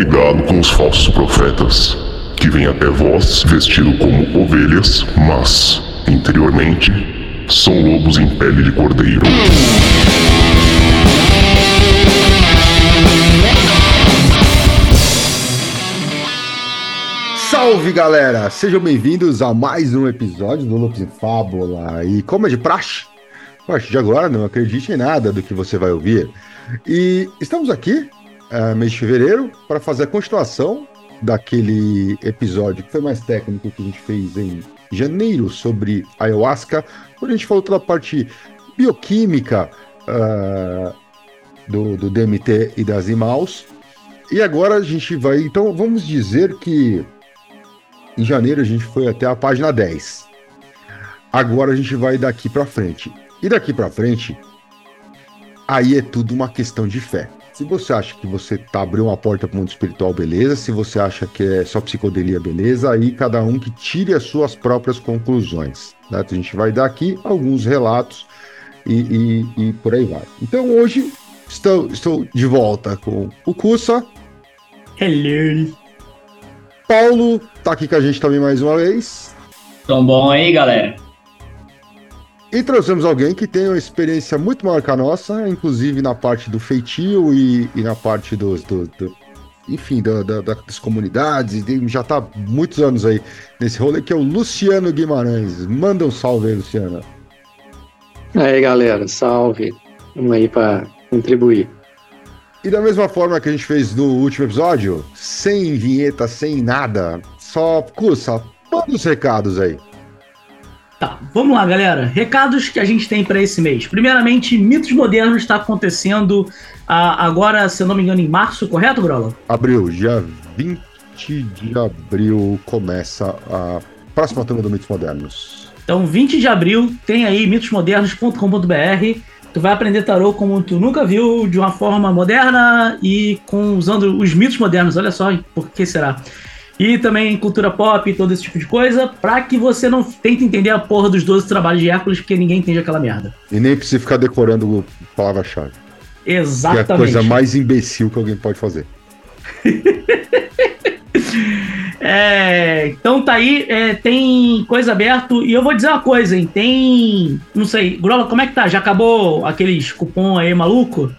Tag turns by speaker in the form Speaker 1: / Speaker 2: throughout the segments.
Speaker 1: Cuidado com os falsos profetas, que vêm até vós vestido como ovelhas, mas, interiormente, são lobos em pele de cordeiro.
Speaker 2: Salve galera! Sejam bem-vindos a mais um episódio do Lupus em Fábula. E como é de praxe, a partir de agora não acredite em nada do que você vai ouvir. E estamos aqui, uh, mês de fevereiro, para fazer a continuação daquele episódio que foi mais técnico que a gente fez em janeiro sobre ayahuasca, onde a gente falou toda a parte bioquímica uh, do, do DMT e das imaus. E agora a gente vai. Então vamos dizer que em janeiro a gente foi até a página 10. Agora a gente vai daqui para frente. E daqui para frente, aí é tudo uma questão de fé. Se você acha que você tá abrindo uma porta para o mundo espiritual, beleza. Se você acha que é só psicodelia, beleza. Aí cada um que tire as suas próprias conclusões. Né? A gente vai dar aqui alguns relatos e, e, e por aí vai. Então hoje estou, estou de volta com o Kusa.
Speaker 3: Hello.
Speaker 2: Paulo tá aqui com a gente também mais uma vez.
Speaker 3: Tão bom aí, galera.
Speaker 2: E trouxemos alguém que tem uma experiência muito maior que a nossa, inclusive na parte do feitio e, e na parte dos. Do, do, enfim, da, da, das comunidades, já tá muitos anos aí nesse rolê, que é o Luciano Guimarães. Manda um salve aí, Luciano.
Speaker 4: Aí, galera, salve. Vamos aí para contribuir.
Speaker 2: E da mesma forma que a gente fez no último episódio, sem vinheta, sem nada, só Cussa, manda os recados aí.
Speaker 3: Tá, vamos lá, galera. Recados que a gente tem para esse mês. Primeiramente, Mitos Modernos está acontecendo ah, agora, se eu não me engano, em março, correto, Grola?
Speaker 2: Abril, dia 20 de abril começa a próxima turma do Mitos Modernos.
Speaker 3: Então, 20 de abril, tem aí mitosmodernos.com.br tu vai aprender tarô como tu nunca viu, de uma forma moderna e com usando os mitos modernos. Olha só, por que será? E também cultura pop e todo esse tipo de coisa, pra que você não tente entender a porra dos 12 trabalhos de Hércules, porque ninguém entende aquela merda.
Speaker 2: E nem precisa ficar decorando palavra-chave.
Speaker 3: Exatamente.
Speaker 2: Que é a coisa mais imbecil que alguém pode fazer.
Speaker 3: É, então tá aí, é, tem coisa aberto. E eu vou dizer uma coisa, hein? Tem. Não sei, Grola, como é que tá? Já acabou aqueles cupom aí maluco?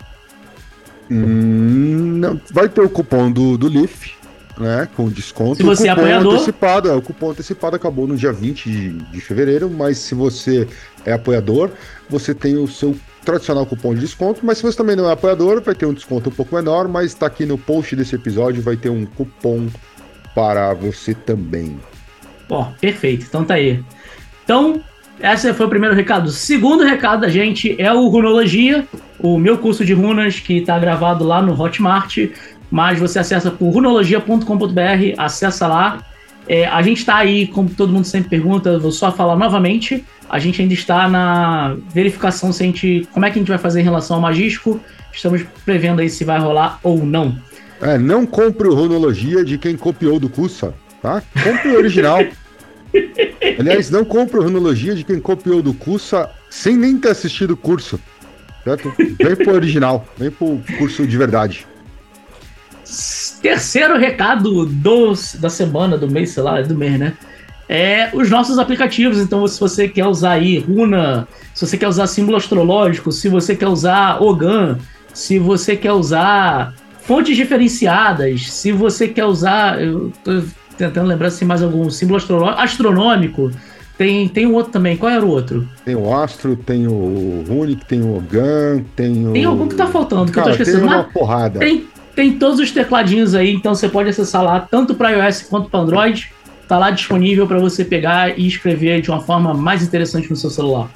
Speaker 2: Hum, não, vai ter o cupom do, do Leaf, né? Com desconto.
Speaker 3: Se você é apoiador.
Speaker 2: Antecipado, o cupom antecipado acabou no dia 20 de, de fevereiro, mas se você é apoiador, você tem o seu tradicional cupom de desconto, mas se você também não é apoiador, vai ter um desconto um pouco menor, mas tá aqui no post desse episódio, vai ter um cupom para você também.
Speaker 3: Ó, perfeito. Então tá aí. Então, esse foi o primeiro recado. O segundo recado da gente é o Runologia, o meu curso de runas que está gravado lá no Hotmart, mas você acessa por runologia.com.br, acessa lá. É, a gente está aí, como todo mundo sempre pergunta, vou só falar novamente, a gente ainda está na verificação se a gente, como é que a gente vai fazer em relação ao Magístico. Estamos prevendo aí se vai rolar ou não.
Speaker 2: É, não compre o Runologia de quem copiou do Cussa, tá? Compre o original. Aliás, não compre o Runologia de quem copiou do Cussa sem nem ter assistido o curso. Certo? Vem pro original, vem pro curso de verdade.
Speaker 3: Terceiro recado do, da semana, do mês, sei lá, do mês, né? É os nossos aplicativos. Então, se você quer usar aí Runa, se você quer usar símbolo astrológico, se você quer usar Ogan, se você quer usar fontes diferenciadas. Se você quer usar, eu tô tentando lembrar se mais algum símbolo astronômico. Tem, tem um outro também. Qual era o outro?
Speaker 2: Tem o Astro, tem o Runic, tem o Ogan, tem o.
Speaker 3: Tem algum que tá faltando, que
Speaker 2: Cara,
Speaker 3: eu tô esquecendo.
Speaker 2: Tem uma porrada.
Speaker 3: Tem, tem todos os tecladinhos aí, então você pode acessar lá, tanto para iOS quanto para Android. Tá lá disponível para você pegar e escrever de uma forma mais interessante no seu celular.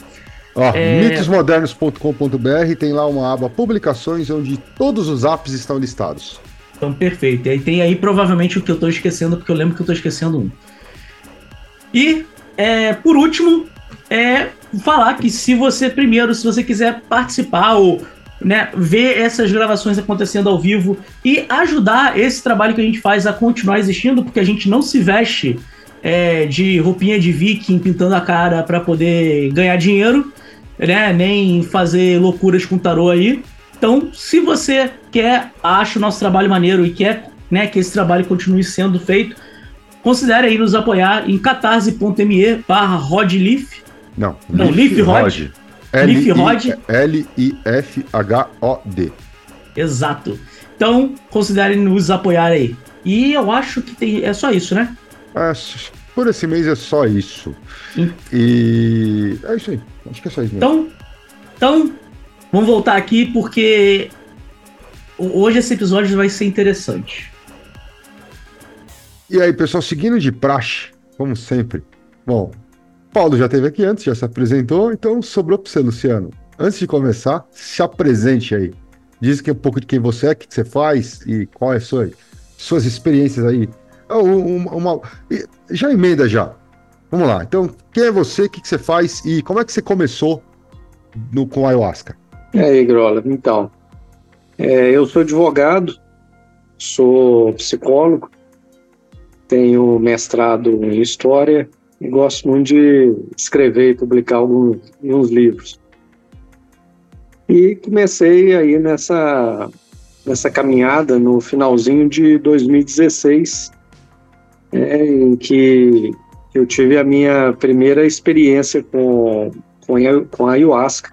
Speaker 2: Ó, é... mitosmodernos.com.br tem lá uma aba publicações onde todos os apps estão listados.
Speaker 3: Então, perfeito. E aí tem aí provavelmente o que eu estou esquecendo, porque eu lembro que eu estou esquecendo um. E, é, por último, é falar que se você, primeiro, se você quiser participar ou né, ver essas gravações acontecendo ao vivo e ajudar esse trabalho que a gente faz a continuar existindo, porque a gente não se veste é, de roupinha de viking pintando a cara para poder ganhar dinheiro né? Nem fazer loucuras com tarô aí. Então, se você quer, acha o nosso trabalho maneiro e quer né, que esse trabalho continue sendo feito, considere aí nos apoiar em catarse.me barra.
Speaker 2: Não,
Speaker 3: Não, Leaf Rod. Leaf Rod.
Speaker 2: L-I-F-H-O-D.
Speaker 3: Exato. Então, considerem nos apoiar aí. E eu acho que tem, é só isso, né?
Speaker 2: É, por esse mês é só isso.
Speaker 3: Hum.
Speaker 2: E é isso aí. Acho que é só isso mesmo.
Speaker 3: Então, então vamos voltar aqui porque ho- hoje esse episódio vai ser interessante.
Speaker 2: E aí, pessoal, seguindo de praxe, como sempre. Bom, Paulo já esteve aqui antes, já se apresentou, então sobrou para você, Luciano. Antes de começar, se apresente aí. Diz que um pouco de quem você é, o que você faz e qual é a sua, suas experiências aí. Ah, um- Uma, e- já emenda já. Vamos lá. Então, quem é você, o que que você faz e como é que você começou no, com ayahuasca?
Speaker 4: E aí, Grola? Então, é, eu sou advogado, sou psicólogo, tenho mestrado em História e gosto muito de escrever e publicar alguns, alguns livros. E comecei aí nessa, nessa caminhada no finalzinho de 2016, é, em que eu tive a minha primeira experiência com, com, com ayahuasca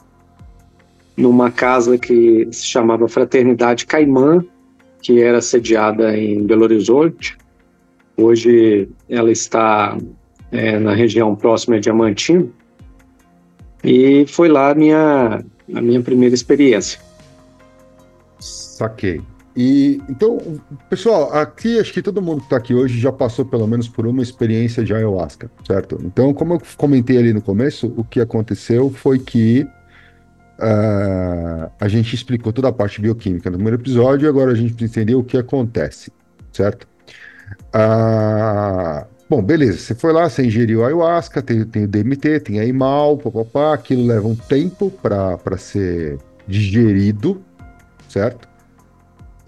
Speaker 4: numa casa que se chamava Fraternidade Caimã, que era sediada em Belo Horizonte. Hoje ela está é, na região próxima a Diamantino. E foi lá a minha, a minha primeira experiência.
Speaker 2: Saquei. E então, pessoal, aqui acho que todo mundo que está aqui hoje já passou pelo menos por uma experiência de ayahuasca, certo? Então, como eu comentei ali no começo, o que aconteceu foi que ah, a gente explicou toda a parte bioquímica no primeiro episódio e agora a gente precisa entender o que acontece, certo? Ah, bom, beleza, você foi lá, você ingeriu ayahuasca, tem, tem o DMT, tem a IMAL, papapá, aquilo leva um tempo para ser digerido, certo?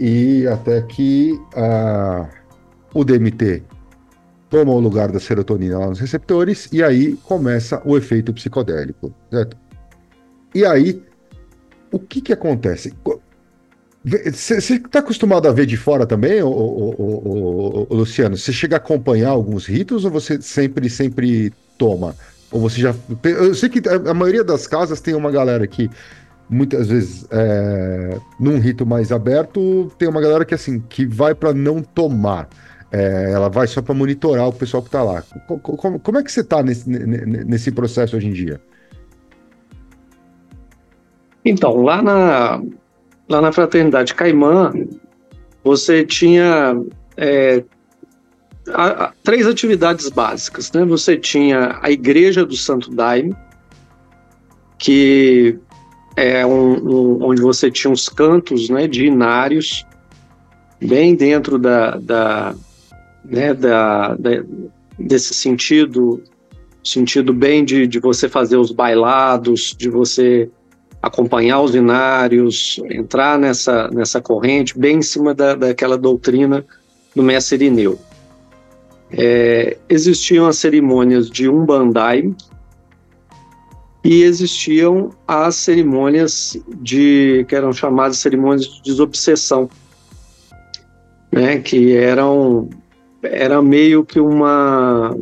Speaker 2: E até que ah, o DMT toma o lugar da serotonina lá nos receptores e aí começa o efeito psicodélico, certo? E aí, o que que acontece? Você está acostumado a ver de fora também, ô, ô, ô, Luciano? Você chega a acompanhar alguns ritos ou você sempre, sempre toma? Ou você já. Eu sei que a maioria das casas tem uma galera que muitas vezes é, num rito mais aberto tem uma galera que assim que vai para não tomar É, ela vai só para monitorar o pessoal que está lá Co- co- como, como é que você está nesse, ne- ne- nesse processo hoje em dia
Speaker 4: Então, lá na, lá na Fraternidade Caimã, você tinha é, a- a- três atividades básicas. Né? Você tinha a Igreja do Santo Daime, que é um, um- onde você tinha os cantos né, de inários, bem dentro da, da, né, da, da- desse sentido, sentido bem de, de você fazer os bailados, de você acompanhar os inários, entrar nessa, nessa corrente, bem em cima da, daquela doutrina do mestre Irineu. É, existiam as cerimônias de Umbandai e existiam as cerimônias de que eram chamadas cerimônias de desobsessão, né, que eram era meio que uma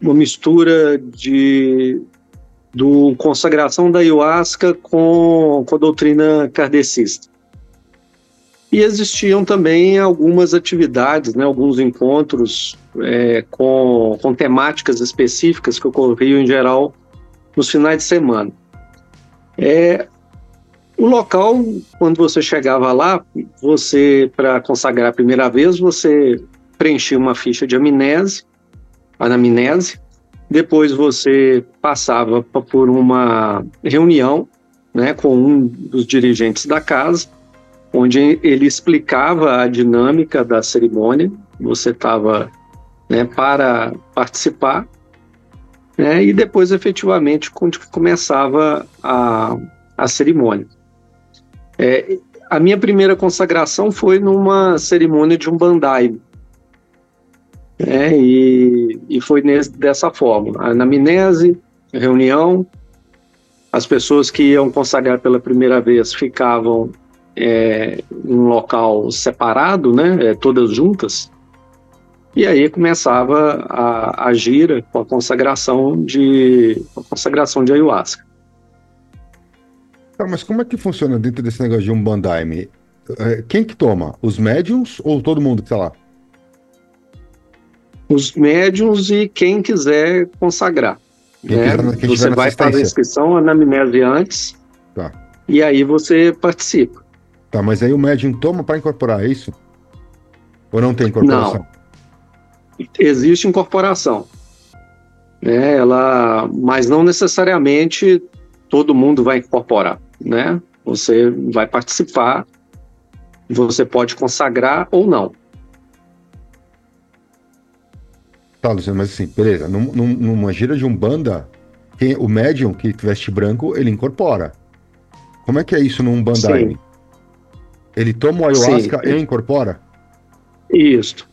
Speaker 4: uma mistura de do consagração da ayahuasca com, com a doutrina kardecista. E existiam também algumas atividades, né, alguns encontros é, com, com temáticas específicas que ocorriam em geral nos finais de semana. É, o local, quando você chegava lá, você, para consagrar a primeira vez, você preenchia uma ficha de amnese, anamnese, depois você passava pa- por uma reunião né, com um dos dirigentes da casa, onde ele explicava a dinâmica da cerimônia. Você estava né, para participar, né, e depois efetivamente quando começava a, a cerimônia. É, a minha primeira consagração foi numa cerimônia de um bandai, né, e, e foi nesse, dessa forma. A anamnese, reunião, as pessoas que iam consagrar pela primeira vez ficavam é, em um local separado, né, é, todas juntas, e aí começava a, a gira com a consagração de a consagração de ayahuasca.
Speaker 2: Tá, mas como é que funciona dentro desse negócio de um bandaime? É, quem que toma? Os médiums ou todo mundo que está lá?
Speaker 4: Os médiums e quem quiser consagrar. Quem né? quiser, quem você vai fazer a inscrição, anamnese antes, tá. e aí você participa.
Speaker 2: Tá, mas aí o médium toma para incorporar, é isso? Ou não tem incorporação?
Speaker 4: Não existe incorporação. Né, ela, mas não necessariamente todo mundo vai incorporar, né? Você vai participar, você pode consagrar ou não.
Speaker 2: Tá, Luciano, mas assim, beleza. Num, num, numa gira de umbanda, quem, o médium que veste branco, ele incorpora. Como é que é isso num bandaime? Ele toma o ayahuasca Sim. e incorpora?
Speaker 4: Isso.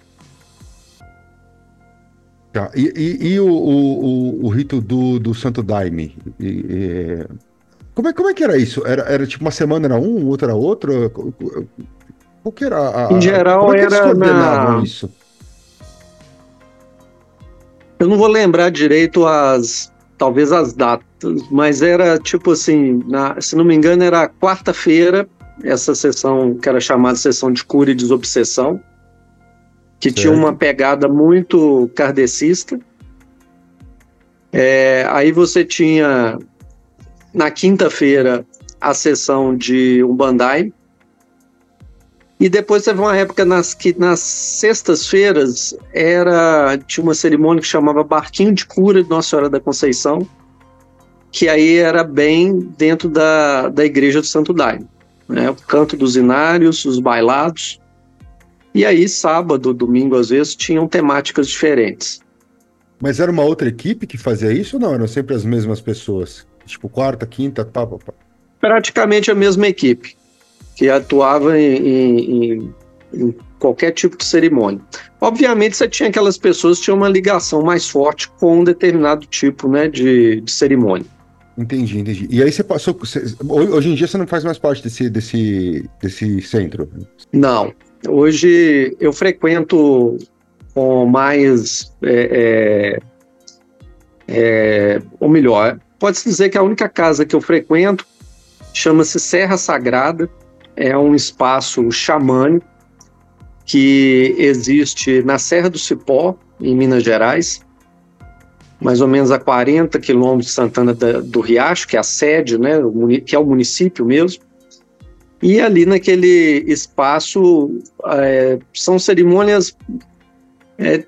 Speaker 2: Tá. E, e, e o, o, o, rito do, do Santo Daime? E, e, como, é, como é que era isso? Era, era tipo uma semana era um, outra era outro? Qual que era
Speaker 4: a, Em geral é era na... isso? Eu não vou lembrar direito as talvez as datas, mas era tipo assim, na, se não me engano era quarta-feira essa sessão que era chamada sessão de cura e desobsessão que certo. tinha uma pegada muito kardecista. É, aí você tinha na quinta-feira a sessão de um Bandai. E depois teve uma época nas que nas sextas-feiras era tinha uma cerimônia que chamava Barquinho de Cura de Nossa Senhora da Conceição, que aí era bem dentro da, da igreja do Santo Daime. Né? O canto dos inários, os bailados. E aí, sábado, domingo, às vezes, tinham temáticas diferentes.
Speaker 2: Mas era uma outra equipe que fazia isso ou não? Eram sempre as mesmas pessoas? Tipo, quarta, quinta, pá, pá, pá.
Speaker 4: Praticamente a mesma equipe, que atuava em, em, em qualquer tipo de cerimônia. Obviamente, você tinha aquelas pessoas que tinham uma ligação mais forte com um determinado tipo né, de, de cerimônia.
Speaker 2: Entendi, entendi. E aí você passou. Você, hoje em dia você não faz mais parte desse, desse, desse centro?
Speaker 4: Não. Hoje eu frequento com mais. É, é, é, ou melhor, pode-se dizer que a única casa que eu frequento chama-se Serra Sagrada, é um espaço xamânico que existe na Serra do Cipó, em Minas Gerais, mais ou menos a 40 quilômetros de Santana do Riacho, que é a sede, né, que é o município mesmo. E ali naquele espaço é, são cerimônias. É,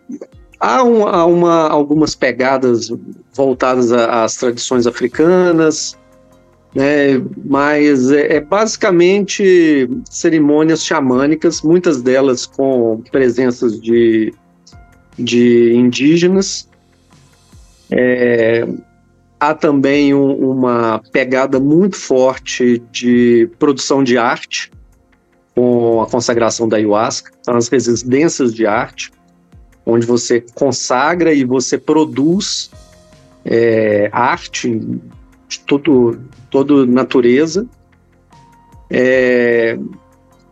Speaker 4: há, há uma, algumas pegadas voltadas às tradições africanas, né, mas é, é, basicamente cerimônias xamânicas, muitas delas com presenças de, de indígenas. É, há também um, uma pegada muito forte de produção de arte, com a consagração da ayahuasca, são as residências de arte, onde você consagra e você produz é, arte de todo, toda natureza. É,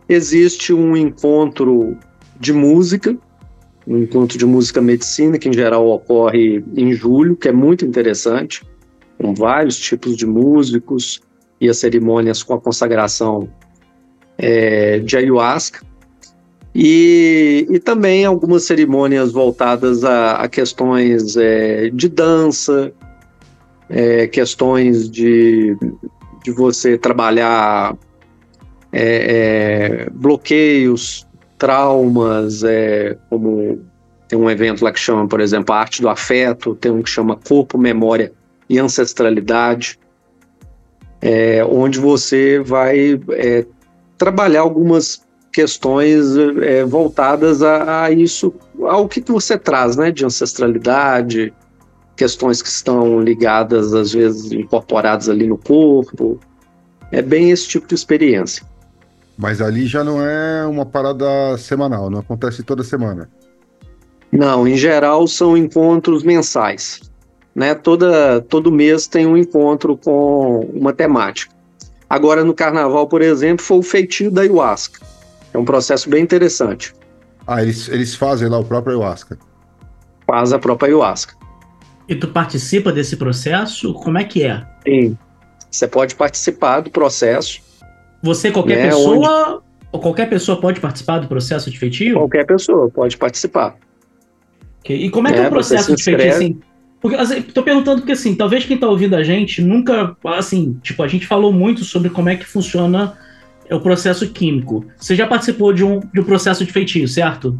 Speaker 4: existe um encontro de música, um encontro de música medicina, que em geral ocorre em julho, que é muito interessante com vários tipos de músicos e as cerimônias com a consagração é, de ayahuasca. E, e também algumas cerimônias voltadas a, a questões é, de dança, é, questões de, de você trabalhar é, é, bloqueios, traumas, é, como tem um evento lá que chama, por exemplo, a arte do afeto, tem um que chama corpo, memória e ancestralidade, é, onde você vai trabalhar algumas questões é, voltadas a, a, isso, ao que, que você traz, né, de ancestralidade, questões que estão ligadas, às vezes, incorporadas ali no corpo. É bem esse tipo de experiência.
Speaker 2: Mas ali já não é uma parada semanal, não acontece toda semana.
Speaker 4: Não, em geral são encontros mensais né? Toda, todo mês tem um encontro com uma temática. Agora, no carnaval, por exemplo, foi o feitio da ayahuasca. É um processo bem interessante.
Speaker 2: Ah, eles, eles fazem lá o próprio ayahuasca.
Speaker 4: Faz a própria ayahuasca.
Speaker 3: E tu participa desse processo? Como é que é?
Speaker 4: Sim. Você pode participar do processo.
Speaker 3: Você, qualquer
Speaker 4: né,
Speaker 3: pessoa, onde... ou qualquer pessoa pode participar do processo de feitio?
Speaker 4: Qualquer pessoa pode participar.
Speaker 3: Okay. E como é que é, é o processo de feitio? Assim, porque, assim, tô perguntando porque, assim, talvez quem tá ouvindo a gente nunca, assim, tipo, a gente falou muito sobre como é que funciona o processo químico. Você já participou de um, de um processo de feitio, certo?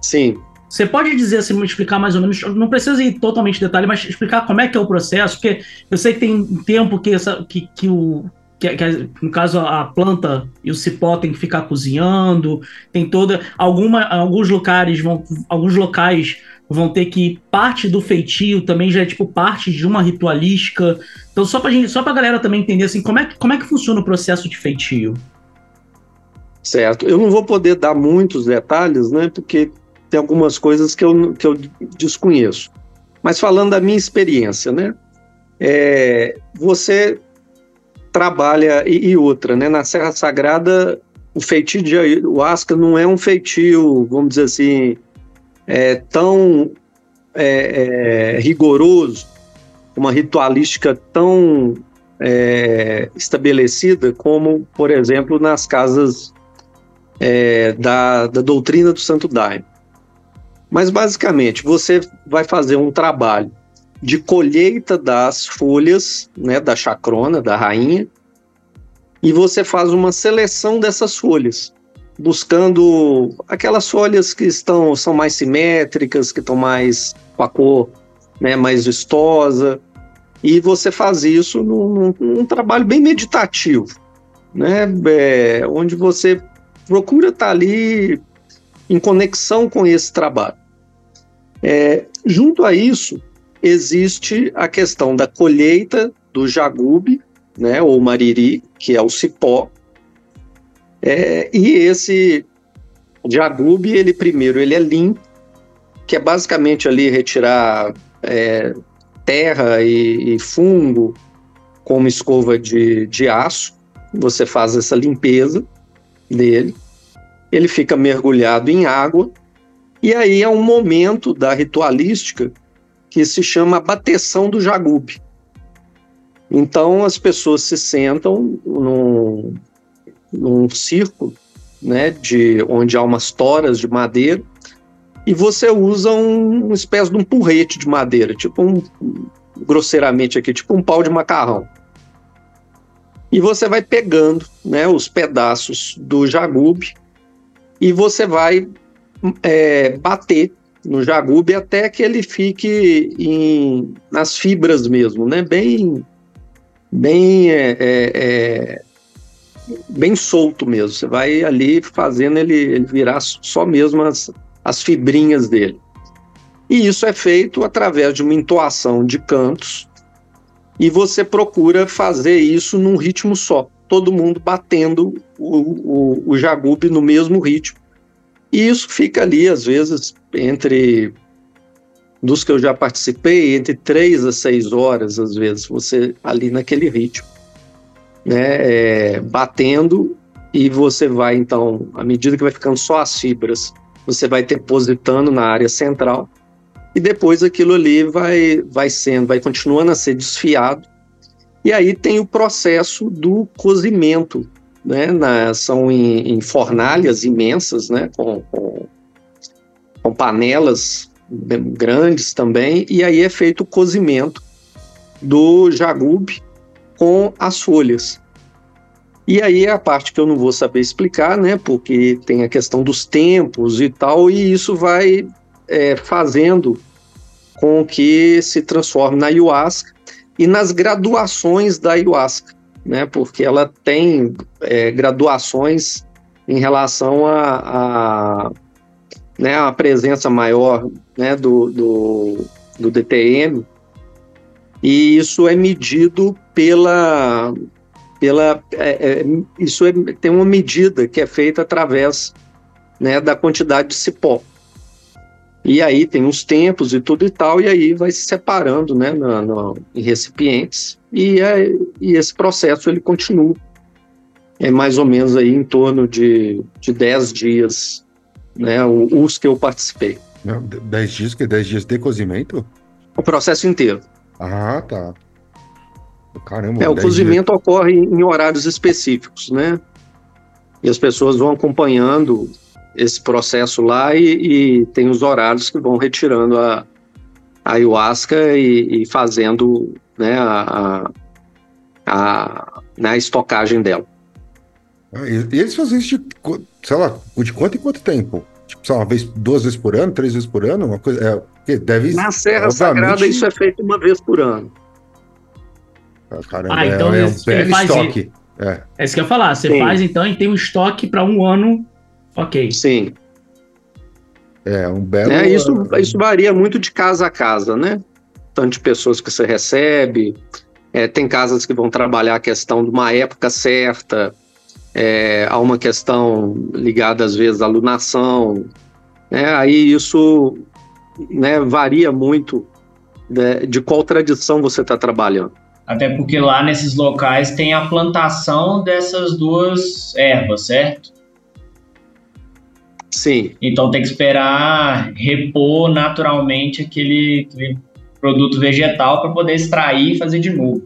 Speaker 4: Sim.
Speaker 3: Você pode dizer, assim, explicar mais ou menos, não precisa ir totalmente em detalhe, mas explicar como é que é o processo, porque eu sei que tem tempo que, essa, que, que o, que, que, no caso a planta e o cipó tem que ficar cozinhando, tem toda alguma alguns locais vão alguns locais vão ter que parte do feitio também já é tipo parte de uma ritualística. Então só para gente, só para galera também entender assim, como é que como é que funciona o processo de feitio?
Speaker 4: Certo. Eu não vou poder dar muitos detalhes, né, porque tem algumas coisas que eu, que eu desconheço. Mas falando da minha experiência, né, é, você trabalha e, e, outra, né? Na Serra Sagrada, o feitio de ayahuasca não é um feitio, vamos dizer assim, é, tão é, é, rigoroso, uma ritualística tão é, estabelecida como, por exemplo, nas casas é, da, da doutrina do Santo Daime. Mas basicamente você vai fazer um trabalho de colheita das folhas, né, da chacrona, da rainha, e você faz uma seleção dessas folhas, buscando aquelas folhas que estão são mais simétricas, que estão mais com a cor né, mais vistosa, e você faz isso num, num, trabalho bem meditativo, né, é, onde você procura estar ali em conexão com esse trabalho. É, junto a isso, existe a questão da colheita do jagube, né, ou mariri, que é o cipó. É, e esse jagube, ele primeiro, ele é limpo, que é basicamente ali retirar é, terra e, e, fungo com uma escova de, de aço. Você faz essa limpeza dele. Ele fica mergulhado em água. E aí é um momento da ritualística que se chama bateção do jagube. Então as pessoas se sentam num, num círculo, né, de onde há umas toras de madeira e você usa um, uma espécie de um porrete de madeira, tipo um grosseiramente aqui, tipo um pau de macarrão. E você vai pegando, né, os pedaços do jagube e você vai é, bater no jagube até que ele fique em, nas fibras mesmo, né? Bem, bem, é, é, é, bem solto mesmo. Você vai ali fazendo ele, ele virar só mesmo as, as fibrinhas dele. E isso é feito através de uma entoação de cantos e você procura fazer isso num ritmo só, todo mundo batendo o, o, o jagube no mesmo ritmo. E isso fica ali, às vezes, entre dos que eu já participei, entre três a seis horas, às vezes, você ali naquele ritmo, né, é, batendo, e você vai, então, à medida que vai ficando só as fibras, você vai depositando na área central, e depois aquilo ali vai, vai sendo, vai continuando a ser desfiado, e aí tem o processo do cozimento, né, na, são em, em, fornalhas imensas, né, com, com, com, panelas grandes também, e aí é feito o cozimento do jagube com as folhas. E aí é a parte que eu não vou saber explicar, né, porque tem a questão dos tempos e tal, e isso vai é, fazendo com que se transforme na ayahuasca e nas graduações da ayahuasca né, porque ela tem é, graduações em relação a, a, né, a presença maior né, do, do, do DTM, e isso é medido pela. pela é, é, isso é, tem uma medida que é feita através né, da quantidade de cipó. E aí tem os tempos e tudo e tal, e aí vai se separando né, no, em recipientes, e, é, e esse processo ele continua. É mais ou menos aí em torno de, de 10 dias, né, os que eu participei.
Speaker 2: 10 dias, que 10 dias de cozimento?
Speaker 4: O processo inteiro.
Speaker 2: Ah, tá. Caramba.
Speaker 4: É, o cozimento dias. ocorre em horários específicos, né? E as pessoas vão acompanhando esse processo lá e, e tem os horários que vão retirando a, a ayahuasca e, e fazendo né, a, a, né, a estocagem dela.
Speaker 2: Ah, e, eles fazem isso de, sei lá, de quanto em quanto tempo? Tipo, sei lá, uma vez, duas vezes por ano, três vezes por ano? Uma coisa, é, deve,
Speaker 4: Na Serra Sagrada isso é feito uma vez por ano.
Speaker 2: Ah, caramba, ah, então é, é um belo estoque.
Speaker 3: É. é isso que eu ia falar. Você Sim. faz então e tem um estoque para um ano. Ok.
Speaker 4: Sim.
Speaker 2: É, um belo.
Speaker 4: É, isso, isso varia muito de casa a casa, né? Tanto de pessoas que você recebe. É, tem casas que vão trabalhar a questão de uma época certa. É, há uma questão ligada, às vezes, à alunação. Né? Aí isso né, varia muito de, né, de qual tradição você está trabalhando.
Speaker 5: Até porque lá nesses locais tem a plantação dessas duas ervas, certo?
Speaker 4: Sim.
Speaker 5: Então tem que esperar repor naturalmente aquele, aquele produto vegetal para poder extrair e fazer de novo.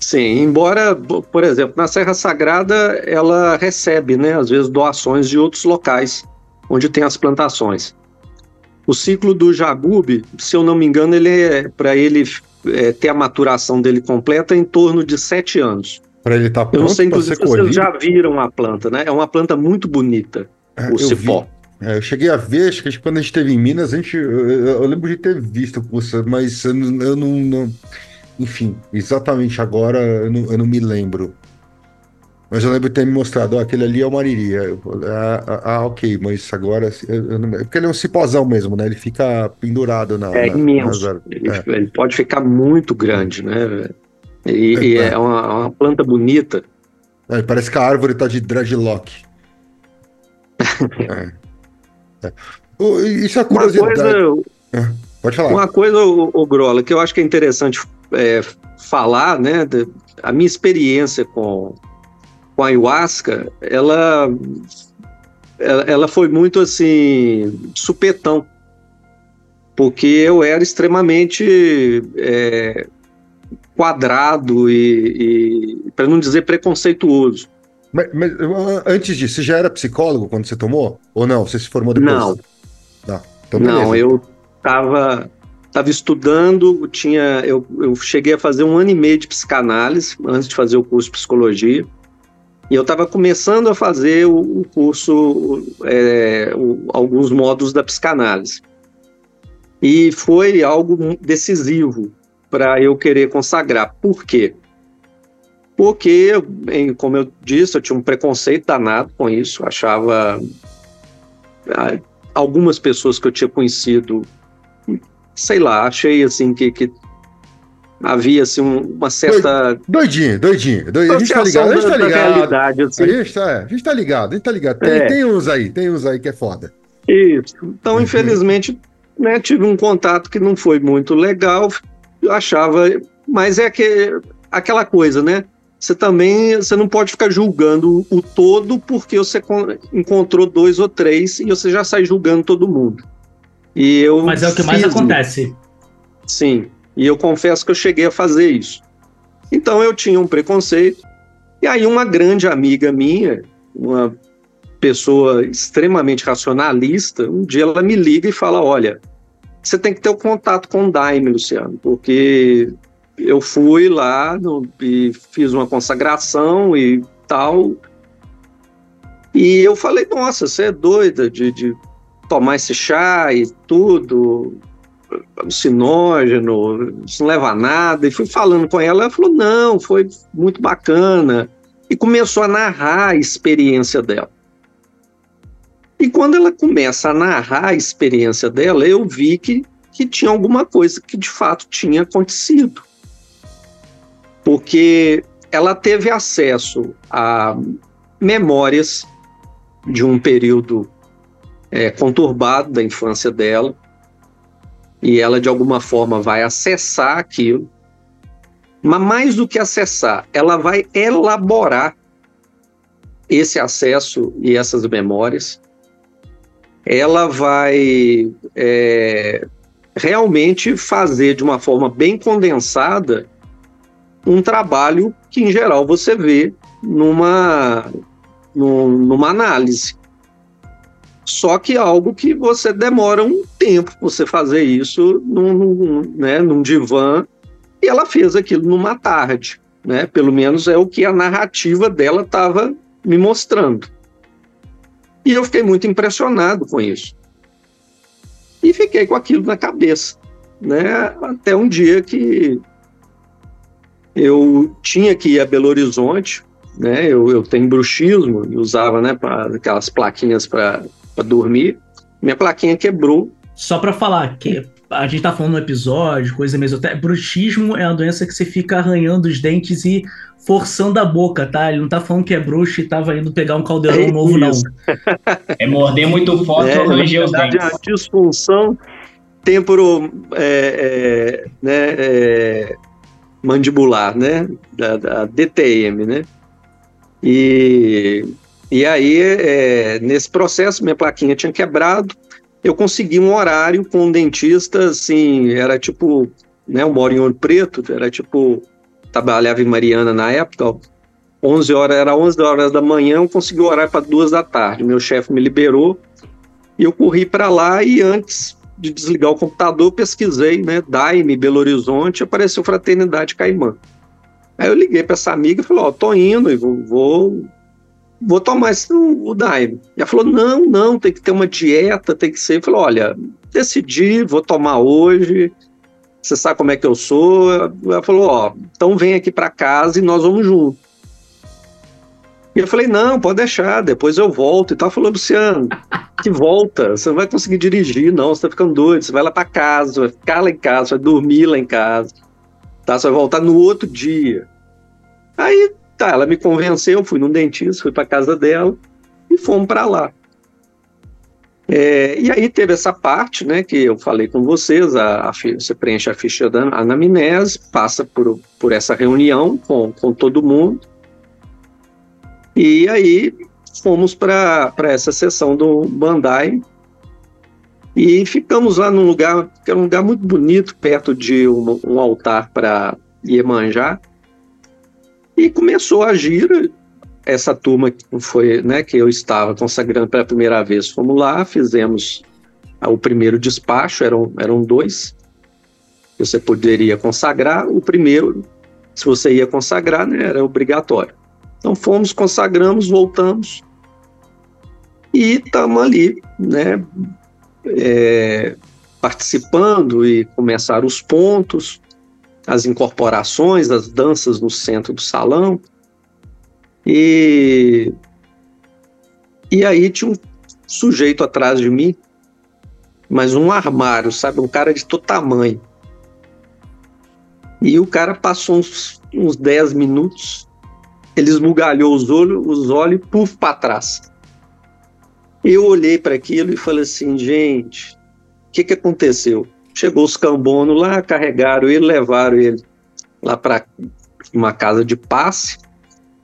Speaker 4: Sim, embora, por exemplo, na Serra Sagrada ela recebe, né, às vezes doações de outros locais onde tem as plantações. O ciclo do jagube, se eu não me engano, ele é para ele é, ter a maturação dele completa em torno de sete anos.
Speaker 2: Para ele estar tá pronto
Speaker 4: Eu não sei, inclusive, se vocês já viram a planta, né? É uma planta muito bonita, é, o cipó.
Speaker 2: É, eu cheguei a ver, acho que quando a gente esteve em Minas, a gente, eu, eu lembro de ter visto, mas eu, não, eu não, não, Enfim, exatamente agora eu não, eu não me lembro. Mas eu lembro de ter me mostrado, ó, aquele ali é o Mariri. Ah, ah, ah, ok, mas agora. Eu não... Porque ele é um cipozão mesmo, né? Ele fica pendurado na.
Speaker 4: É na, imenso. Na... Ele, é. ele, pode ficar muito grande, né? E é, e é uma, uma, planta bonita.
Speaker 2: É, parece que a árvore tá de dreadlock. é. É. Isso é curiosidade. Coisa, é, pode falar.
Speaker 4: Uma coisa, o, o Grola, que eu acho que é interessante é, falar, né? A minha experiência com com a ayahuasca, ela, ela foi muito assim, supetão, porque eu era extremamente é, quadrado e, e para não dizer preconceituoso.
Speaker 2: Mas, mas, antes disso, você já era psicólogo quando você tomou? Ou não? Você se formou depois?
Speaker 4: Não. Tá. Então, não, eu estava tava estudando, tinha, eu, eu cheguei a fazer um ano e meio de psicanálise antes de fazer o curso de psicologia. E eu estava começando a fazer o, o curso, é, o, alguns módulos da psicanálise. E foi algo decisivo para eu querer consagrar. Por quê? Porque, como eu disse, eu tinha um preconceito danado com isso. Achava ah, algumas pessoas que eu tinha conhecido, sei lá, achei assim que, que havia assim, uma certa.
Speaker 2: Doidinho, doidinho. doidinho. A gente tá ligado, a gente tá ligado. Realidade, assim. a, gente tá, a gente tá ligado, a gente tá ligado. Tem, é. tem uns aí, tem uns aí que é foda.
Speaker 4: Isso. Então, uhum. infelizmente, né, tive um contato que não foi muito legal. Eu achava. Mas é que, aquela coisa, né? Você também você não pode ficar julgando o todo porque você encontrou dois ou três e você já sai julgando todo mundo. E eu
Speaker 3: Mas é o que mais acontece.
Speaker 4: Sim. E eu confesso que eu cheguei a fazer isso. Então eu tinha um preconceito. E aí uma grande amiga minha, uma pessoa extremamente racionalista, um dia ela me liga e fala: "Olha, você tem que ter o um contato com o Daime, Luciano, porque eu fui lá no, e fiz uma consagração e tal. E eu falei, nossa, você é doida de, de tomar esse chá e tudo alucinógeno, isso não leva a nada. E fui falando com ela, ela falou: não, foi muito bacana. E começou a narrar a experiência dela. E quando ela começa a narrar a experiência dela, eu vi que, que tinha alguma coisa que de fato tinha acontecido. Porque ela teve acesso a memórias de um período é, conturbado da infância dela e ela de alguma forma vai acessar aquilo, mas mais do que acessar, ela vai elaborar esse acesso e essas memórias. Ela vai é, realmente fazer de uma forma bem condensada um trabalho que, em geral, você vê numa, numa análise. Só que é algo que você demora um tempo você fazer isso num, num, né, num divã, e ela fez aquilo numa tarde. Né? Pelo menos é o que a narrativa dela estava me mostrando. E eu fiquei muito impressionado com isso. E fiquei com aquilo na cabeça. Né? Até um dia que eu tinha que ir a Belo Horizonte, né? Eu, eu tenho bruxismo, usava né, pra, aquelas plaquinhas para dormir. Minha plaquinha quebrou.
Speaker 3: Só para falar que a gente tá falando no episódio, coisa mesmo. Bruxismo é uma doença que você fica arranhando os dentes e forçando a boca, tá? Ele não tá falando que é bruxo e tava indo pegar um caldeirão é novo, não.
Speaker 5: É morder muito forte é, ou ranger os dentes.
Speaker 4: A disfunção temporo é, é, né, é, mandibular, né? Da, da DTM, né? E e aí, é, nesse processo, minha plaquinha tinha quebrado, eu consegui um horário com um dentista, assim, era tipo, né, eu moro em Ouro Preto, era tipo, trabalhava em Mariana na época, 11 horas, era 11 horas da manhã, eu consegui o horário para duas da tarde, meu chefe me liberou, e eu corri para lá e antes de desligar o computador, pesquisei, né, Daime, Belo Horizonte, apareceu Fraternidade Caimã. Aí eu liguei para essa amiga e falei, ó, oh, tô indo, e vou, vou vou tomar esse, o, o Daime. Ela falou, não, não, tem que ter uma dieta, tem que ser. Eu falei, olha, decidi, vou tomar hoje, você sabe como é que eu sou. Ela falou, ó, então vem aqui para casa e nós vamos juntos. E eu falei, não, pode deixar, depois eu volto e tal. Falou, Luciano, que volta, você não vai conseguir dirigir, não, você tá ficando doido, você vai lá para casa, vai ficar lá em casa, vai dormir lá em casa, tá? Você vai voltar no outro dia. Aí Tá, ela me convenceu, fui num dentista, fui para casa dela e fomos para lá. É, e aí teve essa parte, né, que eu falei com vocês, a, a, você preenche a ficha da anamnese, passa por, por essa reunião com, com todo mundo, e aí fomos para essa sessão do Bandai, e ficamos lá num lugar, que era um lugar muito bonito, perto de um, um altar para Iemanjá, e começou a gira. Essa turma que foi, né, que eu estava consagrando pela primeira vez, fomos lá, fizemos o primeiro despacho, eram, eram dois. Você poderia consagrar. O primeiro, se você ia consagrar, né, era obrigatório. Então fomos, consagramos, voltamos e estamos ali, né, é, participando e começaram os pontos as incorporações, as danças no centro do salão. E, e aí tinha um sujeito atrás de mim, mas um armário, sabe? Um cara de todo tamanho. E o cara passou uns, uns 10 minutos, ele esbugalhou os olhos, os olhos e puf para trás. Eu olhei para aquilo e falei assim, gente, o que, que aconteceu? Chegou os cambonos lá, carregaram ele, levaram ele lá para uma casa de passe.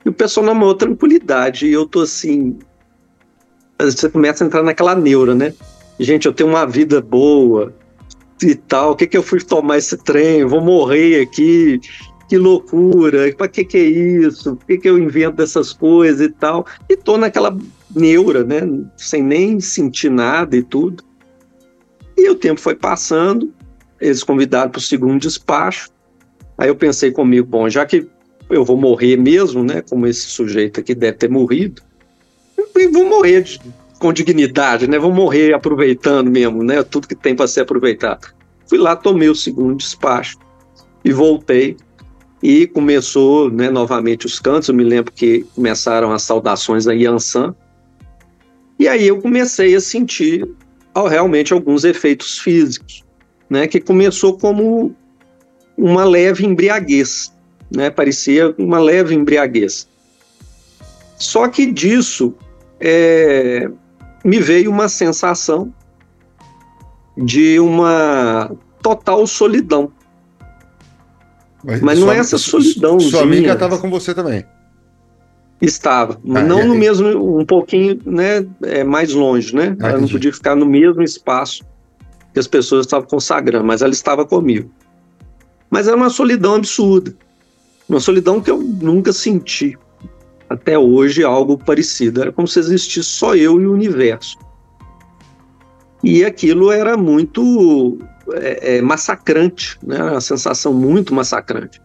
Speaker 4: E o pessoal na maior tranquilidade. E eu tô assim. Você começa a entrar naquela neura, né? Gente, eu tenho uma vida boa e tal. O que que eu fui tomar esse trem? Vou morrer aqui. Que loucura. Para que que é isso? Por que que eu invento essas coisas e tal? E tô naquela neura, né? Sem nem sentir nada e tudo. E o tempo foi passando, eles convidaram para o segundo despacho. Aí eu pensei comigo, bom, já que eu vou morrer mesmo, né, como esse sujeito aqui deve ter morrido, eu vou morrer de, com dignidade, né, vou morrer aproveitando mesmo, né, tudo que tem para ser aproveitado. Fui lá, tomei o segundo despacho e voltei. E começou né, novamente os cantos. Eu me lembro que começaram as saudações a Yansan. E aí eu comecei a sentir realmente alguns efeitos físicos, né, que começou como uma leve embriaguez, né, parecia uma leve embriaguez. Só que disso, é, me veio uma sensação de uma total solidão. Mas, mas não é essa solidão.
Speaker 2: Sua amiga estava com você também.
Speaker 4: Estava, mas ah, não no mesmo, um pouquinho, né, é, mais longe, né? Ah, ela não podia ficar no mesmo espaço que as pessoas estavam consagrando, mas ela estava comigo. Mas era uma solidão absurda, uma solidão que eu nunca senti até hoje algo parecido. Era como se existisse só eu e o universo. E aquilo era muito é, é, massacrante, né? Uma sensação muito massacrante.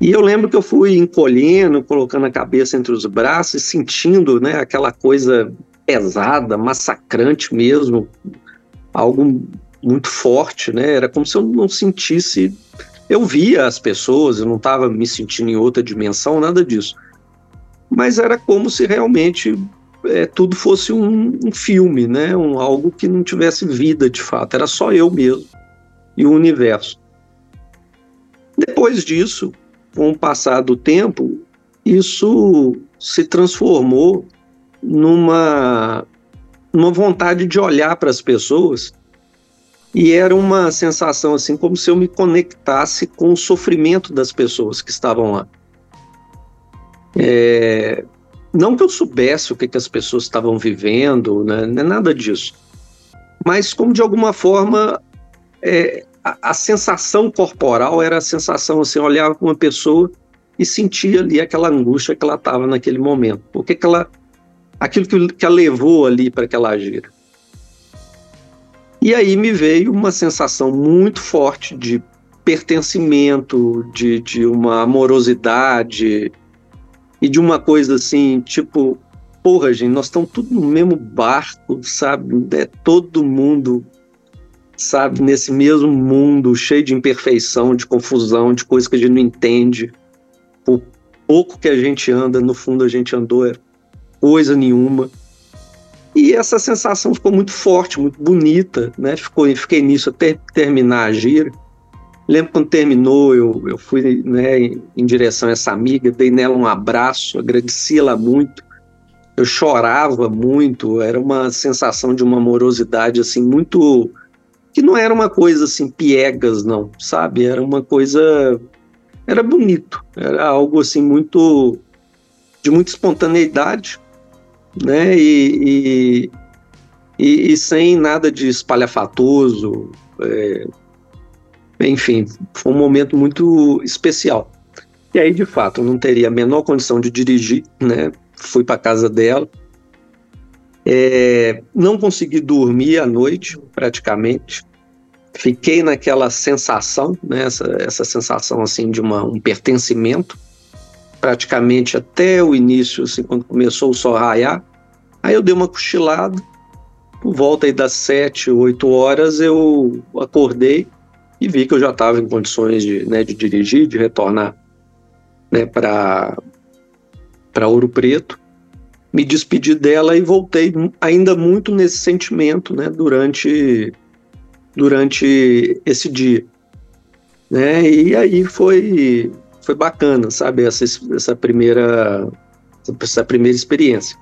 Speaker 4: E eu lembro que eu fui encolhendo, colocando a cabeça entre os braços, sentindo né, aquela coisa pesada, massacrante mesmo, algo muito forte, né? Era como se eu não sentisse. Eu via as pessoas, eu não estava me sentindo em outra dimensão, nada disso. Mas era como se realmente é, tudo fosse um, um, filme, né? Um, algo que não tivesse vida de fato. Era só eu mesmo e o universo. Depois disso, com o passar do tempo, isso se transformou numa, numa vontade de olhar para as pessoas e era uma sensação assim como se eu me conectasse com o sofrimento das pessoas que estavam lá. É, não que eu soubesse o que, que as pessoas estavam vivendo, né, não é nada disso, mas como de alguma forma é, a, a, sensação corporal era a sensação assim, olhava para uma pessoa e sentia ali aquela angústia que ela estava naquele momento. O que, que ela, aquilo que, que a levou ali para que ela agir. E aí me veio uma sensação muito forte de pertencimento, de, de uma amorosidade e de uma coisa assim, tipo, porra, gente, nós estamos tudo no mesmo barco, sabe? É todo mundo sabe, nesse mesmo mundo cheio de imperfeição, de confusão, de coisas que a gente não entende. O pouco que a gente anda, no fundo a gente andou é coisa nenhuma. E essa sensação ficou muito forte, muito bonita, né? Ficou, fiquei nisso até terminar a gira. Lembro quando terminou, eu, eu fui né, em direção a essa amiga, dei nela um abraço, agradeci ela muito. Eu chorava muito, era uma sensação de uma amorosidade assim muito que não era uma coisa assim piegas não, sabe? Era uma coisa era bonito, era algo assim muito de muita espontaneidade, né? E, e, e, e sem nada de espalhafatoso, é, enfim, foi um momento muito especial. E aí, de fato, eu não teria a menor condição de dirigir, né? Fui para casa dela, é, não consegui dormir à noite, praticamente. Fiquei naquela sensação, né, essa, essa sensação assim de uma, um pertencimento, praticamente até o início, assim, quando começou o sol raiar. Aí eu dei uma cochilada, por volta aí das sete, oito horas eu acordei e vi que eu já estava em condições de, né, de dirigir, de retornar né, para Ouro Preto me despedi dela e voltei ainda muito nesse sentimento, né, durante durante esse dia, né? E aí foi foi bacana, sabe, essa essa primeira essa primeira experiência.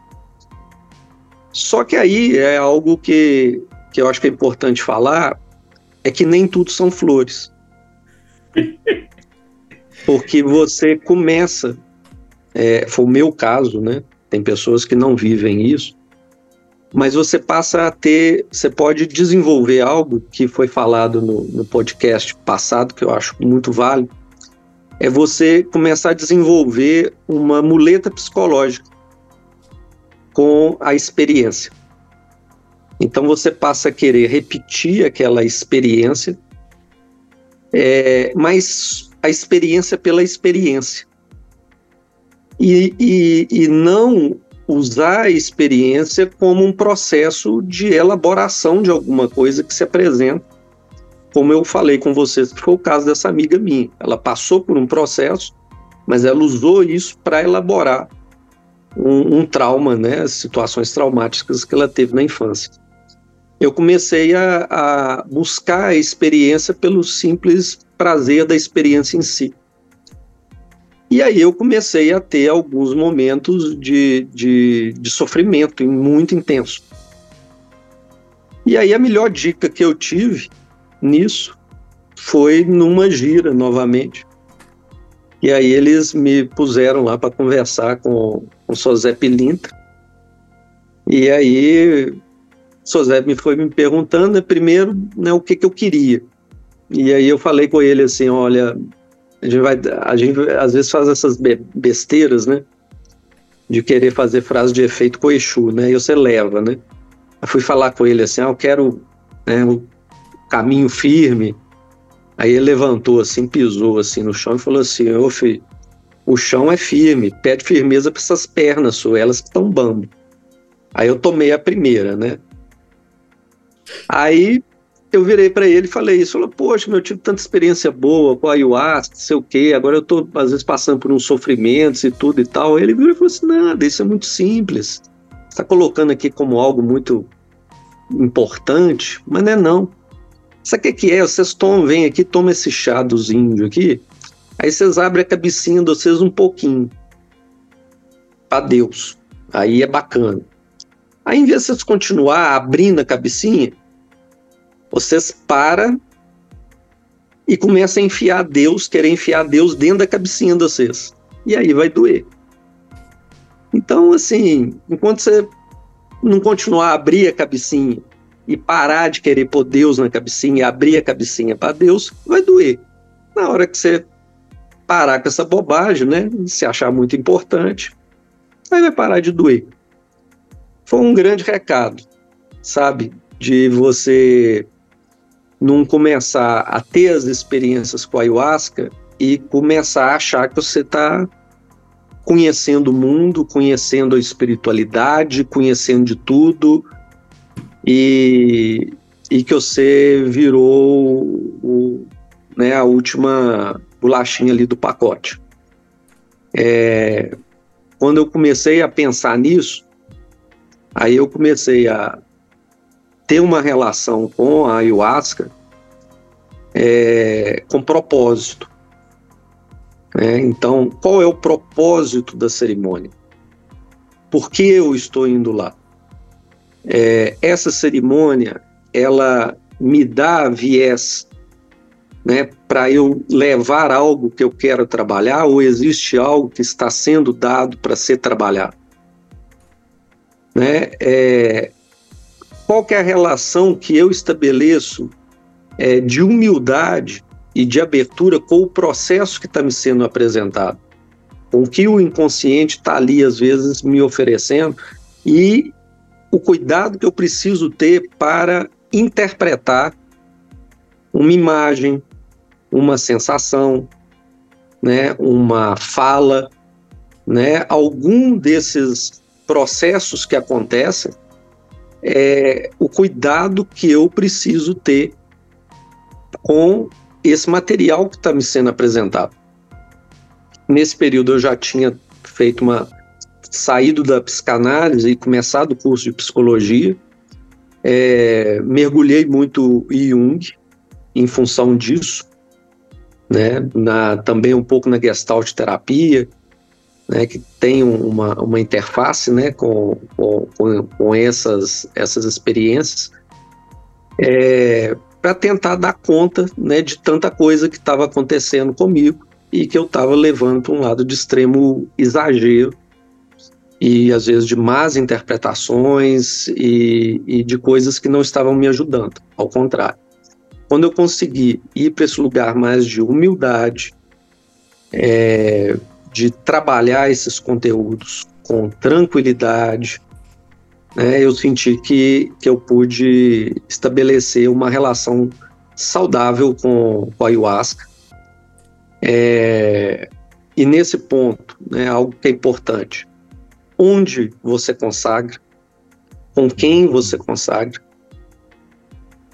Speaker 4: Só que aí é algo que que eu acho que é importante falar é que nem tudo são flores. Porque você começa, é, foi o meu caso, né? tem pessoas que não vivem isso, mas você passa a ter, você pode desenvolver algo que foi falado no, no podcast passado, que eu acho muito válido, é você começar a desenvolver uma muleta psicológica com a experiência. Então você passa a querer repetir aquela experiência, é, mas a experiência pela experiência e, e, e não usar a experiência como um processo de elaboração de alguma coisa que se apresenta. Como eu falei com vocês, que foi o caso dessa amiga minha. Ela passou por um processo, mas ela usou isso para elaborar um, um, trauma, né, situações traumáticas que ela teve na infância. Eu comecei a, a buscar a experiência pelo simples prazer da experiência em si. E aí eu comecei a ter alguns momentos de, de, de sofrimento muito intenso. E aí a melhor dica que eu tive nisso foi numa gira novamente. E aí eles me puseram lá para conversar com, o Sozé Pilintra. E aí o Sozé me foi me perguntando, né, primeiro, né, o que, que eu queria. E aí eu falei com ele assim, olha, a gente vai, a gente às vezes faz essas besteiras, né, de querer fazer frase de efeito com Exu, né, e você leva, né. Eu fui falar com ele assim, ah, eu quero né, o caminho firme, Aí ele levantou assim, pisou assim no chão e falou assim: Ô filho, o chão é firme, pede firmeza para essas pernas suas, elas que estão bambo. Aí eu tomei a primeira, né? Aí eu virei para ele e falei isso. Falou, poxa, meu, eu tive tanta experiência boa com a ayahuasca, sei o quê, agora eu tô às vezes passando por uns sofrimentos e tudo e tal. Ele virou e falou assim: nada, isso é muito simples. Você tá colocando aqui como algo muito importante, mas não é não. Sabe o que, que é? Vocês tomam, vem aqui, toma esse chá dos índios aqui, aí vocês abrem a cabecinha de vocês um pouquinho. Para Deus. Aí é bacana. Aí, em vez de vocês continuar abrindo a cabecinha, vocês param e começam a enfiar Deus, querer enfiar Deus dentro da cabecinha de vocês. E aí vai doer. Então, assim, enquanto você não continuar a abrir a cabecinha e parar de querer pôr Deus na cabecinha e abrir a cabecinha para Deus, vai doer. Na hora que você parar com essa bobagem, né, se achar muito importante, aí vai parar de doer. Foi um grande recado, sabe, de você não começar a ter as experiências com a ayahuasca e começar a achar que você está conhecendo o mundo, conhecendo a espiritualidade, conhecendo de tudo, e, e que você virou o, né, a última bolachinha ali do pacote. É, quando eu comecei a pensar nisso, aí eu comecei a ter uma relação com a ayahuasca é, com propósito. É, então, qual é o propósito da cerimônia? Por que eu estou indo lá? É, essa cerimônia, ela me dá viés né, para eu levar algo que eu quero trabalhar ou existe algo que está sendo dado para ser trabalhado? Né? É, qual é a relação que eu estabeleço é, de humildade e de abertura com o processo que está me sendo apresentado? Com o que o inconsciente está ali, às vezes, me oferecendo e o cuidado que eu preciso ter para interpretar uma imagem, uma sensação, né, uma fala, né, algum desses processos que acontecem, é o cuidado que eu preciso ter com esse material que está me sendo apresentado. Nesse período eu já tinha feito uma saído da psicanálise e começado o curso de psicologia, é, mergulhei muito em Jung em função disso, né? Na, também um pouco na Gestalt terapia, né? Que tem uma, uma interface, né? Com, com, com essas, essas experiências, é, para tentar dar conta, né? De tanta coisa que estava acontecendo comigo e que eu estava levando para um lado de extremo exagero e às vezes de más interpretações e, e de coisas que não estavam me ajudando, ao contrário. Quando eu consegui ir para esse lugar mais de humildade, é, de trabalhar esses conteúdos com tranquilidade, né, eu senti que, que eu pude estabelecer uma relação saudável com, com a ayahuasca. É, e nesse ponto, né, algo que é importante, onde você consagra, com quem você consagra,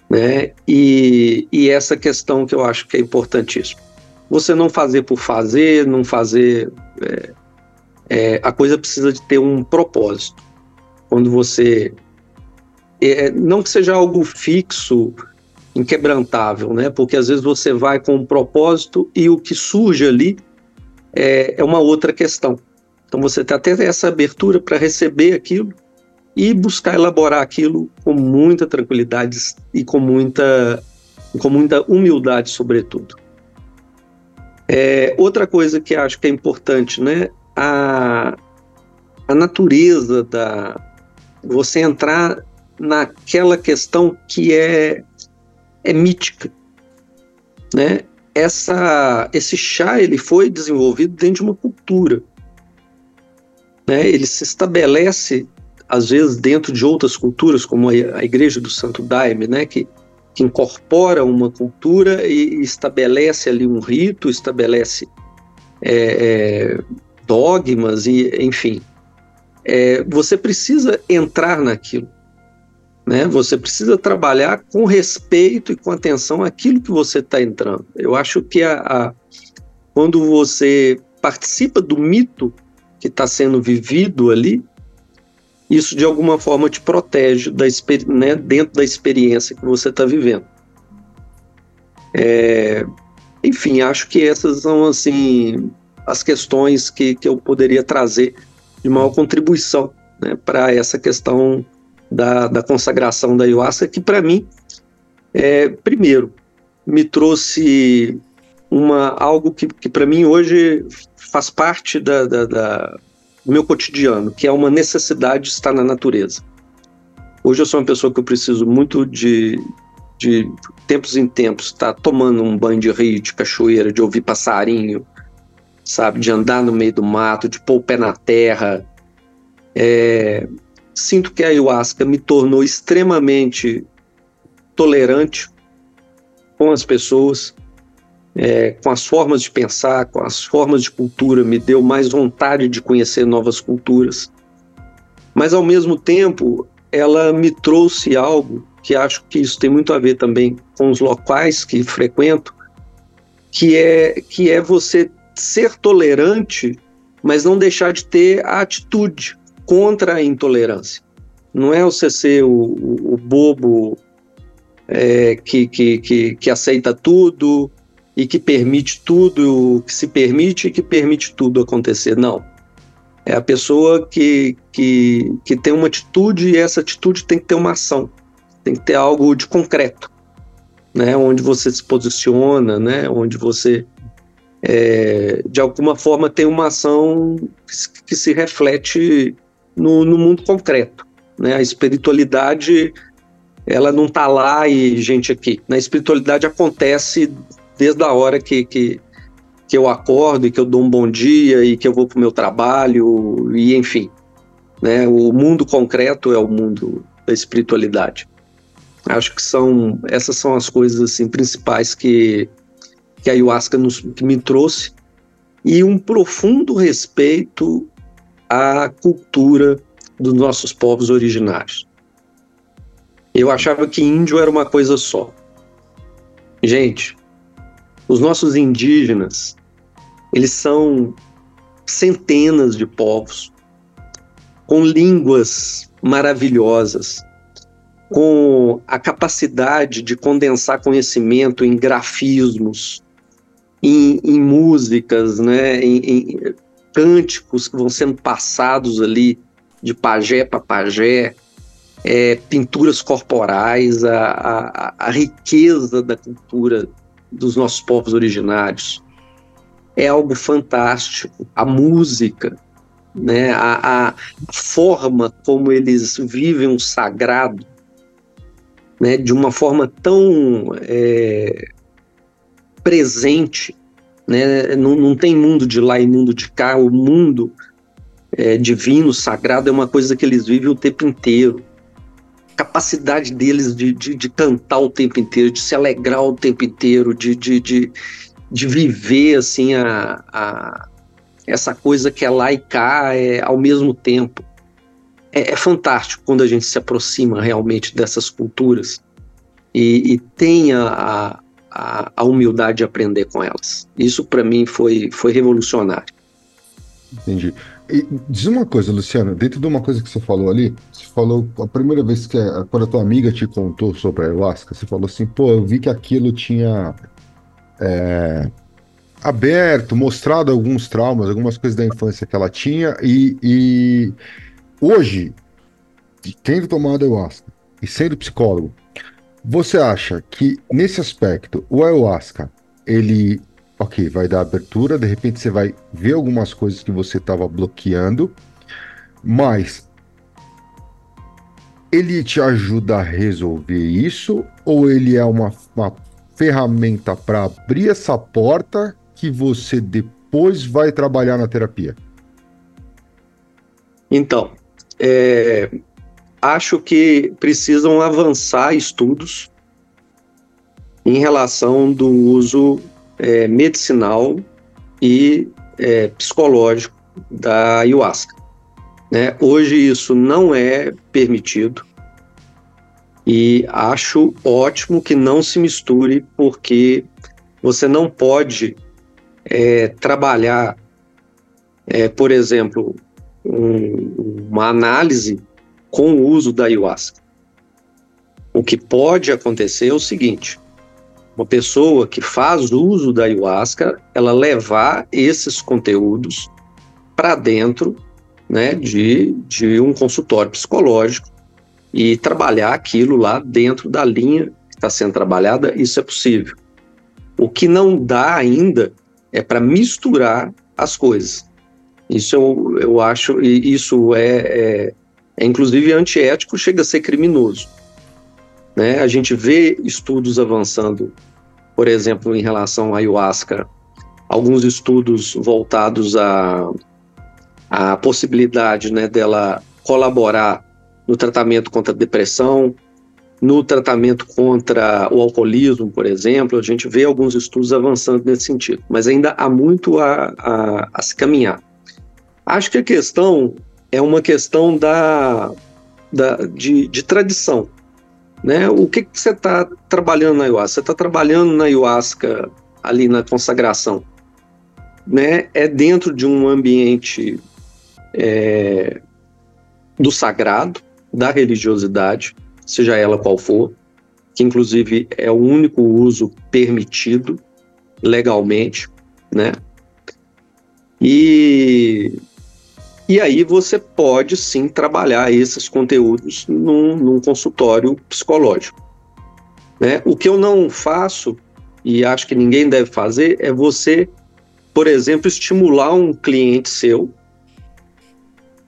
Speaker 4: né? E, e essa questão que eu acho que é importantíssima. Você não fazer por fazer, não fazer. É, é, a coisa precisa de ter um propósito. Quando você. É, não que seja algo fixo, inquebrantável, né? Porque às vezes você vai com um propósito e o que surge ali é, é uma outra questão. Então você tem até essa abertura para receber aquilo e buscar elaborar aquilo com muita tranquilidade e com muita, com muita humildade, sobretudo. É, outra coisa que acho que é importante, né? A, a natureza da. Você entrar naquela questão que é, é mítica, né? Essa, esse chá ele foi desenvolvido dentro de uma cultura, né? Ele se estabelece às vezes dentro de outras culturas, como a, a Igreja do Santo Daime, né? Que, que incorpora uma cultura e estabelece ali um rito, estabelece é, é, dogmas e enfim. É, você precisa entrar naquilo. Né? Você precisa trabalhar com respeito e com atenção àquilo que você está entrando. Eu acho que a, a, quando você participa do mito que está sendo vivido ali, isso de alguma forma te protege da, né, dentro da experiência que você está vivendo. É, enfim, acho que essas são assim as questões que, que eu poderia trazer de maior contribuição né, para essa questão da, da consagração da ayahuasca, que para mim, é, primeiro, me trouxe uma, algo que, que para mim hoje faz parte da, da, da, do meu cotidiano, que é uma necessidade de estar na natureza. Hoje eu sou uma pessoa que eu preciso muito de, de tempos em tempos estar tomando um banho de rio, de cachoeira, de ouvir passarinho, sabe, de andar no meio do mato, de pôr o pé na terra, é, sinto que a ayahuasca me tornou extremamente tolerante com as pessoas, é, com as formas de pensar, com as formas de cultura, me deu mais vontade de conhecer novas culturas. Mas, ao mesmo tempo, ela me trouxe algo que acho que isso tem muito a ver também com os locais que frequento, que é, que é você ser tolerante, mas não deixar de ter a atitude contra a intolerância. Não é você ser o, o, o bobo é, que, que, que, que aceita tudo e que permite tudo, que se permite e que permite tudo acontecer. Não. É a pessoa que, que, que tem uma atitude e essa atitude tem que ter uma ação, tem que ter algo de concreto, né? onde você se posiciona, né? onde você é, de alguma forma tem uma ação que, que se reflete no, no mundo concreto. Né? A espiritualidade ela não está lá e gente aqui. Na espiritualidade acontece desde a hora que, que, que eu acordo e que eu dou um bom dia e que eu vou para o meu trabalho e enfim. Né? O mundo concreto é o mundo da espiritualidade. Acho que são essas são as coisas assim principais que que a ayahuasca nos, que me trouxe e um profundo respeito a cultura dos nossos povos originários. Eu achava que índio era uma coisa só. Gente, os nossos indígenas, eles são centenas de povos com línguas maravilhosas, com a capacidade de condensar conhecimento em grafismos, em, em músicas, né, em, em, cânticos que vão sendo passados ali de pajé para pajé, é, pinturas corporais, a, a, a riqueza da cultura dos nossos povos originários. É algo fantástico. A música, né, a, a forma como eles vivem o sagrado, né, de uma forma tão é, presente né? Não, não tem mundo de lá e mundo de cá, o mundo é, divino, sagrado, é uma coisa que eles vivem o tempo inteiro. Capacidade deles de, de, de cantar o tempo inteiro, de se alegrar o tempo inteiro, de, de, de, de viver assim a, a, essa coisa que é lá e cá é, ao mesmo tempo. É, é, fantástico quando a gente se aproxima realmente dessas culturas e, e tem a, a, a humildade de aprender com elas. Isso para mim foi, foi revolucionário.
Speaker 2: Entendi. E diz uma coisa, Luciano, dentro de uma coisa que você falou ali, você falou a primeira vez que a, quando a tua amiga te contou sobre a ayahuasca, você falou assim, pô, eu vi que aquilo tinha é, aberto, mostrado alguns traumas, algumas coisas da infância que ela tinha, e, e hoje, tendo tomado ayahuasca e sendo psicólogo, você acha que nesse aspecto o ayahuasca ele, ok, vai dar abertura, de repente você vai ver algumas coisas que você estava bloqueando, mas ele te ajuda a resolver isso ou ele é uma, uma ferramenta para abrir essa porta que você depois vai trabalhar na terapia?
Speaker 4: Então, é, acho que precisam avançar estudos em relação do uso é, medicinal e é, psicológico da ayahuasca. Né? Hoje isso não é permitido e acho ótimo que não se misture, porque você não pode é, trabalhar, é, por exemplo, um, uma análise com o uso da ayahuasca. O que pode acontecer é o seguinte: uma pessoa que faz uso da ayahuasca, ela levar esses conteúdos para dentro né, de, de um consultório psicológico e trabalhar aquilo lá dentro da linha que está sendo trabalhada, isso é possível. O que não dá ainda é para misturar as coisas. Isso eu, eu acho, e isso é, é, é inclusive antiético, chega a ser criminoso. Né? A gente vê estudos avançando, por exemplo, em relação à ayahuasca, alguns estudos voltados à, à possibilidade né, dela colaborar no tratamento contra a depressão, no tratamento contra o alcoolismo, por exemplo, a gente vê alguns estudos avançando nesse sentido, mas ainda há muito a, a, a se caminhar. Acho que a questão é uma questão da, da de, de tradição. Né? O que, que você está trabalhando na ayahuasca? Você está trabalhando na ayahuasca ali na consagração. Né? É dentro de um ambiente é, do sagrado, da religiosidade, seja ela qual for, que inclusive é o único uso permitido legalmente, né? E e aí você pode sim trabalhar esses conteúdos num, num consultório psicológico. Né? O que eu não faço, e acho que ninguém deve fazer, é você, por exemplo, estimular um cliente seu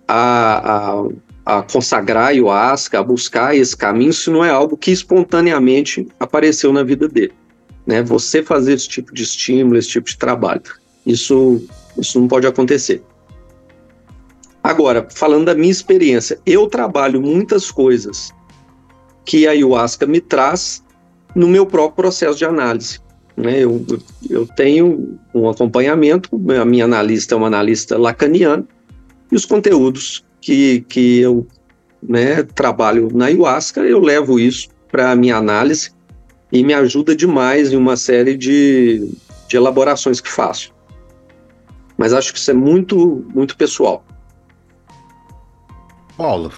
Speaker 4: a, a, a consagrar ayahuasca, a buscar esse caminho, se não é algo que espontaneamente apareceu na vida dele. Né? Você fazer esse tipo de estímulo, esse tipo de trabalho. Isso, isso não pode acontecer. Agora, falando da minha experiência, eu trabalho muitas coisas que a ayahuasca me traz no meu próprio processo de análise. Né? Eu, eu tenho um acompanhamento, a minha analista é uma analista lacaniana, e os conteúdos que, que eu né, trabalho na ayahuasca, eu levo isso para a minha análise e me ajuda demais em uma série de, de elaborações que faço. Mas acho que isso é muito, muito pessoal.
Speaker 2: Paulo,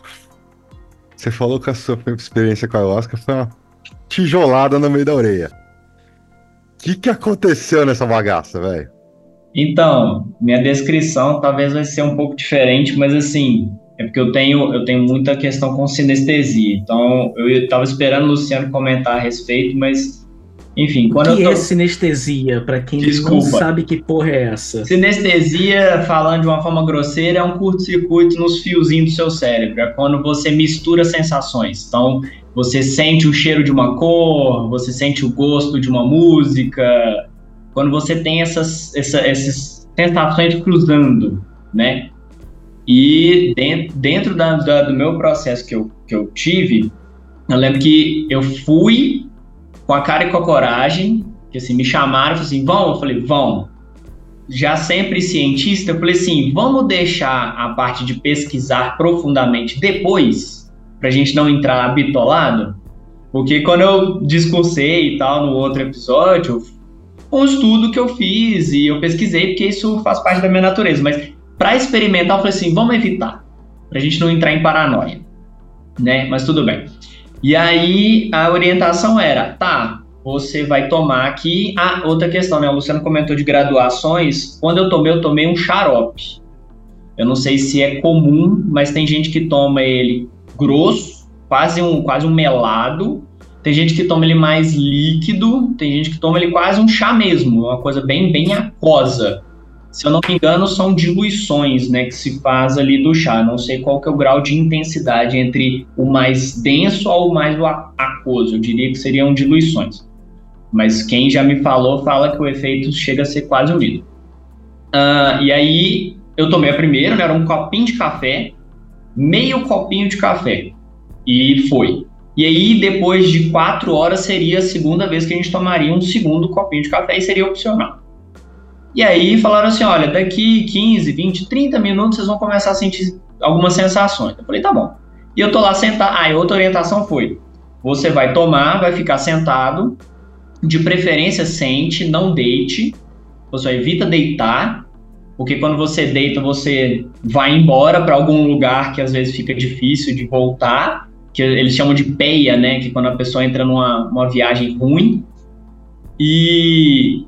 Speaker 2: você falou que a sua experiência com a ayahuasca foi uma tijolada no meio da orelha. O que, que aconteceu nessa bagaça, velho?
Speaker 5: Então, minha descrição talvez vai ser um pouco diferente, mas assim, é porque eu tenho, eu tenho muita questão com sinestesia. Então, eu estava esperando o Luciano comentar a respeito, mas enfim, quando
Speaker 3: o que
Speaker 5: eu tô...
Speaker 3: é sinestesia, para quem
Speaker 5: Desculpa.
Speaker 3: não sabe que porra é essa?
Speaker 5: Sinestesia, falando de uma forma grosseira, é um curto-circuito nos fiozinhos do seu cérebro. É quando você mistura sensações. Então, você sente o cheiro de uma cor, você sente o gosto de uma música. Quando você tem essas, essa, essas sensações cruzando, né? E dentro, dentro da, da, do meu processo que eu, que eu tive, eu lembro que eu fui com a cara e com a coragem, que assim, me chamaram, assim, vão? Eu falei, vão. Já sempre cientista, eu falei assim, vamos deixar a parte de pesquisar profundamente depois, para a gente não entrar bitolado, porque quando eu discursei e tal no outro episódio, um estudo que eu fiz e eu pesquisei, porque isso faz parte da minha natureza, mas para experimentar, eu falei assim, vamos evitar, para a gente não entrar em paranoia, né? Mas tudo bem. E aí a orientação era, tá, você vai tomar aqui. Ah, outra questão, né? O Luciano comentou de graduações. Quando eu tomei, eu tomei um xarope. Eu não sei se é comum, mas tem gente que toma ele grosso, quase um, quase um melado. Tem gente que toma ele mais líquido, tem gente que toma ele quase um chá mesmo, uma coisa bem, bem aquosa. Se eu não me engano, são diluições, né, que se faz ali do chá. Não sei qual que é o grau de intensidade entre o mais denso ou o mais aquoso. Eu diria que seriam diluições. Mas quem já me falou, fala que o efeito chega a ser quase o mesmo. Uh, e aí, eu tomei a primeira, né, era um copinho de café, meio copinho de café. E foi. E aí, depois de quatro horas, seria a segunda vez que a gente tomaria um segundo copinho de café e seria opcional. E aí falaram assim: olha, daqui 15, 20, 30 minutos vocês vão começar a sentir algumas sensações. Eu falei: tá bom. E eu tô lá sentado. Ah, e outra orientação foi: você vai tomar, vai ficar sentado, de preferência sente, não deite. Você evita deitar, porque quando você deita, você vai embora para algum lugar que às vezes fica difícil de voltar, que eles chamam de peia, né? Que quando a pessoa entra numa uma viagem ruim. E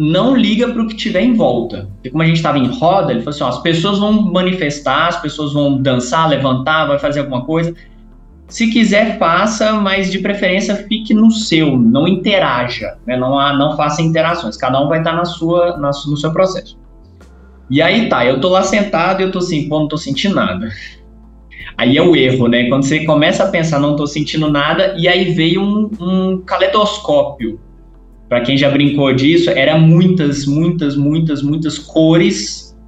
Speaker 5: não liga para o que tiver em volta. Como a gente estava em roda, ele falou assim: ó, as pessoas vão manifestar, as pessoas vão dançar, levantar, vai fazer alguma coisa. Se quiser, faça, mas de preferência fique no seu, não interaja, né? não, há, não faça interações. Cada um vai estar na sua, na, no seu processo. E aí tá, eu tô lá sentado e eu tô assim, pô, não tô sentindo nada. Aí é o erro, né? Quando você começa a pensar, não tô sentindo nada, e aí veio um, um para quem já brincou disso, era muitas, muitas, muitas, muitas cores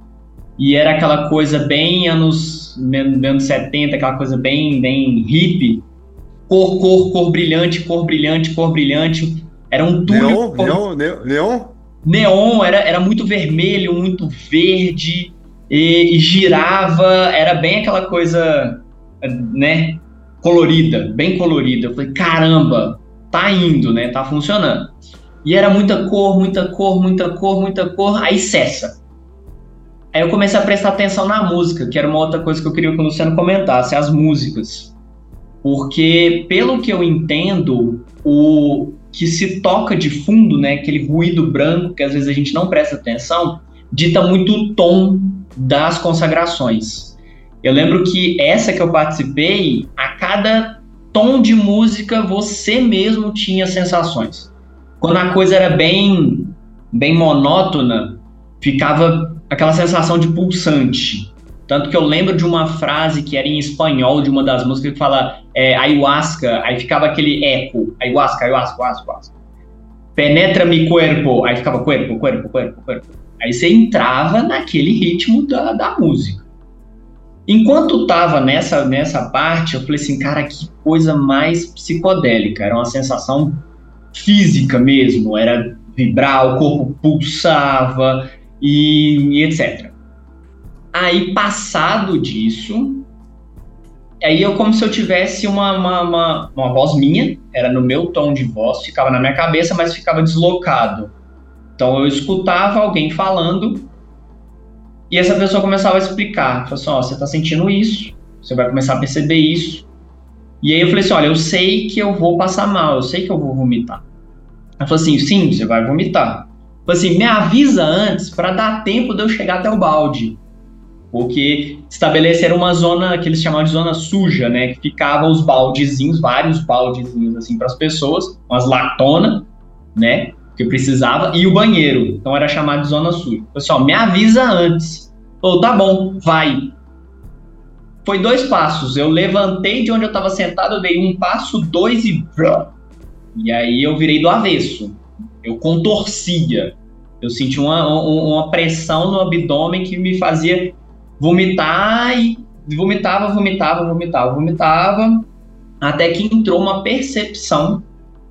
Speaker 5: e era aquela coisa bem anos, anos 70, aquela coisa bem, bem hippie. Cor, cor, cor brilhante, cor brilhante, cor brilhante. Era um túnel.
Speaker 2: Neon, cor... neon, neon, neon?
Speaker 5: Neon, era, era muito vermelho, muito verde e, e girava, era bem aquela coisa, né, colorida, bem colorida. Eu falei, caramba, tá indo, né, tá funcionando. E era muita cor, muita cor, muita cor, muita cor, aí cessa. Aí eu comecei a prestar atenção na música, que era uma outra coisa que eu queria que o Luciano comentasse, as músicas. Porque, pelo que eu entendo, o que se toca de fundo, né, aquele ruído branco que às vezes a gente não presta atenção, dita muito o tom das consagrações. Eu lembro que essa que eu participei, a cada tom de música você mesmo tinha sensações. Quando a coisa era bem, bem monótona, ficava aquela sensação de pulsante. Tanto que eu lembro de uma frase que era em espanhol de uma das músicas que fala é, ayahuasca, aí ficava aquele eco, ayahuasca, ayahuasca, ayahuasca, ayahuasca. Penetra mi cuerpo, aí ficava cuerpo, cuerpo, cuerpo, cuerpo. Aí você entrava naquele ritmo da, da música. Enquanto tava nessa, nessa parte, eu falei assim, cara, que coisa mais psicodélica. Era uma sensação física mesmo, era vibrar, o corpo pulsava e, e etc. Aí, passado disso, aí eu como se eu tivesse uma, uma, uma, uma, voz minha, era no meu tom de voz, ficava na minha cabeça, mas ficava deslocado. Então eu escutava alguém falando e essa pessoa começava a explicar. Falou assim, ó, oh, você está sentindo isso, você vai começar a perceber isso. E aí eu falei assim, olha, eu sei que eu vou passar mal, eu sei que eu vou vomitar. Ela falou assim, sim, você vai vomitar. Falei assim, me avisa antes para dar tempo de eu chegar até o balde. Porque estabeleceram uma zona que eles chamavam de zona suja, né? Que ficava os baldezinhos, vários baldezinhos assim para as pessoas, umas lactona, né? Que precisava, e o banheiro. Então era chamado de zona suja. Pessoal, me avisa antes. Falou, tá bom, vai foi dois passos. Eu levantei de onde eu estava sentado, eu dei um passo, dois e. E aí eu virei do avesso. Eu contorcia. Eu senti uma, uma pressão no abdômen que me fazia vomitar e vomitava, vomitava, vomitava, vomitava, até que entrou uma percepção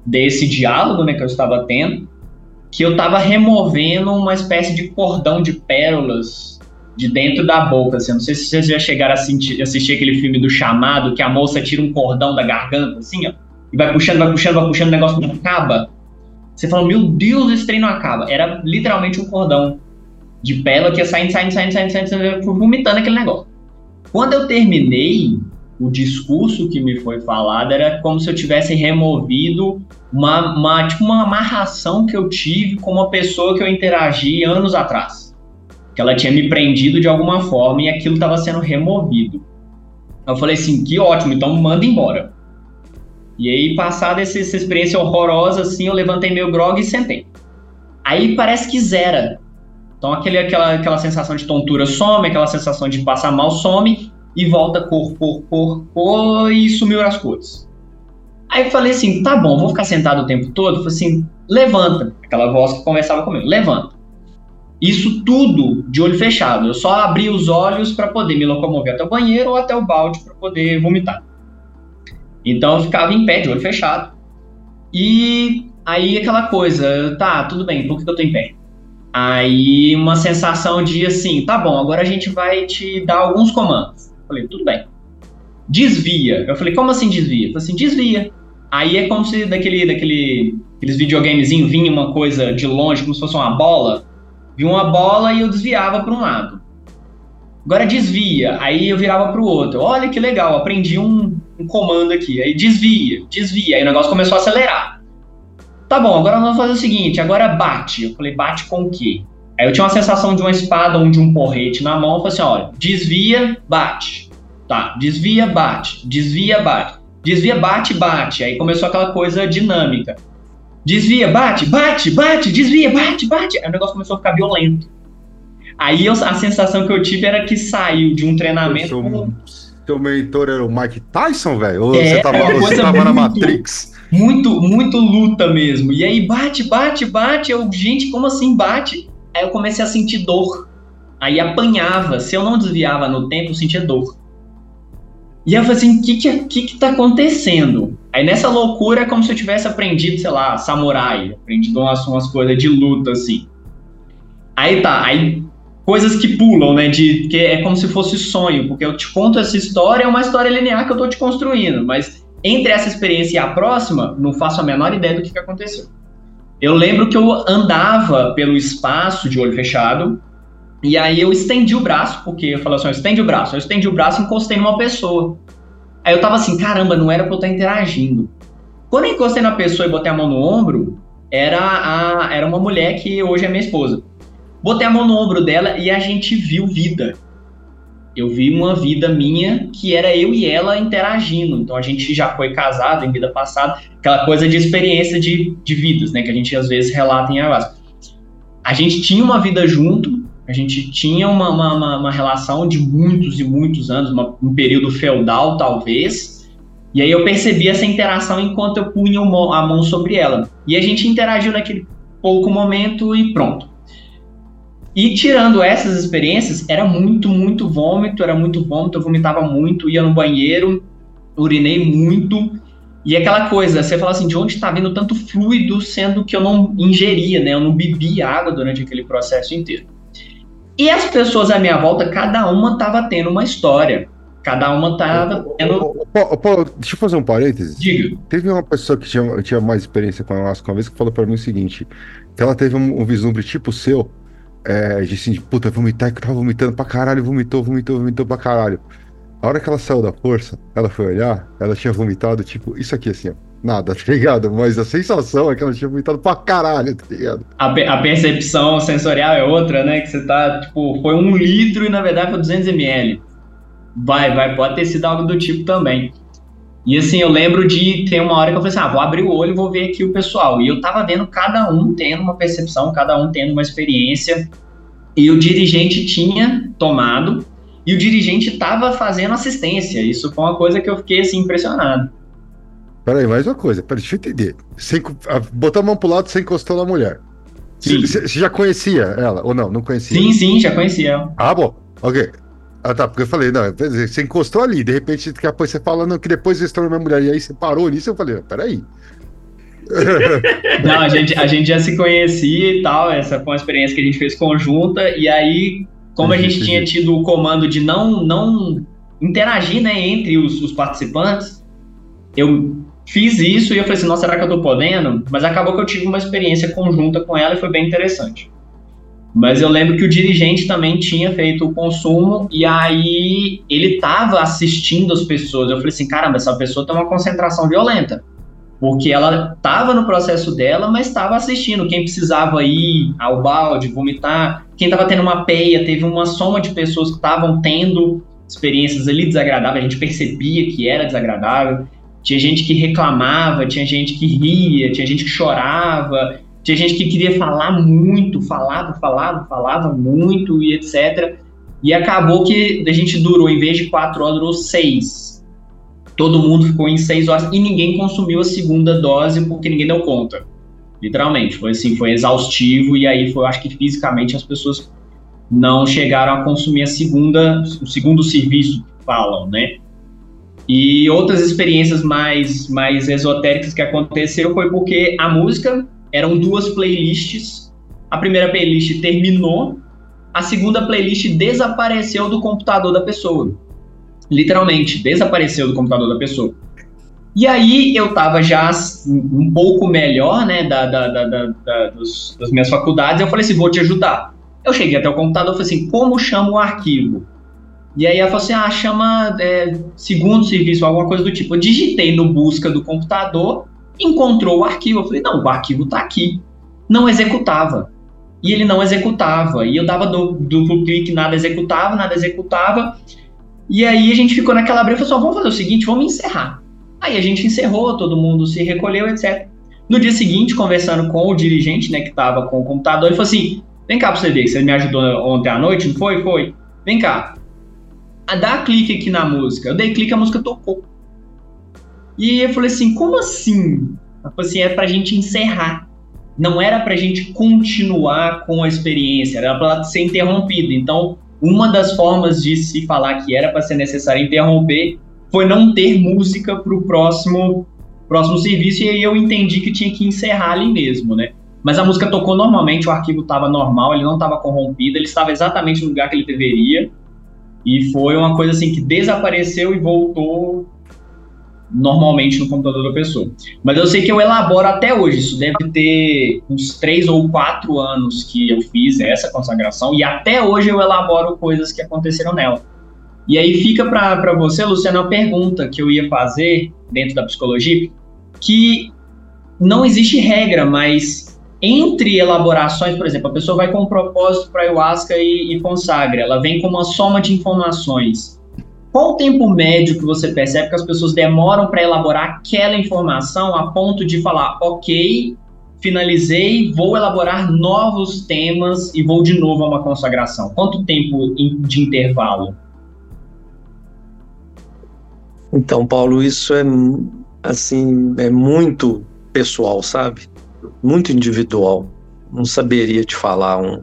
Speaker 5: desse diálogo né, que eu estava tendo, que eu estava removendo uma espécie de cordão de pérolas de dentro da boca. Assim. Não sei se vocês já chegaram a assistir, assistir aquele filme do Chamado, que a moça tira um cordão da garganta, assim, ó, e vai puxando, vai puxando, vai puxando, o negócio não acaba. Você fala, meu Deus, esse trem não acaba. Era literalmente um cordão de pérola que ia saindo, saindo, saindo, saindo, saindo, saindo vomitando aquele negócio. Quando eu terminei o discurso que me foi falado era como se eu tivesse removido uma, uma, tipo uma amarração que eu tive com uma pessoa que eu interagi anos atrás. Que ela tinha me prendido de alguma forma e aquilo estava sendo removido. Eu falei assim, que ótimo, então manda embora. E aí, passada essa, essa experiência horrorosa, assim, eu levantei meu grog e sentei. Aí parece que zera. Então aquele, aquela, aquela sensação de tontura some, aquela sensação de passar mal some, e volta cor, cor, cor, cor, e sumiu as cores. Aí eu falei assim, tá bom, vou ficar sentado o tempo todo? falei assim, levanta. Aquela voz que conversava comigo, levanta. Isso tudo de olho fechado. Eu só abri os olhos para poder me locomover até o banheiro ou até o balde para poder vomitar. Então eu ficava em pé, de olho fechado. E aí aquela coisa, tá, tudo bem, por que eu tô em pé? Aí uma sensação de assim, tá bom, agora a gente vai te dar alguns comandos. Eu falei, tudo bem. Desvia. Eu falei, como assim desvia? Eu falei assim, desvia. Aí é como se daquele, daquele, aqueles videogamezinhos vinha uma coisa de longe, como se fosse uma bola. Vinha uma bola e eu desviava para um lado. Agora desvia, aí eu virava para o outro. Olha que legal, aprendi um, um comando aqui. Aí desvia, desvia. Aí o negócio começou a acelerar. Tá bom, agora vamos fazer o seguinte, agora bate. Eu falei, bate com o quê? Aí eu tinha uma sensação de uma espada ou de um porrete na mão. Eu falei assim, olha, desvia, bate. Tá, desvia, bate. Desvia, bate. Desvia, bate, bate. Aí começou aquela coisa dinâmica. Desvia, bate, bate, bate, desvia, bate, bate. Aí o negócio começou a ficar violento. Aí eu, a sensação que eu tive era que saiu de um treinamento. Seu,
Speaker 2: seu mentor era o Mike Tyson, velho? Ou é, você tava, é você tava na Matrix?
Speaker 5: Muito, muito luta mesmo. E aí bate, bate, bate. Eu, gente, como assim bate? Aí eu comecei a sentir dor. Aí apanhava. Se eu não desviava no tempo, eu sentia dor. E eu falei assim, o que, que, que que tá acontecendo? Aí nessa loucura é como se eu tivesse aprendido, sei lá, samurai, aprendido umas, umas coisas de luta, assim. Aí tá, aí coisas que pulam, né? De que é como se fosse sonho, porque eu te conto essa história, é uma história linear que eu tô te construindo, mas entre essa experiência e a próxima, não faço a menor ideia do que, que aconteceu. Eu lembro que eu andava pelo espaço de olho fechado, e aí eu estendi o braço, porque eu falei assim, estende o braço. Eu estendi o braço e encostei numa pessoa. Aí eu tava assim, caramba, não era pra eu estar interagindo. Quando eu encostei na pessoa e botei a mão no ombro, era, a, era uma mulher que hoje é minha esposa. Botei a mão no ombro dela e a gente viu vida. Eu vi uma vida minha que era eu e ela interagindo. Então a gente já foi casado em vida passada, aquela coisa de experiência de, de vidas, né? Que a gente às vezes relata em ayahuasca. A gente tinha uma vida junto, a gente tinha uma, uma, uma relação de muitos e muitos anos, uma, um período feudal talvez. E aí eu percebi essa interação enquanto eu punha a mão sobre ela. E a gente interagiu naquele pouco momento e pronto. E tirando essas experiências, era muito, muito vômito, era muito vômito, eu vomitava muito, ia no banheiro, urinei muito. E aquela coisa, você fala assim, de onde está vindo tanto fluido, sendo que eu não ingeria, né? Eu não bebia água durante aquele processo inteiro. E as pessoas à minha volta, cada uma estava tendo uma história. Cada uma estava tendo.
Speaker 2: Paulo, deixa eu fazer um parênteses.
Speaker 5: Diga.
Speaker 2: Teve uma pessoa que tinha, tinha mais experiência com a uma vez que falou para mim o seguinte: que ela teve um, um vislumbre tipo seu, é, de assim, de puta, vomitar, que tava vomitando pra caralho, vomitou, vomitou, vomitou pra caralho. A hora que ela saiu da força, ela foi olhar, ela tinha vomitado, tipo, isso aqui assim, ó. Nada, tá ligado? Mas a sensação é que ela tinha vomitado pra caralho, tá ligado?
Speaker 5: A, a percepção sensorial é outra, né? Que você tá, tipo, foi um litro e na verdade foi 200 ml. Vai, vai, pode ter sido algo do tipo também. E assim, eu lembro de ter uma hora que eu falei assim: ah, vou abrir o olho e vou ver aqui o pessoal. E eu tava vendo cada um tendo uma percepção, cada um tendo uma experiência. E o dirigente tinha tomado e o dirigente estava fazendo assistência. Isso foi uma coisa que eu fiquei assim impressionado.
Speaker 2: Peraí, mais uma coisa, peraí, deixa eu entender. Você botou a mão pro lado, você encostou na mulher. Sim. Você já conhecia ela, ou não? Não conhecia?
Speaker 5: Sim, sim, já conhecia ela.
Speaker 2: Ah, bom, ok. Ah, tá, porque eu falei, não, você encostou ali, de repente, depois você falando que depois você estourou minha mulher, e aí você parou nisso, eu falei, peraí.
Speaker 5: Não, a gente, a gente já se conhecia e tal, essa foi uma experiência que a gente fez conjunta, e aí, como a gente tinha tido o comando de não, não interagir né, entre os, os participantes, eu fiz isso e eu falei assim, nossa, será que eu tô podendo? Mas acabou que eu tive uma experiência conjunta com ela e foi bem interessante. Mas eu lembro que o dirigente também tinha feito o consumo e aí ele estava assistindo as pessoas. Eu falei assim, caramba, essa pessoa tem uma concentração violenta. Porque ela estava no processo dela, mas estava assistindo. Quem precisava ir ao balde, vomitar, quem estava tendo uma peia, teve uma soma de pessoas que estavam tendo experiências ali desagradáveis, a gente percebia que era desagradável. Tinha gente que reclamava, tinha gente que ria, tinha gente que chorava, tinha gente que queria falar muito, falava, falava, falava muito e etc. E acabou que a gente durou, em vez de quatro horas, durou seis. Todo mundo ficou em seis horas e ninguém consumiu a segunda dose porque ninguém deu conta. Literalmente, foi assim, foi exaustivo e aí foi, acho que fisicamente as pessoas não chegaram a consumir a segunda, o segundo serviço que falam, né? E outras experiências mais, mais esotéricas que aconteceram foi porque a música eram duas playlists. A primeira playlist terminou, a segunda playlist desapareceu do computador da pessoa. Literalmente, desapareceu do computador da pessoa. E aí eu tava já um pouco melhor, né, da, da, da, da dos, das minhas faculdades, eu falei assim, vou te ajudar. Eu cheguei até o computador e falei assim, como chama o arquivo? E aí ela falou assim, ah, chama é, segundo serviço, alguma coisa do tipo. Eu digitei no busca do computador, encontrou o arquivo. Eu falei, não, o arquivo está aqui. Não executava. E ele não executava. E eu dava duplo clique, nada executava, nada executava. E aí a gente ficou naquela briga e falou assim, vamos fazer o seguinte, vamos encerrar. Aí a gente encerrou, todo mundo se recolheu, etc. No dia seguinte, conversando com o dirigente, né, que estava com o computador, ele falou assim, vem cá para você ver, você me ajudou ontem à noite, não foi? Foi. Vem cá, dá clique aqui na música. Eu dei clique, a música tocou. E eu falei assim, como assim? Ela falou assim, é pra gente encerrar. Não era pra gente continuar com a experiência, era pra ser interrompida. Então, uma das formas de se falar que era para ser necessário interromper foi não ter música pro próximo próximo serviço e aí eu entendi que tinha que encerrar ali mesmo, né? Mas a música tocou normalmente, o arquivo estava normal, ele não estava corrompido, ele estava exatamente no lugar que ele deveria. E foi uma coisa assim que desapareceu e voltou normalmente no computador da pessoa. Mas eu sei que eu elaboro até hoje, isso deve ter uns três ou quatro anos que eu fiz essa consagração, e até hoje eu elaboro coisas que aconteceram nela. E aí fica para você, Luciana, uma pergunta que eu ia fazer dentro da psicologia, que não existe regra, mas entre elaborações, por exemplo, a pessoa vai com um propósito para ayahuasca e, e consagra, ela vem com uma soma de informações. Qual o tempo médio que você percebe que as pessoas demoram para elaborar aquela informação a ponto de falar, ok, finalizei, vou elaborar novos temas e vou de novo a uma consagração? Quanto tempo de intervalo?
Speaker 4: Então, Paulo, isso é assim, é muito pessoal, sabe? Muito individual. Não saberia te falar um,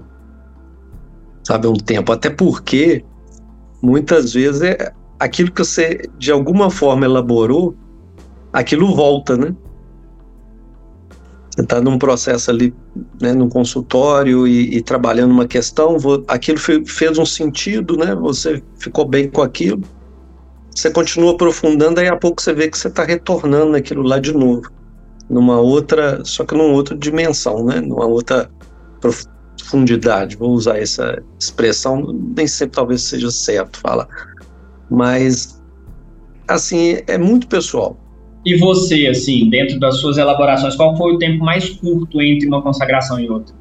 Speaker 4: sabe, um tempo. Até porque muitas vezes é aquilo que você de alguma forma elaborou, aquilo volta, né? Você está num processo ali, né, num consultório e, e trabalhando uma questão, aquilo fez um sentido, né? Você ficou bem com aquilo. Você continua aprofundando, aí a pouco você vê que você está retornando naquilo lá de novo numa outra, só que numa outra dimensão, né? Numa outra profundidade. Vou usar essa expressão, nem sempre talvez seja certo falar, mas assim é muito pessoal.
Speaker 5: E você, assim, dentro das suas elaborações, qual foi o tempo mais curto entre uma consagração e outra?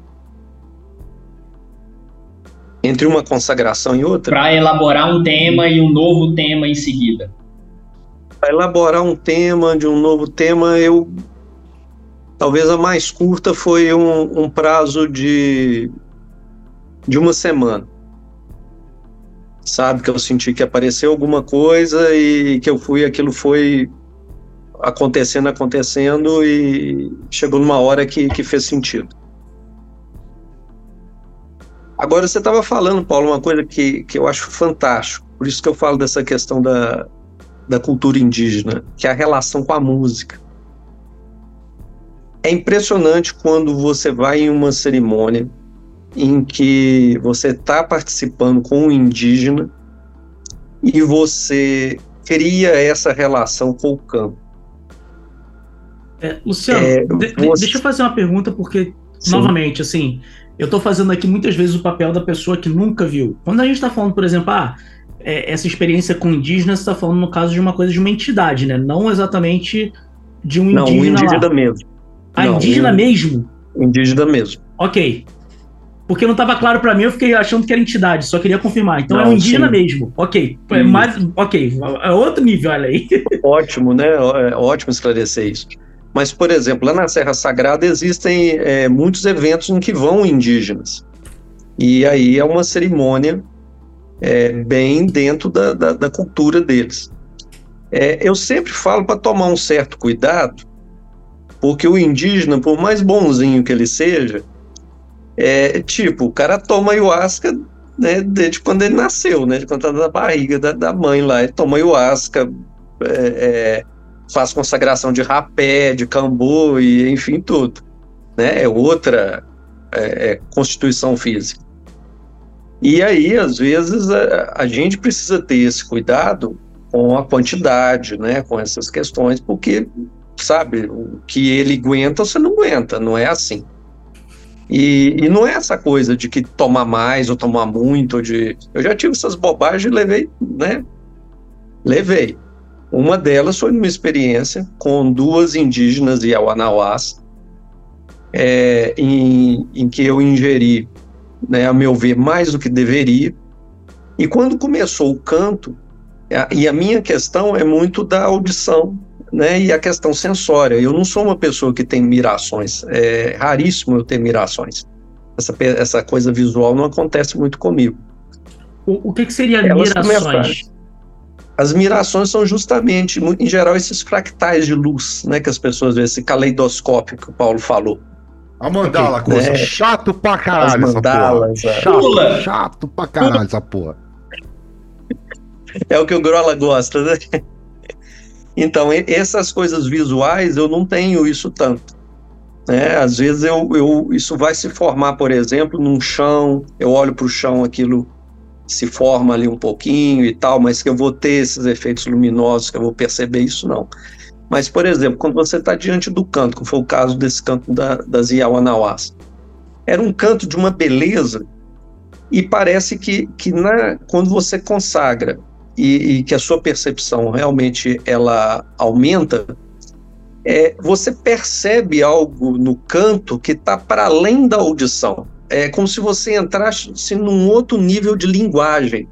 Speaker 4: Entre uma consagração e outra?
Speaker 5: Para elaborar um tema e um novo tema em seguida.
Speaker 4: Para elaborar um tema de um novo tema, eu Talvez a mais curta foi um, um prazo de, de uma semana. Sabe, que eu senti que apareceu alguma coisa e que eu fui, aquilo foi acontecendo, acontecendo e chegou numa hora que, que fez sentido. Agora, você estava falando, Paulo, uma coisa que, que eu acho fantástico, por isso que eu falo dessa questão da, da cultura indígena, que é a relação com a música. É impressionante quando você vai em uma cerimônia em que você está participando com um indígena e você cria essa relação com o campo.
Speaker 3: É, Luciano, é, de, você... deixa eu fazer uma pergunta, porque Sim. novamente, assim, eu estou fazendo aqui muitas vezes o papel da pessoa que nunca viu. Quando a gente está falando, por exemplo, ah, é, essa experiência com indígenas, está falando no caso de uma coisa de uma entidade, né? Não exatamente de um
Speaker 4: Não,
Speaker 3: indígena.
Speaker 4: um indígena
Speaker 3: lá.
Speaker 4: mesmo.
Speaker 3: Ah,
Speaker 4: Não,
Speaker 3: indígena
Speaker 4: um-
Speaker 3: mesmo?
Speaker 4: Indígena mesmo.
Speaker 3: Ok. Porque não estava claro para mim, eu fiquei achando que era entidade, só queria confirmar. Então é um
Speaker 4: Não,
Speaker 3: indígena
Speaker 4: sim.
Speaker 3: mesmo. Ok. É mais, ok. É outro nível, olha aí.
Speaker 4: Ótimo, né? É ótimo esclarecer isso. Mas, por exemplo, lá na Serra Sagrada existem é, muitos eventos em que vão indígenas. E aí é uma cerimônia é, bem dentro da, da, da cultura deles. É, eu sempre falo para tomar um certo cuidado, porque o indígena, por mais bonzinho que ele seja, é tipo, o cara toma ayahuasca né, desde quando ele nasceu, né, de quando tá na barriga da, da mãe lá, ele toma ayahuasca, é, é, faz consagração de rapé, de cambô e enfim tudo, né? É outra é, é, constituição física. E aí, às vezes, a, a gente precisa ter esse cuidado com a quantidade, né? Com essas questões, porque sabe o que ele aguenta, você não aguenta, não é assim. E, e não é essa coisa de que tomar mais ou tomar muito, ou de eu já tive essas bobagens e levei, né? Levei. Uma delas foi numa experiência com duas indígenas e Awanauás, é, em, em que eu ingeri, né, a meu ver, mais do que deveria. E quando começou o canto, a- e a minha questão é muito da audição, né, e a questão sensória. Eu não sou uma pessoa que tem mirações, é raríssimo eu ter mirações. Essa, essa coisa visual não acontece muito comigo.
Speaker 3: O, o que, que seria
Speaker 4: Elas
Speaker 3: mirações?
Speaker 4: As mirações são justamente, em geral, esses fractais de luz, né, que as pessoas veem, esse caleidoscópio que o Paulo falou.
Speaker 2: A mandala,
Speaker 4: Ok,
Speaker 2: coisa.
Speaker 4: é.
Speaker 2: Chato pra caralho
Speaker 4: As
Speaker 2: essa porra.
Speaker 4: mandalas, é.
Speaker 2: Chato,
Speaker 5: Pula.
Speaker 2: chato pra caralho essa porra.
Speaker 4: É o que o Grola gosta, né? Então, essas coisas visuais, eu não tenho isso tanto. Né? Às vezes, eu, eu, isso vai se formar, por exemplo, num chão, eu olho para o chão, aquilo se forma ali um pouquinho e tal, mas que eu vou ter esses efeitos luminosos, que eu vou perceber isso, não. Mas, por exemplo, quando você está diante do canto, que foi o caso desse canto da, das Iawanauás, era um canto de uma beleza e parece que, que na, quando você consagra e, e que a sua percepção realmente ela aumenta, é, você percebe algo no canto que está para além da audição. É como se você entrasse num outro nível de linguagem,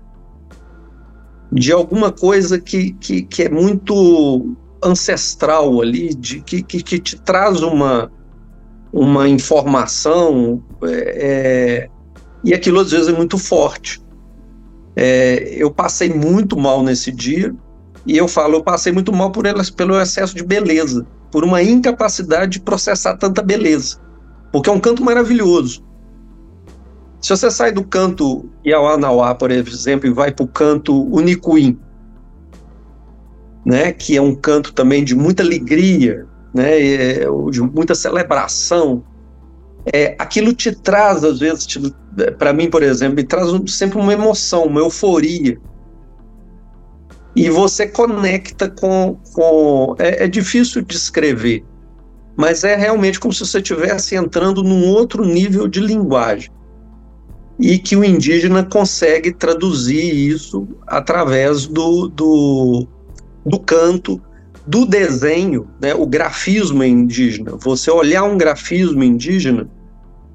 Speaker 4: de alguma coisa que, que, que é muito ancestral ali, de, que, que, que te traz uma, uma informação, é, e aquilo às vezes é muito forte. É, eu passei muito mal nesse dia, e eu falo, eu passei muito mal por elas, pelo excesso de beleza, por uma incapacidade de processar tanta beleza, porque é um canto maravilhoso. Se você sai do canto Iauanauá, por exemplo, e vai para o canto Unicuim, né, que é um canto também de muita alegria, né, é, de muita celebração, é, aquilo te traz, às vezes, para mim, por exemplo, me traz um, sempre uma emoção, uma euforia. E você conecta com. com é, é difícil descrever, mas é realmente como se você estivesse entrando num outro nível de linguagem. E que o indígena consegue traduzir isso através do, do, do canto, do desenho, né, o grafismo indígena. Você olhar um grafismo indígena,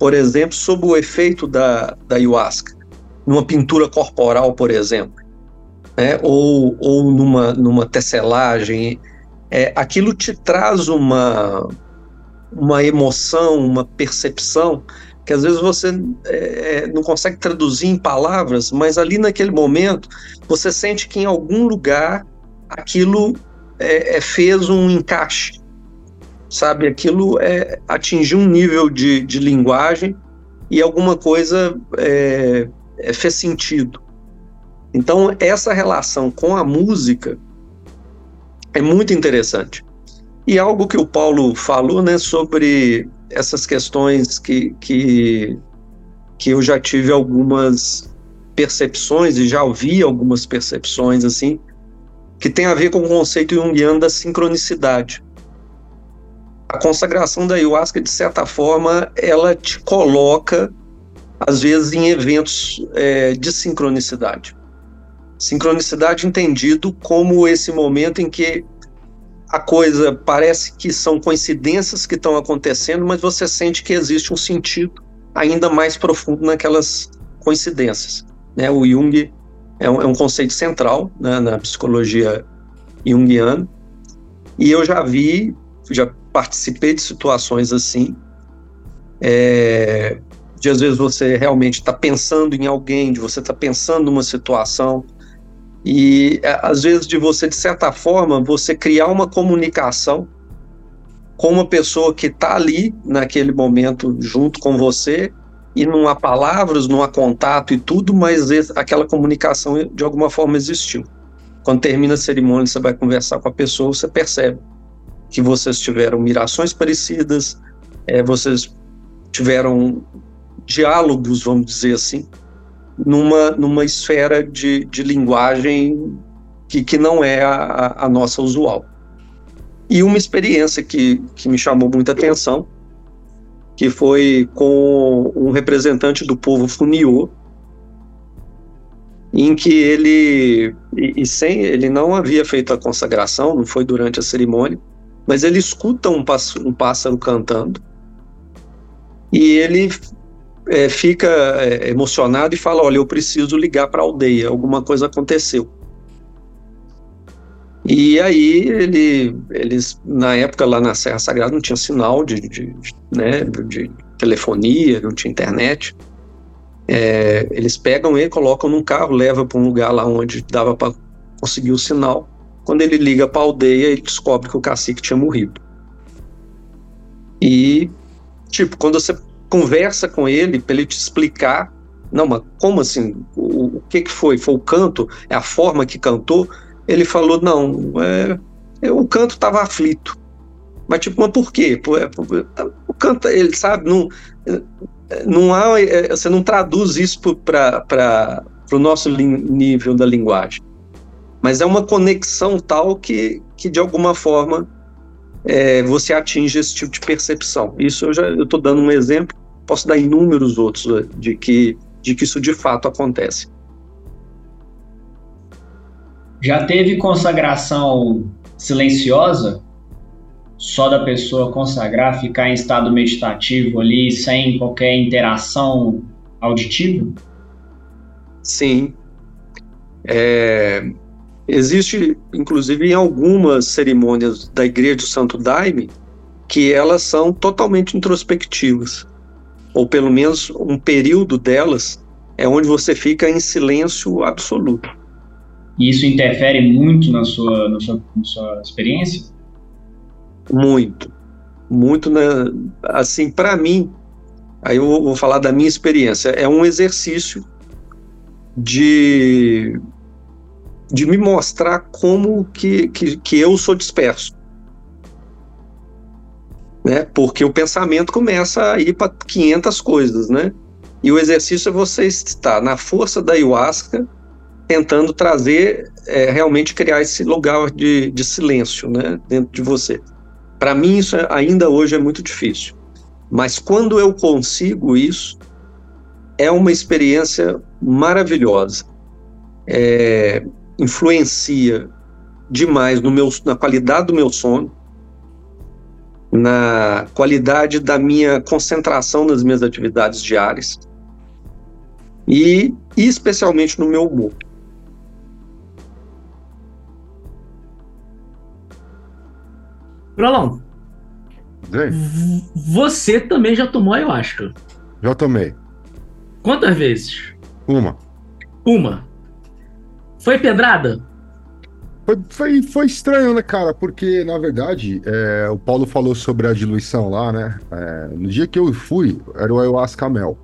Speaker 4: por exemplo, sob o efeito da, da ayahuasca, numa pintura corporal, por exemplo, né, ou, ou numa, numa tecelagem, é, aquilo te traz uma, uma emoção, uma percepção que às vezes você é, não consegue traduzir em palavras, mas ali naquele momento você sente que em algum lugar aquilo é, é, fez um encaixe, sabe? Aquilo é, atingiu um nível de, de linguagem e alguma coisa é, fez sentido. Então, essa relação com a música é muito interessante. E algo que o Paulo falou né, sobre essas questões que, que, que eu já tive algumas percepções e já ouvi algumas percepções assim, que tem a ver com o conceito junguiano da sincronicidade. A consagração da ayahuasca, de certa forma, ela te coloca, às vezes, em eventos é, de sincronicidade. Sincronicidade entendido como esse momento em que a coisa parece que são coincidências que estão acontecendo, mas você sente que existe um sentido ainda mais profundo naquelas coincidências. Né? O Jung é um, é um conceito central né, na psicologia junguiana, e eu já vi, já participei de situações assim, é, de às vezes você realmente está pensando em alguém, de você está pensando numa situação, e é, às vezes de você, de certa forma, você criar uma comunicação com uma pessoa que está ali naquele momento junto com você e não há palavras, não há contato e tudo, mas aquela comunicação de alguma forma existiu. Quando termina a cerimônia, você vai conversar com a pessoa, você percebe que vocês tiveram mirações parecidas, é, vocês tiveram diálogos, vamos dizer assim, numa, numa esfera de, de linguagem que, que não é a, a nossa usual. E uma experiência que, que me chamou muita atenção, que foi com um representante do povo Funiô, em que ele, e, e, sem, ele não havia feito a consagração, não foi durante a cerimônia, mas ele escuta um um pássaro cantando, e ele é, fica é, emocionado e fala: Olha, eu preciso ligar para a aldeia, alguma coisa aconteceu. E aí ele, eles, na época lá na Serra Sagrada não tinha sinal de, de, né, de telefonia, não tinha internet. É, eles pegam ele, colocam num carro, levam para um lugar lá onde dava para conseguir o sinal. Quando ele liga para a aldeia, ele descobre que o cacique tinha morrido. E, tipo, quando você conversa com ele para ele te explicar. Não, mas como assim? O, o, que, que foi? Foi o canto? É a forma que cantou? Ele falou: não, é, é o canto estava aflito. Mas, tipo, mas por quê? É, o canto, ele sabe, não, não há, é, você não traduz isso para o nosso nível da linguagem. Mas é uma conexão tal que, que de alguma forma, é, você atinge esse tipo de percepção. Isso eu já estou dando um exemplo, Posso dar inúmeros outros né, de que, de que isso de fato acontece.
Speaker 5: Já teve consagração silenciosa? Só da pessoa consagrar, ficar em estado meditativo ali, sem qualquer interação auditiva?
Speaker 4: Sim. É, existe, inclusive, em algumas cerimônias da Igreja do Santo Daime, que elas são totalmente introspectivas ou pelo menos um período delas, é onde você fica em silêncio absoluto.
Speaker 5: E isso interfere muito na sua, na sua, na sua experiência?
Speaker 4: Muito. Muito, na, assim, para mim, aí eu vou falar da minha experiência, é um exercício de, de me mostrar como que, que, que eu sou disperso né? Porque o pensamento começa a ir para 500 coisas, né? E o exercício é você estar na força da ayahuasca, tentando trazer, é, realmente criar esse lugar de, de silêncio, né? Dentro de você. Para mim, isso é, ainda hoje é muito difícil. Mas quando eu consigo isso, é uma experiência maravilhosa. É, influencia demais no meu, na qualidade do meu sono, na qualidade da minha concentração nas minhas atividades diárias e, especialmente no meu humor.
Speaker 3: Brolão, você também já tomou ayahuasca?
Speaker 2: Já tomei.
Speaker 3: Quantas vezes?
Speaker 2: Uma.
Speaker 3: Uma. Foi pedrada?
Speaker 2: Foi, foi, foi, estranho, né, cara? Porque, na verdade, é, o Paulo falou sobre a diluição lá, né? É, no dia que eu fui, era o ayahuasca mel.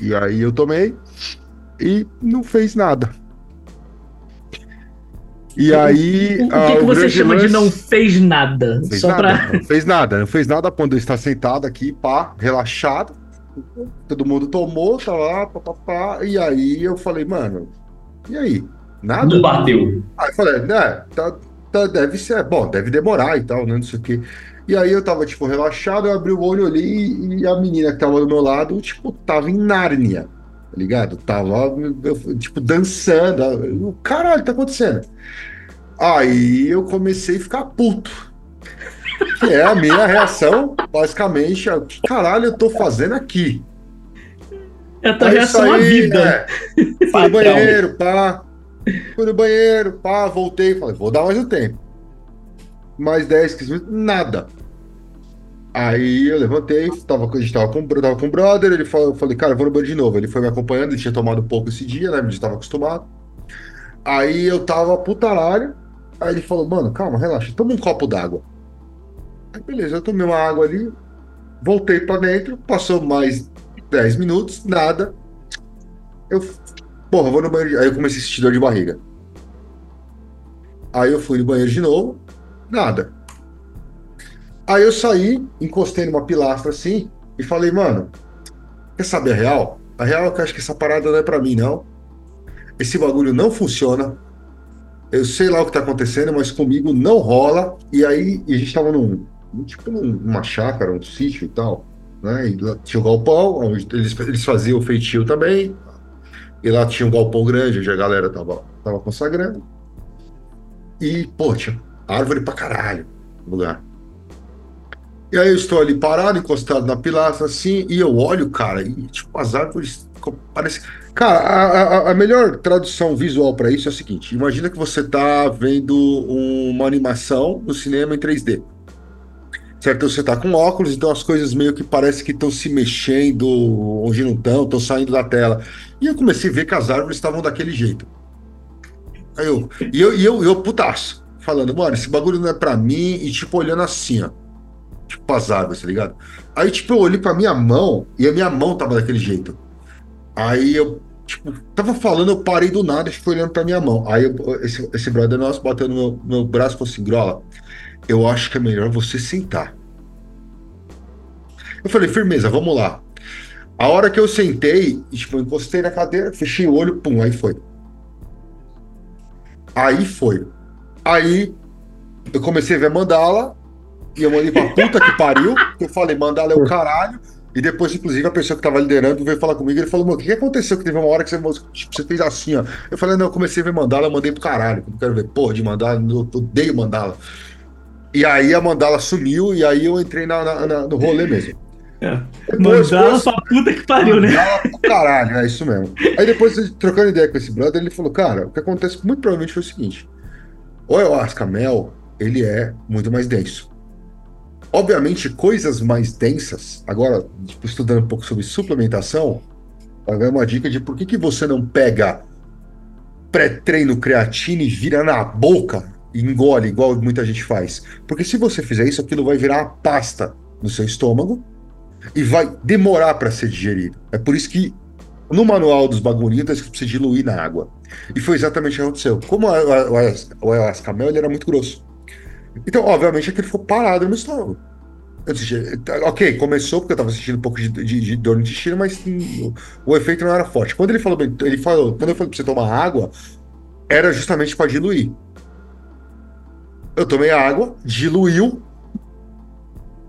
Speaker 2: E aí eu tomei e não fez nada. E aí.
Speaker 3: O, o, o que, que você chama lance... de não fez nada?
Speaker 2: Fez Só nada, pra... Não fez nada, não fez nada quando está sentado aqui, pá, relaxado. Todo mundo tomou, tá lá, pá, pá, pá. E aí eu falei, mano, e aí? Nada?
Speaker 5: Não bateu.
Speaker 2: Aí eu falei, né, tá, tá, deve ser, bom, deve demorar e tal, né, não sei o quê. E aí eu tava, tipo, relaxado, eu abri o olho ali e a menina que tava do meu lado, tipo, tava em Nárnia, tá ligado? Tava, tipo, dançando. O caralho, tá acontecendo? Aí eu comecei a ficar puto. Que é a minha reação, basicamente, é, que caralho eu tô fazendo aqui?
Speaker 3: É a tua reação à vida.
Speaker 2: É, fui banheiro, pá. Fui no banheiro, pá, voltei. Falei, vou dar mais um tempo. Mais 10, 15 minutos, nada. Aí eu levantei, tava, a gente tava com, tava com o brother, ele falou, eu falei, cara, eu vou no banheiro de novo. Ele foi me acompanhando, ele tinha tomado pouco esse dia, né? A gente tava acostumado. Aí eu tava putaralho. Aí ele falou, mano, calma, relaxa, toma um copo d'água. Aí beleza, eu tomei uma água ali, voltei pra dentro, passou mais 10 minutos, nada. Eu, porra, vou no banheiro. Aí eu comecei a sentir dor de barriga. Aí eu fui no banheiro de novo, nada. Aí eu saí, encostei numa pilastra assim e falei, mano, quer saber a real? A real é que eu acho que essa parada não é pra mim, não. Esse bagulho não funciona. Eu sei lá o que tá acontecendo, mas comigo não rola. E aí a gente tava num, tipo numa chácara, um sítio e tal né? E tinha o galpão, eles, eles faziam feitio também. E lá tinha um galpão grande, onde a galera tava, tava consagrando. E, pô, tinha árvore pra caralho no lugar. E aí eu estou ali parado, encostado na pilastra, assim, e eu olho, cara, e tipo, as árvores parecem. Cara, a, a, a melhor tradução visual para isso é o seguinte: imagina que você tá vendo uma animação no cinema em 3D certo? Você tá com óculos, então as coisas meio que parece que estão se mexendo, onde não estão, estão saindo da tela. E eu comecei a ver que as árvores estavam daquele jeito. Aí eu, e eu, e eu, eu putaço, falando, mano, esse bagulho não é pra mim, e tipo, olhando assim, ó. Tipo, as árvores, tá ligado? Aí, tipo, eu olhei pra minha mão, e a minha mão tava daquele jeito. Aí eu, tipo, tava falando, eu parei do nada e fui olhando pra minha mão. Aí eu, esse, esse brother nosso bateu no meu, meu braço e falou assim, Grola, eu acho que é melhor você sentar. Eu falei, firmeza, vamos lá. A hora que eu sentei, tipo, encostei na cadeira, fechei o olho, pum, aí foi. Aí foi. Aí eu comecei a ver mandala, e eu mandei pra puta que pariu, eu falei, mandala é o caralho. E depois, inclusive, a pessoa que tava liderando veio falar comigo, ele falou, mano, o que, aconteceu? Que teve uma hora que você, tipo, você fez assim, ó. Eu falei, não, eu comecei a ver mandala, eu mandei pro caralho. Não quero ver porra de mandala, eu odeio mandala. E aí a mandala sumiu e aí eu entrei na, na, na no rolê mesmo.
Speaker 3: É. Depois, mandala pra puta que pariu, né?
Speaker 2: Mandala pro caralho, é isso mesmo. Aí depois, trocando ideia com esse brother, ele falou, cara, o que acontece muito provavelmente foi o seguinte. O ayahuasca mel, ele é muito mais denso. Obviamente, coisas mais densas, agora, tipo, estudando um pouco sobre suplementação, vai uma dica de por que, que você não pega pré-treino creatina e vira na boca engole, igual muita gente faz. Porque se você fizer isso, aquilo vai virar uma pasta no seu estômago e vai demorar para ser digerido. É por isso que no manual dos bagulhinhos você precisa diluir na água. E foi exatamente o que aconteceu. Como o ayahuasca mel ele era muito grosso. Então, obviamente, aquilo ficou parado no estômago. Ok, começou porque eu tava sentindo um pouco de, de, de dor no intestino, mas o, o, efeito não era forte. Quando ele falou, ele falou, quando eu falei pra você tomar água, era justamente para diluir. Eu tomei água, diluiu,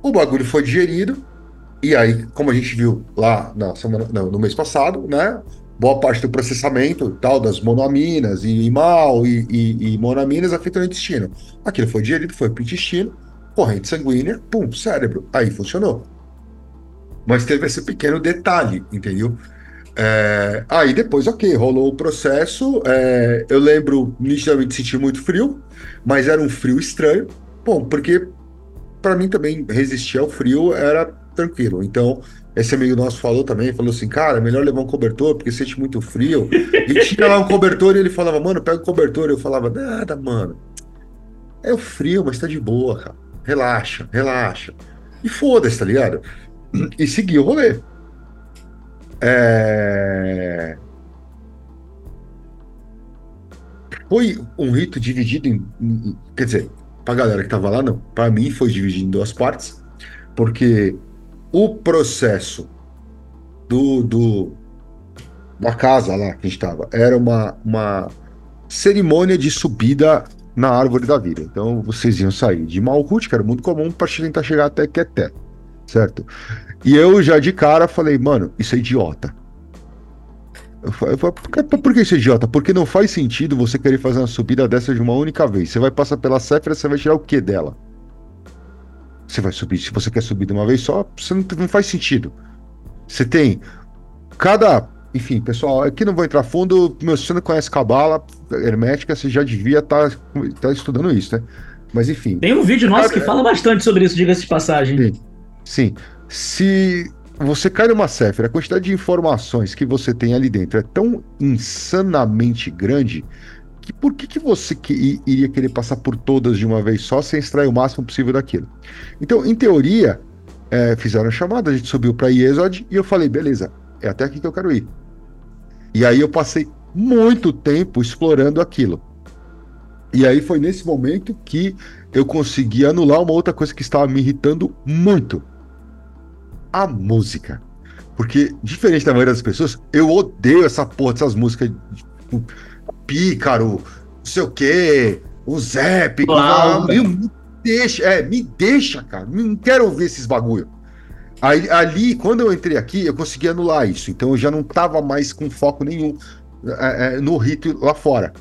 Speaker 2: o bagulho foi digerido, e aí, como a gente viu lá na semana, não, no mês passado, né? Boa parte do processamento tal, das monoaminas e, e mal e, e, e monoaminas afetam o intestino. Aquilo foi digerido, foi pro intestino, corrente sanguínea, pum, cérebro. Aí funcionou. Mas teve esse pequeno detalhe, entendeu? É, aí depois, ok, rolou o processo. É, eu lembro nitidamente de sentir muito frio, mas era um frio estranho. Bom, porque para mim também resistir ao frio era tranquilo. Então, esse amigo nosso falou também, falou assim, cara, melhor levar um cobertor, porque sente muito frio. E tinha lá um cobertor e ele falava, mano, pega o cobertor. Eu falava, nada, mano. É o frio, mas tá de boa, cara. Relaxa, relaxa. E foda-se, tá ligado? E seguir o rolê. É... Foi um rito dividido em, em quer dizer, para a galera que estava lá, não. Para mim foi dividido em duas partes, porque o processo do, do da casa lá que a gente estava era uma, uma cerimônia de subida na árvore da vida. Então vocês iam sair de Malkuth, que era muito comum, para tentar chegar até Keté, certo? E eu já de cara falei, mano, isso é idiota. Eu falei, por que isso é idiota? Porque não faz sentido você querer fazer uma subida dessa de uma única vez. Você vai passar pela Séfira, você vai tirar o que dela? Você vai subir, se você quer subir de uma vez só, você não, não faz sentido. Você tem cada enfim, pessoal, aqui não vou entrar fundo. Meu, se você não conhece cabala hermética, você já devia estar tá, tá estudando isso, né? Mas enfim.
Speaker 3: Tem um vídeo nosso que fala bastante sobre isso, diga-se de passagem.
Speaker 2: Sim. sim. Se você cai numa Séfira, a quantidade de informações que você tem ali dentro é tão insanamente grande que por que, que você que, iria querer passar por todas de uma vez só sem extrair o máximo possível daquilo? Então, em teoria, é, fizeram a chamada, a gente subiu para Iesod e eu falei, beleza, é até aqui que eu quero ir. E aí eu passei muito tempo explorando aquilo. E aí foi nesse momento que eu consegui anular uma outra coisa que estava me irritando muito. A música. Porque, diferente da maioria das pessoas, eu odeio essa porra dessas músicas tipo, pícaro, não sei o quê, o Zep. me deixa, é, me deixa, cara. Não quero ouvir esses bagulho. Aí, ali, quando eu entrei aqui, eu consegui anular isso. Então eu já não estava mais com foco nenhum é, é, no rito lá fora.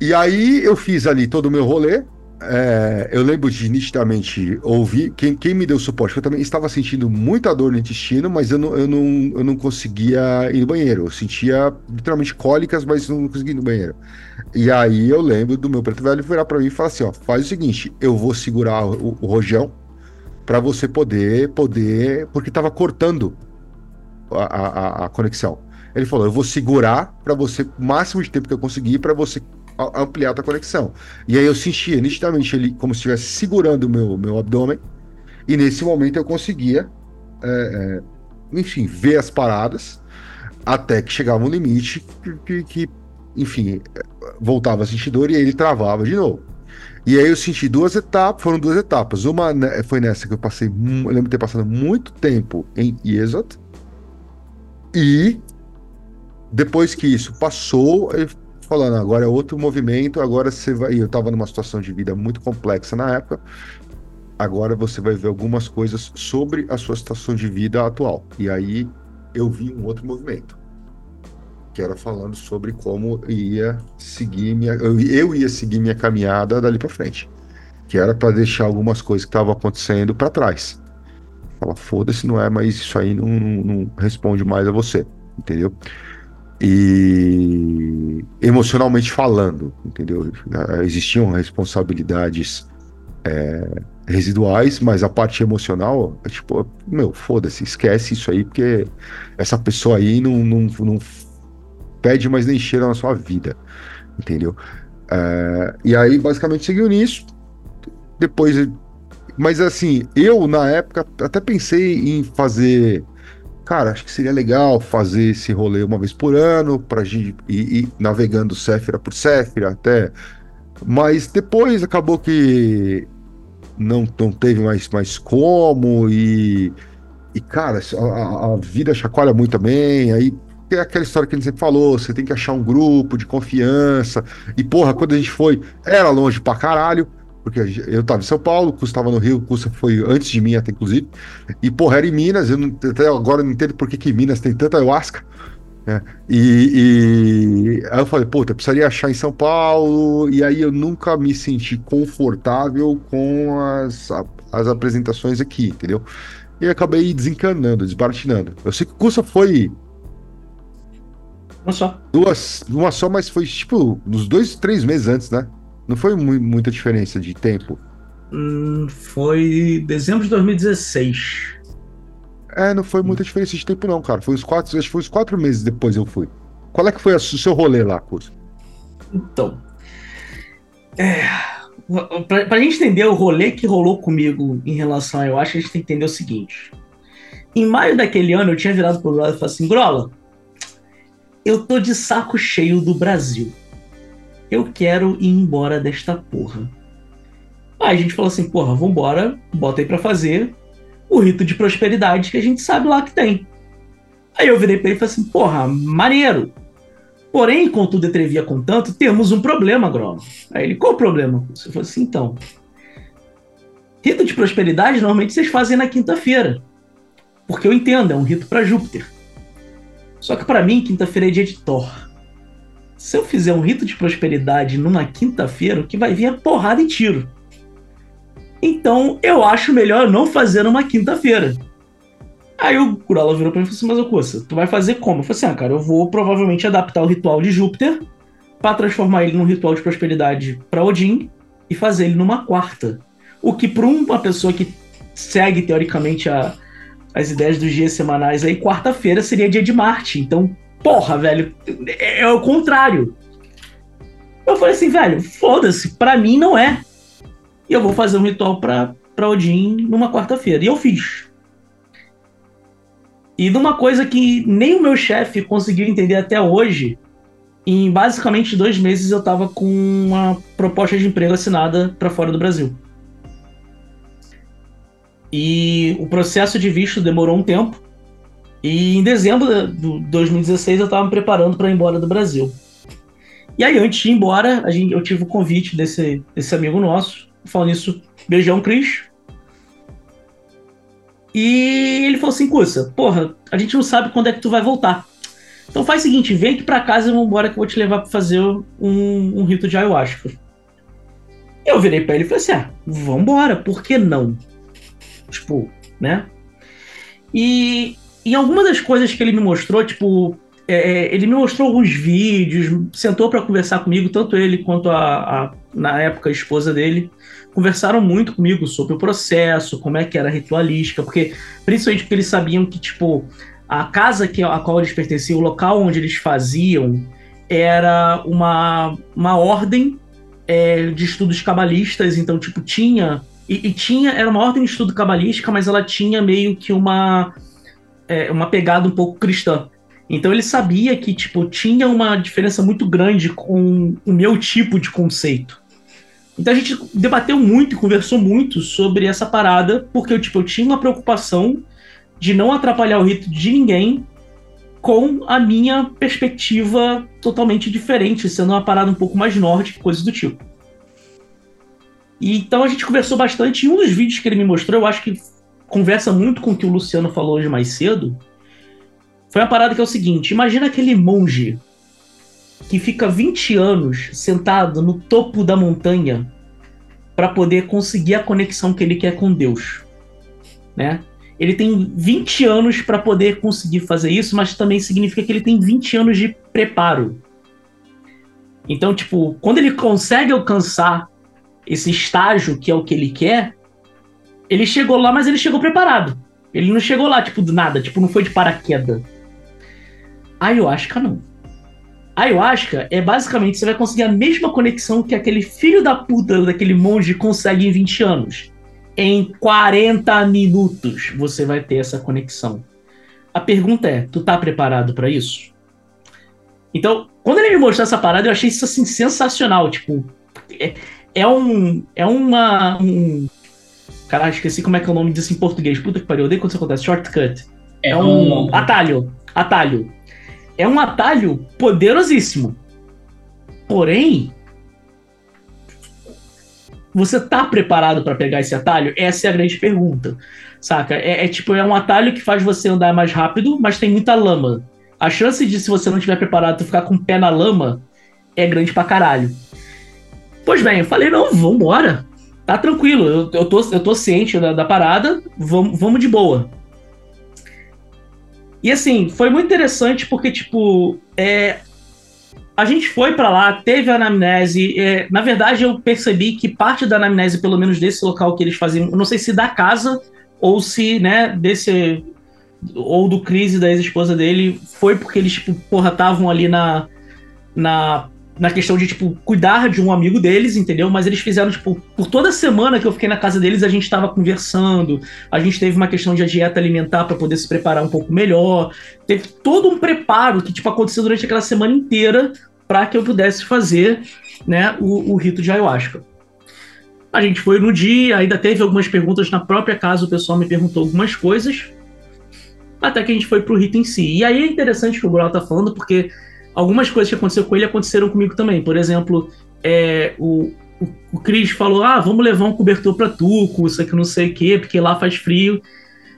Speaker 2: E aí eu fiz ali todo o meu rolê. É, eu lembro de nitidamente ouvir. Quem, quem me deu suporte, eu também estava sentindo muita dor no intestino, mas eu não, eu, não, eu não conseguia ir no banheiro. Eu sentia literalmente cólicas, mas não conseguia ir no banheiro. E aí eu lembro do meu preto velho virar para mim e falar assim: ó, faz o seguinte, eu vou segurar o, o rojão para você poder, poder, porque estava cortando a, a, a, conexão. Ele falou: eu vou segurar para você o máximo de tempo que eu conseguir para você ampliar a tua conexão. E aí eu sentia nitidamente ele como se estivesse segurando o meu, meu abdômen, e nesse momento eu conseguia, é, é, enfim, ver as paradas, até que chegava um limite que, que, que enfim, voltava a sentir dor e aí ele travava de novo. E aí eu senti duas etapas, foram duas etapas. Uma né, foi nessa que eu passei, eu lembro de ter passado muito tempo em Iesot. E depois que isso passou, falando, agora é outro movimento, agora você vai. Eu estava numa situação de vida muito complexa na época. Agora você vai ver algumas coisas sobre a sua situação de vida atual. E aí eu vi um outro movimento que era falando sobre como ia seguir minha, eu, ia seguir minha caminhada dali para frente, que era para deixar algumas coisas que estavam acontecendo para trás. Fala, foda-se, não é, mas isso aí não, não, não, responde mais a você, entendeu? E emocionalmente falando, entendeu? Existiam responsabilidades é, residuais, mas a parte emocional, é tipo, meu, foda-se, esquece isso aí, porque essa pessoa aí não, não, não pede, mas nem cheira na sua vida. Entendeu? Uh, e aí, basicamente, seguiu nisso. Depois. Mas assim, eu na época até pensei em fazer. Cara, acho que seria legal fazer esse rolê uma vez por ano, pra gente ir, ir navegando Séfira por Séfira até. Mas depois acabou que não, não teve mais, mais como e. E, cara, a, a vida chacoalha muito também, aí é aquela história que a gente sempre falou, você tem que achar um grupo de confiança. E, porra, quando a gente foi, era longe pra caralho, porque eu tava em São Paulo, o Custa tava no Rio, o Custa foi antes de mim até, inclusive. E, porra, era em Minas, eu não, até agora não entendo por que, que Minas tem tanta ayahuasca. Né? E, e, aí eu falei, puta, eu precisaria achar em São Paulo, e aí eu nunca me senti confortável com as, as apresentações aqui, entendeu? E acabei desencanando, desbaratinando. Eu sei que o Custa foi
Speaker 3: uma só.
Speaker 2: Duas, uma só, mas foi tipo uns dois, três meses antes, né? Não foi mu muita diferença de tempo.
Speaker 3: Hum, foi dezembro de 2016.
Speaker 2: É, não foi muita diferença de tempo, não, cara. Foi uns quatro, acho que foi uns quatro meses depois eu fui. Qual é que foi o seu rolê lá, curso?
Speaker 3: Então. É, pra, pra gente entender o rolê que rolou comigo em relação a eu acho, a gente tem que entender o seguinte. Em maio daquele ano, eu tinha virado pro lado e falado assim: Grola, eu tô de saco cheio do Brasil. Eu quero ir embora desta porra. Aí a gente falou assim, porra, vambora, bota aí pra fazer o rito de prosperidade que a gente sabe lá que tem. Aí eu virei pra ele e falei assim, porra, maneiro. Porém, contudo, entrevia contanto, temos um problema, Grono. Aí ele, qual o problema? Se fosse assim, então. Rito de prosperidade, normalmente vocês fazem na quinta-feira. Porque eu entendo, é um rito para Júpiter. Só que para mim, quinta-feira é dia de Thor. Se eu fizer um rito de prosperidade numa quinta-feira, o que vai vir é porrada e tiro. Então, eu acho melhor não fazer numa quinta-feira. Aí o Kurola virou pra mim e falou assim: Mas, ô Coça, tu vai fazer como? Eu falei assim: Ah, cara, eu vou provavelmente adaptar o ritual de Júpiter para transformar ele num ritual de prosperidade para Odin e fazer ele numa quarta. O que, para uma pessoa que segue teoricamente a, as ideias dos dias semanais aí, quarta-feira seria dia de Marte. Então, porra, velho, é, é o contrário. Eu falei assim, velho, foda-se, pra mim não é. E eu vou fazer um ritual pra, pra Odin numa quarta-feira. E eu fiz. E numa coisa que nem o meu chefe conseguiu entender até hoje, em basicamente dois meses eu tava com uma proposta de emprego assinada para fora do Brasil. E o processo de visto demorou um tempo. E em dezembro de 2016 eu estava me preparando para ir embora do Brasil. E aí, antes de ir embora, gente, eu tive o convite desse, desse amigo nosso, falando isso, beijão, Cris. E ele falou assim, Cussa, porra, a gente não sabe quando é que tu vai voltar. Então faz o seguinte, vem aqui pra casa e vamos embora que eu vou te levar pra fazer um, um rito de ayahuasca. Eu virei pra ele e falei assim, ah, vambora, por que não? Tipo, né? E em algumas das coisas que ele me mostrou, tipo, é, é ele me mostrou alguns vídeos, sentou para conversar comigo, tanto ele quanto a, a, na época, a esposa dele, conversaram muito comigo sobre o processo, como é que era a ritualística, porque principalmente porque eles sabiam que, tipo, a casa que, a qual eles pertenciam, o local onde eles faziam, era uma, uma ordem é, de estudos cabalistas, então, tipo, tinha e, e, tinha, era uma ordem de estudo cabalística, mas ela tinha meio que uma, é, uma pegada um pouco cristã. Então ele sabia que, tipo, tinha uma diferença muito grande com o meu tipo de conceito. Então a gente debateu muito e conversou muito sobre essa parada, porque tipo, eu tinha uma preocupação de não atrapalhar o rito de ninguém com a minha perspectiva totalmente diferente, sendo uma parada um pouco mais nórdica, coisas do tipo. E, então a gente conversou bastante. E um dos vídeos que ele me mostrou, eu acho que conversa muito com o que o Luciano falou hoje mais cedo. Foi uma parada que é o seguinte: imagina aquele monge que fica 20 anos sentado no topo da montanha para poder conseguir a conexão que ele quer com Deus, né? Ele tem 20 anos para poder conseguir fazer isso, mas também significa que ele tem 20 anos de preparo. Então, tipo, quando ele consegue alcançar esse estágio que é o que ele quer, ele chegou lá, mas ele chegou preparado. Ele não chegou lá, tipo, do nada, tipo, não foi de paraquedas. Ayahuasca não. Ayahuasca é basicamente você vai conseguir a mesma conexão que aquele filho da puta daquele monge consegue em 20 anos. Em 40 minutos você vai ter essa conexão. A pergunta é: tu tá preparado para isso? Então, quando ele me mostrou essa parada, eu achei isso assim sensacional. Tipo, é, é um. É uma. Um... Caralho, esqueci como é que é o nome disso em português. Puta que pariu, odeio quando isso acontece. Shortcut. É, é um, um atalho. Atalho. É um atalho poderosíssimo. Porém, você tá preparado para pegar esse atalho? Essa é a grande pergunta. Saca? É, é, tipo, é um atalho que faz você andar mais rápido, mas tem muita lama. A chance de, se você não estiver preparado, tu ficar com o pé na lama é grande pra caralho. Pois bem, eu falei, não, vambora. Tá tranquilo, eu, eu, tô, eu tô ciente da, da parada, vamos, vamos de boa. E assim, foi muito interessante porque, tipo, é, a gente foi para lá, teve a anamnese. É, na verdade, eu percebi que parte da anamnese, pelo menos desse local que eles faziam, não sei se da casa ou se, né, desse. Ou do crise da ex-esposa dele, foi porque eles, tipo, porra, estavam ali na, na na questão de, tipo, cuidar de um amigo deles, entendeu? Mas eles fizeram, tipo, por toda semana que eu fiquei na casa deles, a gente estava conversando, a gente teve uma questão de dieta alimentar para poder se preparar um pouco melhor. Teve todo um preparo que, tipo, aconteceu durante aquela semana inteira para que eu pudesse fazer, né, o, o rito de ayahuasca. A gente foi no dia, ainda teve algumas perguntas na própria casa, o pessoal me perguntou algumas coisas, até que a gente foi pro rito em si. E aí é interessante que o Bruno tá falando, porque algumas coisas que aconteceram com ele aconteceram comigo também. Por exemplo, é, o, o, o Cris falou: ah, vamos levar um cobertor para Tuco, isso aqui não sei o quê, porque lá faz frio.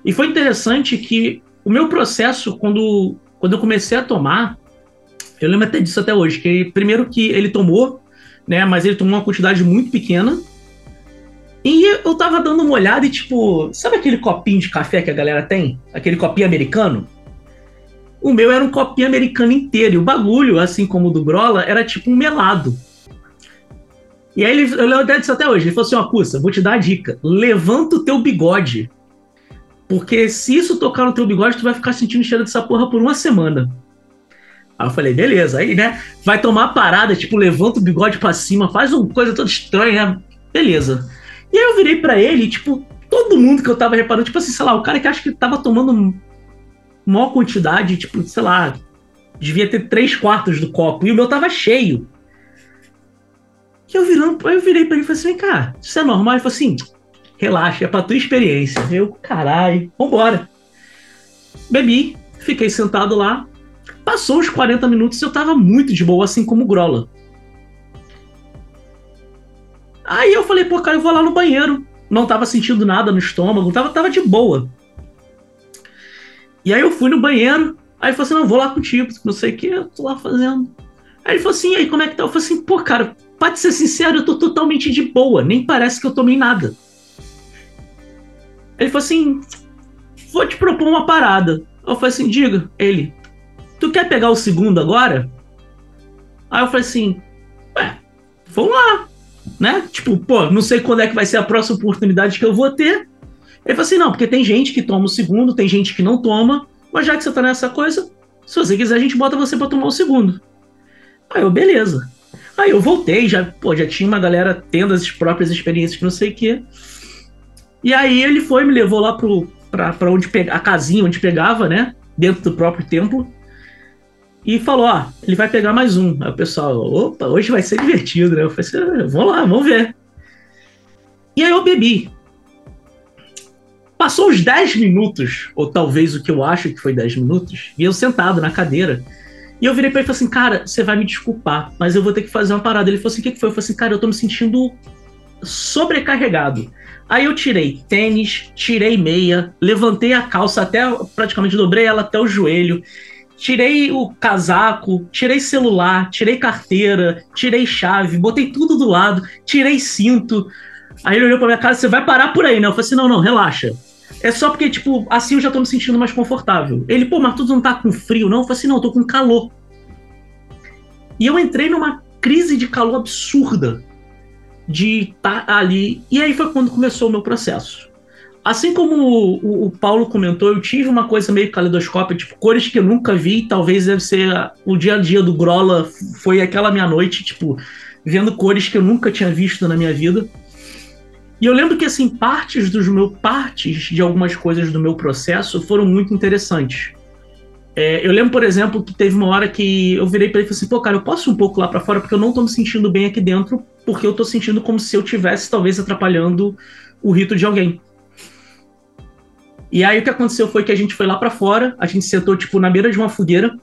Speaker 3: E foi interessante que o meu processo, quando, quando eu comecei a tomar, eu lembro até disso até hoje, que primeiro que ele tomou, né, mas ele tomou uma quantidade muito pequena. E eu tava dando uma olhada e, tipo, sabe aquele copinho de café que a galera tem? Aquele copinho americano? O meu era um copinho americano inteiro. E o bagulho, assim como o do Grola, era tipo um melado. E aí ele, eu lembro disso até hoje. Ele falou assim: ó, Cussa, vou te dar a dica. Levanta o teu bigode. Porque se isso tocar no teu bigode, tu vai ficar sentindo cheiro dessa porra por uma semana. Aí eu falei, beleza. Aí, né? Vai tomar a parada, tipo, levanta o bigode pra cima, faz uma coisa toda estranha, né? Beleza. E aí eu virei para ele, tipo, todo mundo que eu tava reparando, tipo assim, sei lá, o cara que acha que tava tomando maior quantidade, tipo, sei lá, devia ter três quartos do copo, e o meu tava cheio. E eu virando, eu virei pra ele e falei assim, cara, isso é normal? Ele falou assim, relaxa, é pra tua experiência. Eu, caralho, vambora. Bebi, fiquei sentado lá. Passou os 40 minutos e eu tava muito de boa, assim como o Grola. Aí eu falei, pô, cara, eu vou lá no banheiro. Não tava sentindo nada no estômago, tava, tava de boa. E aí eu fui no banheiro, aí ele falou assim, não, vou lá contigo, não sei o que, eu tô lá fazendo. Aí ele falou assim, e aí como é que tá? Eu falei assim, pô, cara, pode ser sincero, eu tô totalmente de boa, nem parece que eu tomei nada. Ele falou assim: vou te propor uma parada. Eu falei assim: diga, ele, tu quer pegar o segundo agora? Aí eu falei assim: ué, vamos lá, né? Tipo, pô, não sei quando é que vai ser a próxima oportunidade que eu vou ter. Ele falou assim: não, porque tem gente que toma o segundo, tem gente que não toma, mas já que você tá nessa coisa, se você quiser, a gente bota você para tomar o segundo. Aí eu, beleza. Aí eu voltei, já, pô, já tinha uma galera tendo as próprias experiências que não sei o quê. E aí ele foi, me levou lá pro, pra, pra onde pega, a casinha onde pegava, né? Dentro do próprio templo. E falou, ó, ele vai pegar mais um. Aí o pessoal, opa, hoje vai ser divertido, né? Eu falei assim, ah, vamos lá, vamos ver. E aí eu bebi. Passou uns 10 minutos, ou talvez o que eu acho que foi 10 minutos, e eu sentado na cadeira. E eu virei pra ele e falei assim, cara, você vai me desculpar, mas eu vou ter que fazer uma parada. Ele falou assim, o que, que foi? Eu falei assim, cara, eu tô me sentindo sobrecarregado. Aí eu tirei tênis, tirei meia, levantei a calça até praticamente dobrei ela até o joelho, tirei o casaco, tirei celular, tirei carteira, tirei chave, botei tudo do lado, tirei cinto. Aí ele olhou pra minha cara, você vai parar por aí, né? Eu falei assim: não, não, relaxa. É só porque, tipo, assim eu já tô me sentindo mais confortável. Ele, pô, mas tu não tá com frio, não? Eu falei assim: não, eu tô com calor. E eu entrei numa crise de calor absurda de estar tá ali. E aí foi quando começou o meu processo. Assim como o, o, o, Paulo comentou, eu tive uma coisa meio caleidoscópica, tipo, cores que eu nunca vi, talvez deve ser o dia a dia do Grola, foi aquela minha noite, tipo, vendo cores que eu nunca tinha visto na minha vida. E eu lembro que, assim, partes dos meus partes de algumas coisas do meu processo foram muito interessantes. É, eu lembro, por exemplo, que teve uma hora que eu virei para ele e falei assim: pô, cara, eu posso ir um pouco lá para fora porque eu não tô me sentindo bem aqui dentro, porque eu tô sentindo como se eu tivesse talvez atrapalhando o rito de alguém. E aí o que aconteceu foi que a gente foi lá para fora, a gente sentou tipo na beira de uma fogueira.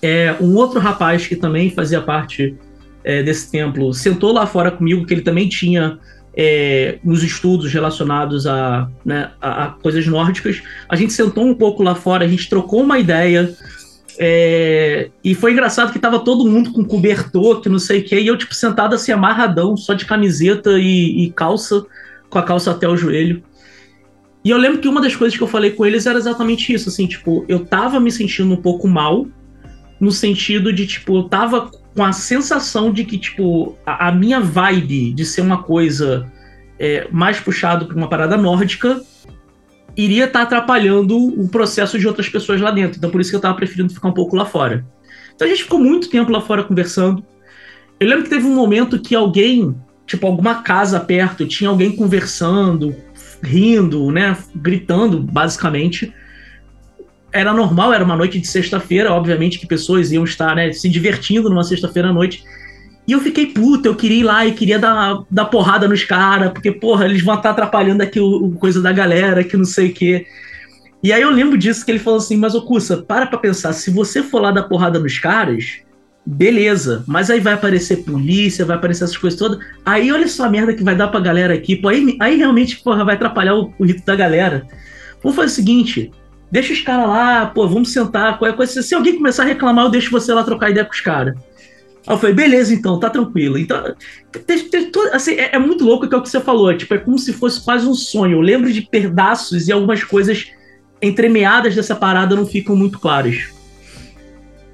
Speaker 3: É, um outro rapaz que também fazia parte é, desse templo sentou lá fora comigo, que ele também tinha é, nos estudos relacionados a, né, a, a, coisas nórdicas. A gente sentou um pouco lá fora, a gente trocou uma ideia. É, e foi engraçado que tava todo mundo com cobertor, que não sei o que, e eu, tipo, sentado assim, amarradão, só de camiseta e, e calça, com a calça até o joelho. E eu lembro que uma das coisas que eu falei com eles era exatamente isso, assim, tipo, eu tava me sentindo um pouco mal, no sentido de, tipo, eu tava com a sensação de que, tipo, a, a minha vibe de ser uma coisa é, mais puxado para uma parada nórdica iria estar tá atrapalhando o processo de outras pessoas lá dentro. Então, por isso que eu tava preferindo ficar um pouco lá fora. Então, a gente ficou muito tempo lá fora conversando. Eu lembro que teve um momento que alguém, tipo, alguma casa perto, tinha alguém conversando, rindo, né, gritando, basicamente era normal, era uma noite de sexta-feira, obviamente que pessoas iam estar né, se divertindo numa sexta-feira à noite. E eu fiquei puta, eu queria ir lá e queria dar, dar porrada nos caras, porque, porra, eles vão estar atrapalhando aqui o, o, coisa da galera, que não sei o quê. E aí eu lembro disso que ele falou assim, mas ô Cussa, para pra pensar, se você for lá dar porrada nos caras, beleza, mas aí vai aparecer polícia, vai aparecer essas coisas todas, aí olha só a merda que vai dar pra galera aqui, pô, aí, aí realmente, porra, vai atrapalhar o, o rito da galera. Vamos fazer o seguinte, deixa os caras lá, pô, vamos sentar, qualquer coisa, se alguém começar a reclamar, eu deixo você lá trocar ideia com os caras. Aí eu falei, beleza, então, tá tranquilo. Então, tem, tem, assim, é, é, muito louco que é o que você falou. Tipo, é como se fosse quase um sonho. Eu lembro de pedaços e algumas coisas entremeadas dessa parada não ficam muito claras.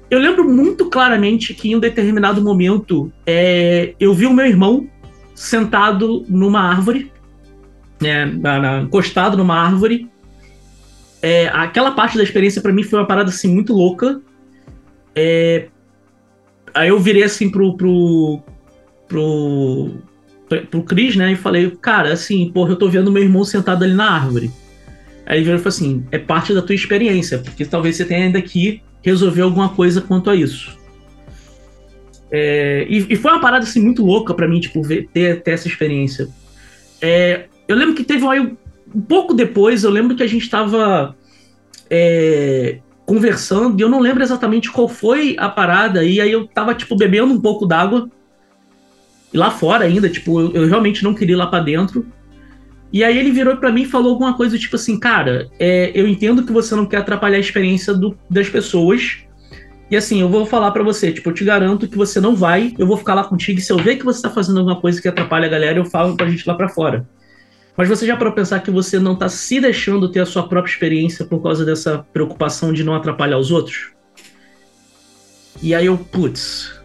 Speaker 3: Eu lembro muito claramente que em um determinado momento é, eu vi o meu irmão sentado numa árvore, né, na, na, encostado numa árvore. É, aquela parte da experiência para mim foi uma parada assim muito louca. É, aí eu virei assim pro, pro, pro, pro Cris, né? E falei, cara, assim, porra, eu tô vendo meu irmão sentado ali na árvore. Aí ele virou e falou assim: é parte da tua experiência, porque talvez você tenha ainda que resolver alguma coisa quanto a isso. É, e, e, foi uma parada assim muito louca para mim, tipo, ver, ter, ter essa experiência. É, eu lembro que teve um, um pouco depois, eu lembro que a gente estava é, conversando, e eu não lembro exatamente qual foi a parada, e aí eu tava, tipo, bebendo um pouco d'água, lá fora ainda, tipo, eu, eu realmente não queria ir lá para dentro. E aí ele virou para mim e falou alguma coisa tipo assim, cara, é, eu entendo que você não quer atrapalhar a experiência do, das pessoas. E assim, eu vou falar para você, tipo, eu te garanto que você não vai, eu vou ficar lá contigo e se eu ver que você tá fazendo alguma coisa que atrapalha a galera, eu falo pra gente lá para fora. Mas você já para pensar que você não tá se deixando ter a sua própria experiência por causa dessa preocupação de não atrapalhar os outros? E aí eu, putz,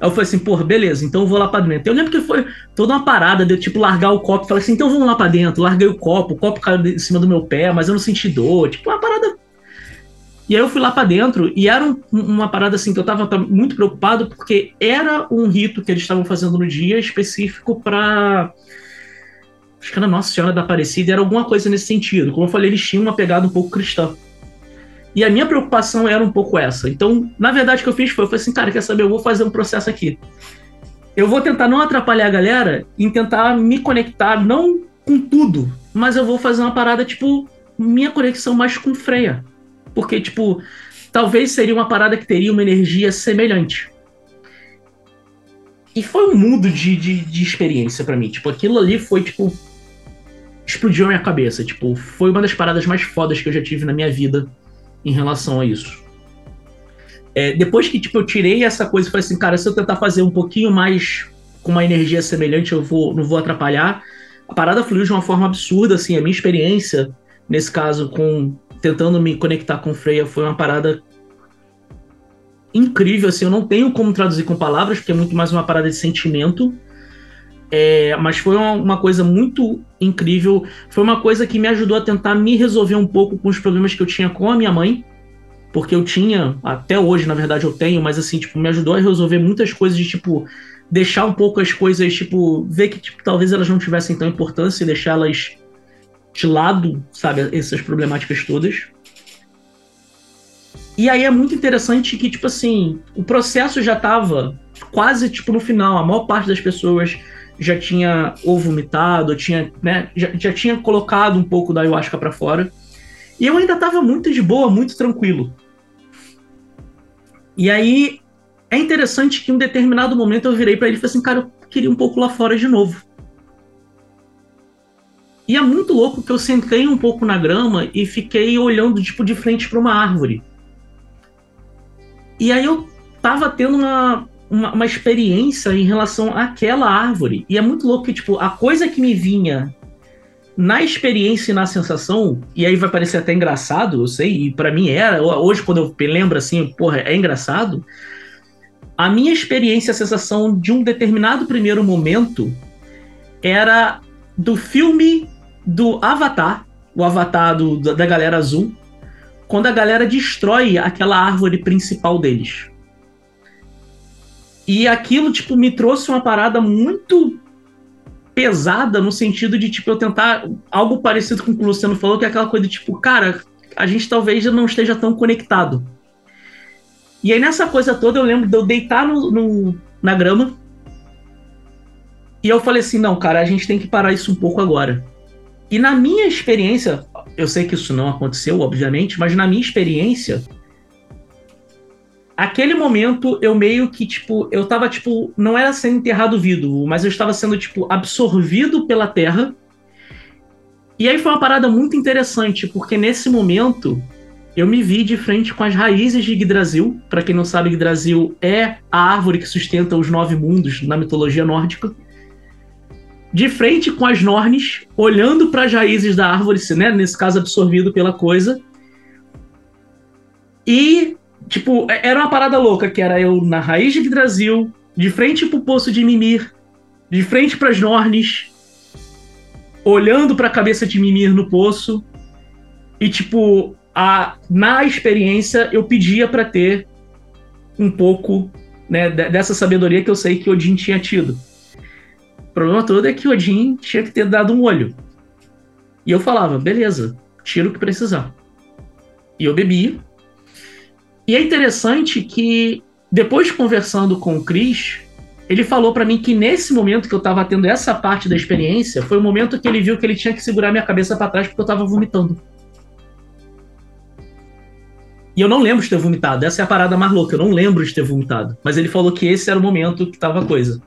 Speaker 3: Aí eu falei assim, porra, beleza, então eu vou lá pra dentro. Eu lembro que foi toda uma parada de eu, tipo, largar o copo. Falei assim, então vamos lá pra dentro. Larguei o copo, o copo caiu em cima do meu pé, mas eu não senti dor. Tipo, uma parada. E aí eu fui lá para dentro e era um, uma parada assim que eu tava muito preocupado porque era um rito que eles estavam fazendo no dia específico para acho que era Nossa Senhora da Aparecida, era alguma coisa nesse sentido. Como eu falei, eles tinham uma pegada um pouco cristã. E a minha preocupação era um pouco essa. Então, na verdade, o que eu fiz foi, eu falei assim, cara, quer saber, eu vou fazer um processo aqui. Eu vou tentar não atrapalhar a galera e tentar me conectar, não com tudo, mas eu vou fazer uma parada, tipo, minha conexão mais com freia. Porque, tipo, talvez seria uma parada que teria uma energia semelhante. E foi um mundo de, de, de experiência para mim. Tipo, aquilo ali foi, tipo, explodiu a minha cabeça. Tipo, foi uma das paradas mais fodas que eu já tive na minha vida em relação a isso. É, depois que tipo, eu tirei essa coisa e falei assim, cara, se eu tentar fazer um pouquinho mais com uma energia semelhante, eu vou, não vou atrapalhar. A parada fluiu de uma forma absurda, assim, a minha experiência, nesse caso, com tentando me conectar com Freya, foi uma parada incrível, assim, eu não tenho como traduzir com palavras, porque é muito mais uma parada de sentimento. É, mas foi uma, uma, coisa muito incrível. Foi uma coisa que me ajudou a tentar me resolver um pouco com os problemas que eu tinha com a minha mãe. Porque eu tinha, até hoje, na verdade, eu tenho, mas assim, tipo, me ajudou a resolver muitas coisas de tipo, deixar um pouco as coisas, tipo, ver que tipo, talvez elas não tivessem tão importância e deixá-las de lado, sabe, essas problemáticas todas. E aí é muito interessante que, tipo assim, o processo já tava quase, tipo, no final. A maior parte das pessoas já tinha ou vomitado, tinha, né, já, já tinha colocado um pouco da ayahuasca para fora. E eu ainda estava muito de boa, muito tranquilo. E aí é interessante que em um determinado momento eu virei para ele e falei assim, cara, eu queria um pouco lá fora de novo. E é muito louco que eu sentei um pouco na grama e fiquei olhando tipo de frente para uma árvore. E aí eu tava tendo uma uma, uma, experiência em relação àquela árvore. E é muito louco que, tipo, a coisa que me vinha na experiência e na sensação, e aí vai parecer até engraçado, eu sei, e para mim era, hoje quando eu lembro assim, porra, é engraçado. A minha experiência, a sensação de um determinado primeiro momento era do filme do Avatar, o Avatar do, da galera azul, quando a galera destrói aquela árvore principal deles. E aquilo, tipo, me trouxe uma parada muito pesada no sentido de, tipo, eu tentar algo parecido com o que o Luciano falou, que é aquela coisa de, tipo, cara, a gente talvez não esteja tão conectado. E aí nessa coisa toda eu lembro de eu deitar no, no, na grama e eu falei assim, não, cara, a gente tem que parar isso um pouco agora. E na minha experiência, eu sei que isso não aconteceu, obviamente, mas na minha experiência, aquele momento eu meio que, tipo, eu tava, tipo, não era sendo enterrado vivo, mas eu estava sendo, tipo, absorvido pela terra. E aí foi uma parada muito interessante, porque nesse momento eu me vi de frente com as raízes de Yggdrasil. Para quem não sabe, Yggdrasil é a árvore que sustenta os nove mundos na mitologia nórdica. De frente com as Nornes, olhando para as raízes da árvore, né, nesse caso absorvido pela coisa. E, tipo, é, era uma parada louca, que era eu na raiz de Yggdrasil, de frente pro poço de Mimir, de frente para as Nornes, olhando para a cabeça de Mimir no poço. E, tipo, a, na experiência, eu pedia para ter um pouco né, dessa sabedoria que eu sei que Odin tinha tido. O problema todo é que Odin tinha que ter dado um olho. E eu falava, beleza, tira o que precisar. E eu bebia. E é interessante que, depois conversando com o Chris, ele falou para mim que nesse momento que eu tava tendo essa parte da experiência, foi o momento que ele viu que ele tinha que segurar minha cabeça para trás porque eu tava vomitando. E eu não lembro de ter vomitado. Essa é a parada mais louca. Eu não lembro de ter vomitado. Mas ele falou que esse era o momento que tava a coisa.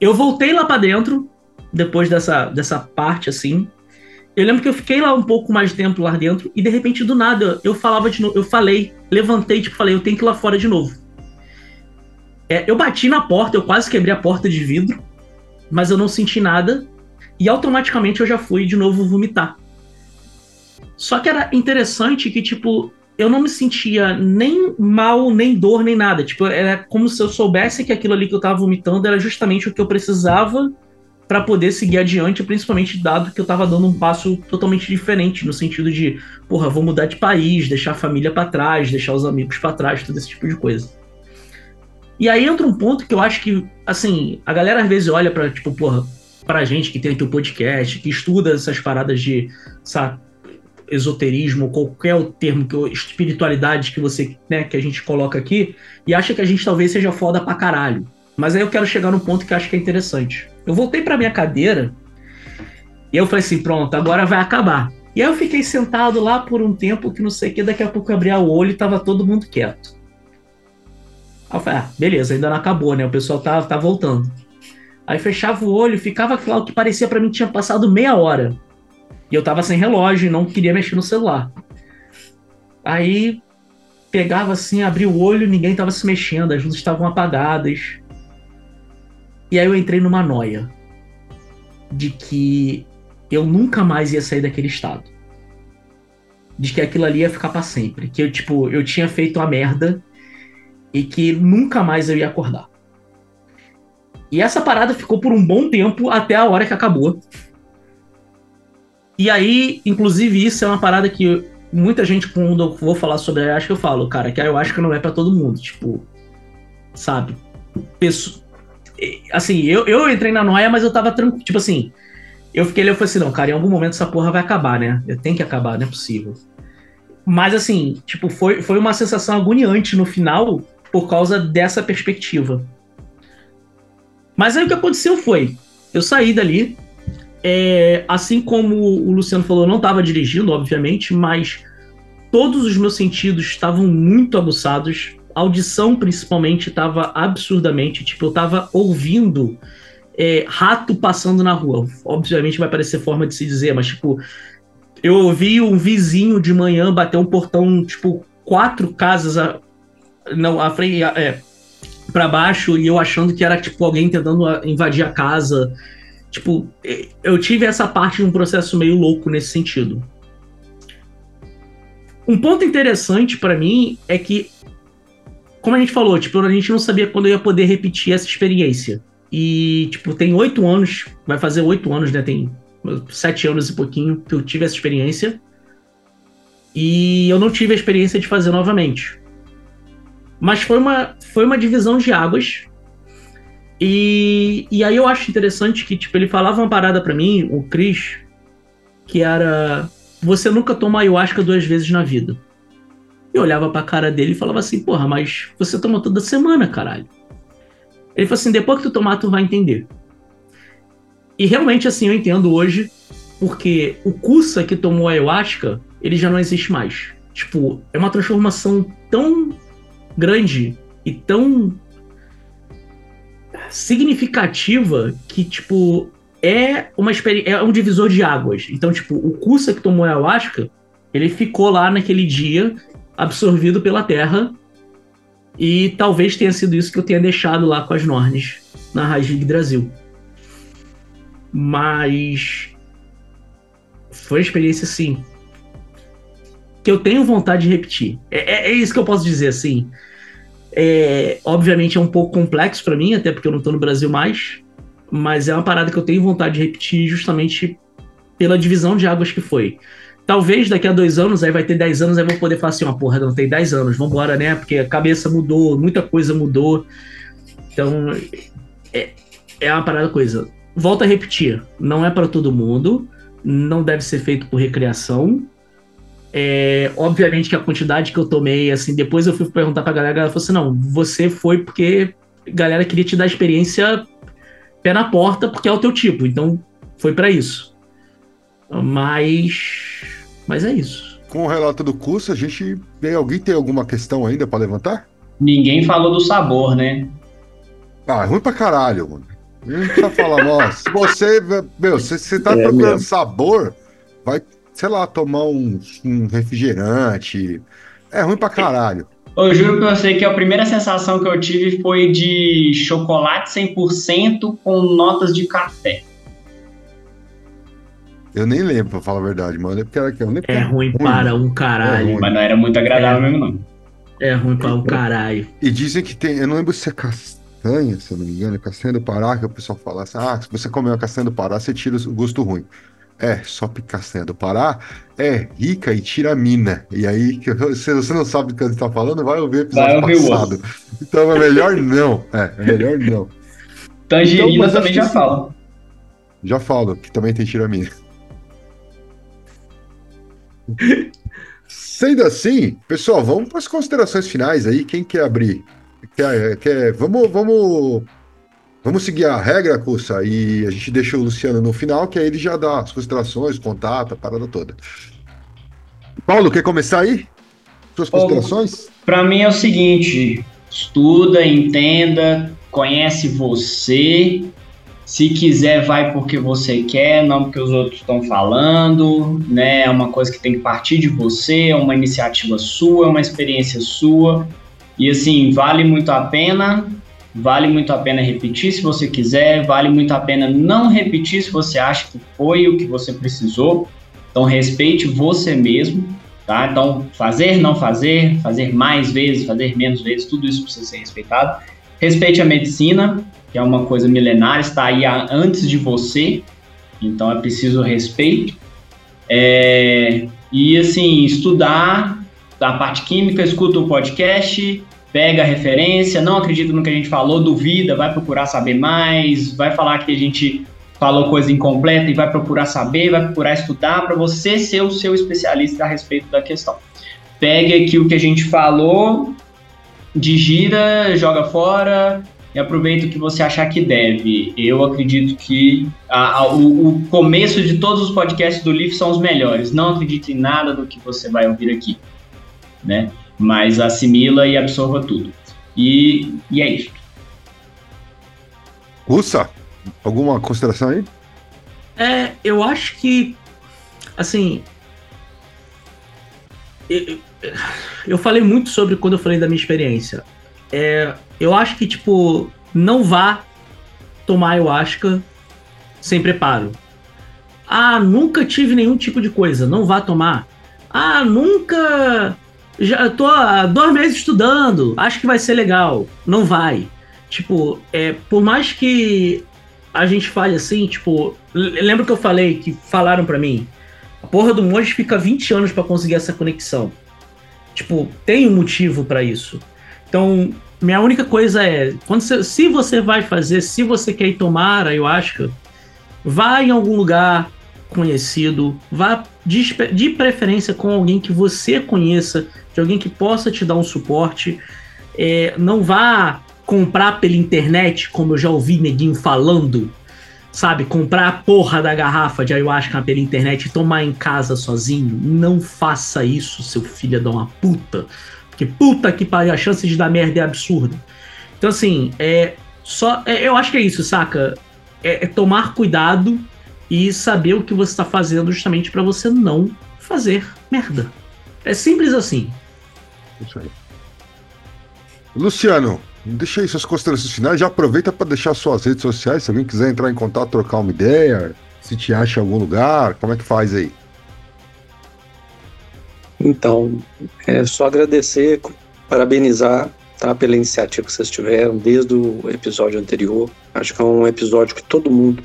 Speaker 3: Eu voltei lá para dentro, depois dessa, dessa parte assim. Eu lembro que eu fiquei lá um pouco mais de tempo lá dentro e de repente do nada eu falava de novo, eu falei, levantei, tipo, falei, eu tenho que ir lá fora de novo. É, eu bati na porta, eu quase quebrei a porta de vidro, mas eu não senti nada e automaticamente eu já fui de novo vomitar. Só que era interessante que, tipo, eu não me sentia nem mal, nem dor, nem nada. Tipo, era como se eu soubesse que aquilo ali que eu tava vomitando era justamente o que eu precisava para poder seguir adiante, principalmente dado que eu tava dando um passo totalmente diferente, no sentido de, porra, vou mudar de país, deixar a família para trás, deixar os amigos para trás, todo esse tipo de coisa. E aí entra um ponto que eu acho que, assim, a galera às vezes olha para tipo, porra, pra gente que tem aqui o podcast, que estuda essas paradas de, sabe, esoterismo, qualquer termo que espiritualidade que você, né, que a gente coloca aqui, e acha que a gente talvez seja foda pra caralho. Mas aí eu quero chegar num ponto que eu acho que é interessante. Eu voltei pra minha cadeira e eu falei assim, pronto, agora vai acabar. E aí eu fiquei sentado lá por um tempo que não sei o que, daqui a pouco eu abri o olho e tava todo mundo quieto. Aí eu falei, ah, beleza, ainda não acabou, né? O pessoal tá, tá voltando. Aí fechava o olho, ficava claro que parecia para mim que tinha passado meia hora. E eu tava sem relógio não queria mexer no celular. Aí pegava assim, abria o olho, ninguém tava se mexendo, as luzes estavam apagadas. E aí eu entrei numa noia de que eu nunca mais ia sair daquele estado. De que aquilo ali ia ficar para sempre. Que eu, tipo, eu tinha feito a merda e que nunca mais eu ia acordar. E essa parada ficou por um bom tempo até a hora que acabou. E aí, inclusive, isso é uma parada que muita gente, quando eu vou falar sobre a ayahuasca, eu falo, cara, que a ayahuasca não é para todo mundo. Tipo, sabe? Pesso... Assim, eu, eu entrei na noia, mas eu tava tranquilo. Tipo assim, eu fiquei ali, eu falei assim, não, cara, em algum momento essa porra vai acabar, né? Tem que acabar, não é possível. Mas assim, tipo, foi, foi uma sensação agoniante no final por causa dessa perspectiva. Mas aí o que aconteceu foi, eu saí dali, é, assim como o Luciano falou, eu não estava dirigindo, obviamente, mas todos os meus sentidos estavam muito aguçados. Audição, principalmente, estava absurdamente. Tipo, eu estava ouvindo é, rato passando na rua. Obviamente vai parecer forma de se dizer, mas, tipo, eu ouvi um vizinho de manhã bater um portão, tipo, quatro casas a, não, a frente, é, para baixo e eu achando que era, tipo, alguém tentando invadir a casa. Tipo, eu tive essa parte de um processo meio louco nesse sentido. Um ponto interessante para mim é que, como a gente falou, tipo, a gente não sabia quando eu ia poder repetir essa experiência. E, tipo, tem oito anos, vai fazer oito anos, né? Tem sete anos e pouquinho que eu tive essa experiência. E eu não tive a experiência de fazer novamente. Mas foi uma, foi uma divisão de águas e, e aí eu acho interessante que, tipo, ele falava uma parada para mim, o Chris, que era: Você nunca toma ayahuasca duas vezes na vida. Eu olhava pra cara dele e falava assim: Porra, mas você toma toda semana, caralho. Ele falou assim: Depois que tu tomar, tu vai entender. E realmente, assim, eu entendo hoje. porque o Kusa que tomou a ayahuasca, ele já não existe mais. Tipo, é uma transformação tão grande e tão significativa que, tipo, é uma é um divisor de águas. Então, tipo, o Kusa que tomou a ayahuasca, ele ficou lá naquele dia absorvido pela terra e talvez tenha sido isso que eu tenha deixado lá com as Nornes na Raiz Brasil. Mas foi uma experiência assim que eu tenho vontade de repetir. É, é, é isso que eu posso dizer assim. É, obviamente é um pouco complexo para mim, até porque eu não tô no Brasil mais, mas é uma parada que eu tenho vontade de repetir justamente pela divisão de águas que foi. Talvez daqui a dois anos, aí vai ter dez anos, aí vou poder falar assim, uma porra, não tem dez anos, vambora, né? Porque a cabeça mudou, muita coisa mudou. Então, é, é uma parada coisa. Volto a repetir, não é para todo mundo, não deve ser feito por recreação, é, obviamente que a quantidade que eu tomei, assim, depois eu fui perguntar pra galera, a galera falou assim: não, você foi porque a galera queria te dar experiência pé na porta, porque é o teu tipo, então foi para isso. Mas. Mas é isso.
Speaker 2: Com o relato do curso, a gente. Alguém tem alguma questão ainda para levantar?
Speaker 5: Ninguém falou do sabor, né?
Speaker 2: Ah, é ruim pra caralho, mano. A gente tá falando, ó, se você. Meu, se você tá é procurando mesmo. sabor, vai sei lá, tomar um, um refrigerante. É ruim pra caralho.
Speaker 5: Eu juro pra você que a primeira sensação que eu tive foi de chocolate 100% com notas de café.
Speaker 2: Eu nem lembro, pra falar a verdade, mano. É, porque era,
Speaker 3: eu nem é ruim, ruim para um caralho.
Speaker 5: É Mas não era muito agradável é, mesmo, não.
Speaker 3: É ruim para um caralho.
Speaker 2: E dizem que tem. Eu não lembro se é castanha, se eu não me engano, é castanha do Pará, que o pessoal fala assim: ah, se você comer uma castanha do Pará, você tira o gosto ruim. É, só picacenha do Pará é rica e tira mina. E aí, se você não sabe do que a gente tá falando, vai ouvir o episódio vai passado. Então é melhor não. É, é melhor não.
Speaker 5: Tangerina então, também já fala.
Speaker 2: Já falo, que também tem tiramina. Sendo assim, pessoal, vamos para as considerações finais aí. Quem quer abrir? Quer, quer, vamos, vamos Vamos seguir a regra, Cussa, e a gente deixa o Luciano no final, que aí ele já dá as considerações, contato, a parada toda. Paulo, quer começar aí? Suas considerações?
Speaker 5: Para mim é o seguinte: estuda, entenda, conhece você. Se quiser, vai porque você quer, não porque os outros estão falando, né? É uma coisa que tem que partir de você, é uma iniciativa sua, é uma experiência sua. E assim, vale muito a pena. Vale muito a pena repetir se você quiser, vale muito a pena não repetir se você acha que foi o que você precisou. Então, respeite você mesmo, tá? Então, fazer, não fazer, fazer mais vezes, fazer menos vezes, tudo isso precisa ser respeitado. Respeite a medicina, que é uma coisa milenar, está aí antes de você, então é preciso respeito. É, e assim, estudar a parte química, escuta o podcast, pega a referência, não acredita no que a gente falou, duvida, vai procurar saber mais, vai falar que a gente falou coisa incompleta e vai procurar saber, vai procurar estudar para você ser o seu especialista a respeito da questão. Pegue aqui o que a gente falou, digira, joga fora e aproveita o que você achar que deve. Eu acredito que a, a, o, o, começo de todos os podcasts do LIF são os melhores. Não acredite em nada do que você vai ouvir aqui, né? mas assimila e absorva tudo. E, e é isso.
Speaker 2: Russa, alguma consideração aí?
Speaker 3: É, eu acho que, assim, eu, eu falei muito sobre quando eu falei da minha experiência. É, eu acho que, tipo, não vá tomar ayahuasca sem preparo. Ah, nunca tive nenhum tipo de coisa, não vá tomar. Ah, nunca já tô há dois meses estudando, acho que vai ser legal. Não vai. Tipo, é, por mais que a gente fale assim, tipo, lembra que eu falei que falaram para mim? A porra do monge fica 20 anos para conseguir essa conexão. Tipo, tem um motivo para isso. Então, minha única coisa é, quando você, se você vai fazer, se você quer ir tomar ayahuasca, vá em algum lugar conhecido, vá de, de preferência com alguém que você conheça, de alguém que possa te dar um suporte. É, não vá comprar pela internet, como eu já ouvi neguinho falando. sabe, comprar a porra da garrafa de ayahuasca pela internet e tomar em casa sozinho, não faça isso, seu filho de uma puta. Porque puta que pariu, a chance de dar merda é absurda. Então, assim, é só. É, eu acho que é isso, saca? É, é tomar cuidado e saber o que você está fazendo justamente para você não fazer merda. É simples assim.
Speaker 2: Isso aí. Luciano, deixa aí suas considerações finais. Já aproveita para deixar suas redes sociais. Se alguém quiser entrar em contato, trocar uma ideia, se te acha em algum lugar, como é que faz aí?
Speaker 4: Então, é só agradecer, parabenizar tá, pela iniciativa que vocês tiveram desde o episódio anterior. Acho que é um episódio que todo mundo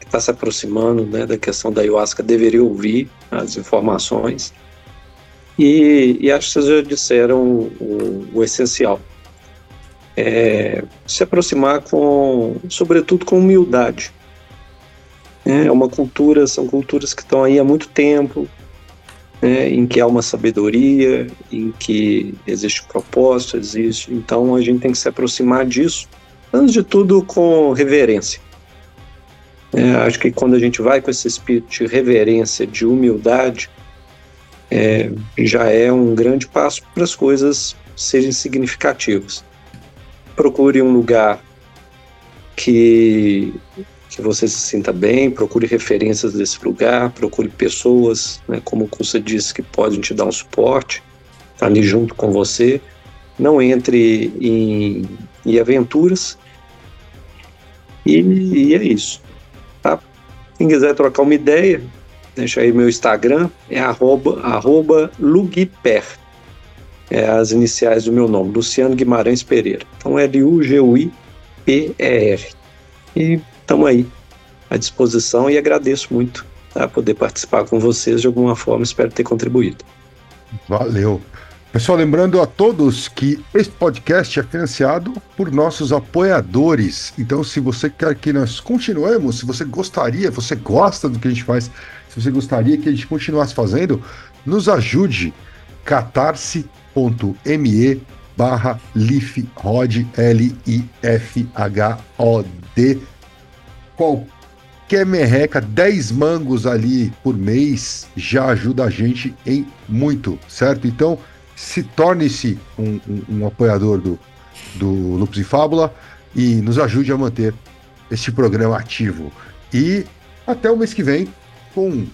Speaker 4: que está se aproximando né, da questão da ayahuasca deveria ouvir as informações. E, e acho que vocês já disseram o, o essencial. É, se aproximar com, sobretudo com humildade. É uma cultura, são culturas que estão aí há muito tempo, né, em que há uma sabedoria, em que existe propósito, existe. Então a gente tem que se aproximar disso, antes de tudo com reverência. É, acho que quando a gente vai com esse espírito de reverência, de humildade, é, já é um grande passo para as coisas serem significativas. Procure um lugar que que você se sinta bem, procure referências desse lugar, procure pessoas, né, como você disse, que podem te dar um suporte, tá ali junto com você. Não entre em, em aventuras. E, e, é isso. Tá? Quem quiser trocar uma ideia, deixa aí meu Instagram, é arroba, arroba Lugiper. É as iniciais do meu nome, Luciano Guimarães Pereira. Então, L-U-G-U-I-P-E-R. E estamos aí à disposição e agradeço muito a poder participar com vocês de alguma forma. Espero ter contribuído.
Speaker 2: Valeu. Pessoal, lembrando a todos que este podcast é financiado por nossos apoiadores. Então, se você quer que nós continuemos, se você gostaria, você gosta do que a gente faz, se você gostaria que a gente continuasse fazendo, nos ajude. catarse.me barra lifhod, L-I-F-H-O-D qualquer merreca, 10 mangos ali por mês já ajuda a gente em muito, certo? Então, se torne-se um, um, um, apoiador do, do Lupus e Fábula e nos ajude a manter este programa ativo. E até o mês que vem com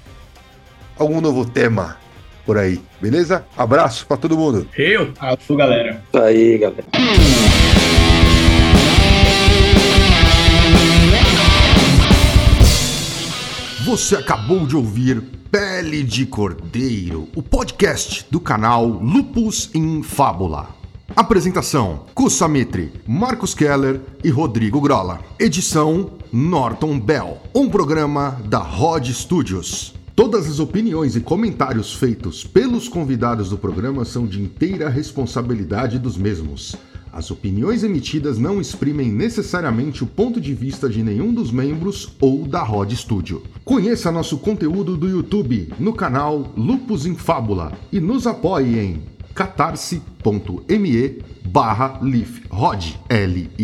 Speaker 2: algum novo tema por aí, beleza? Abraço para todo mundo.
Speaker 3: Eu,
Speaker 5: Alô, galera.
Speaker 4: Aí, galera.
Speaker 2: Você acabou de ouvir Pele de Cordeiro, o podcast do canal Lupus em Fábula. Apresentação: Kussamitri, Marcos Keller e Rodrigo Grola. Edição: Norton Bell. Um programa da Rod Studios. Todas as opiniões e comentários feitos pelos convidados do programa são de inteira responsabilidade dos mesmos. As opiniões emitidas não exprimem necessariamente o ponto de vista de nenhum dos membros ou da Rod Studio. Conheça nosso conteúdo do YouTube no canal Lupus em Fábula e nos apoie em catarse.me barra lifrod L-I-F-H-O-D.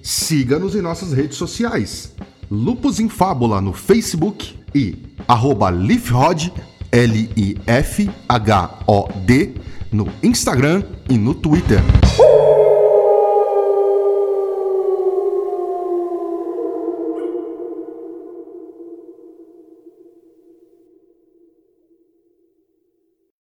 Speaker 2: Siga-nos em nossas redes sociais. Lupus em Fábula no Facebook e arroba lifrod L-I-F-H-O-D no Instagram e no Twitter. Uh!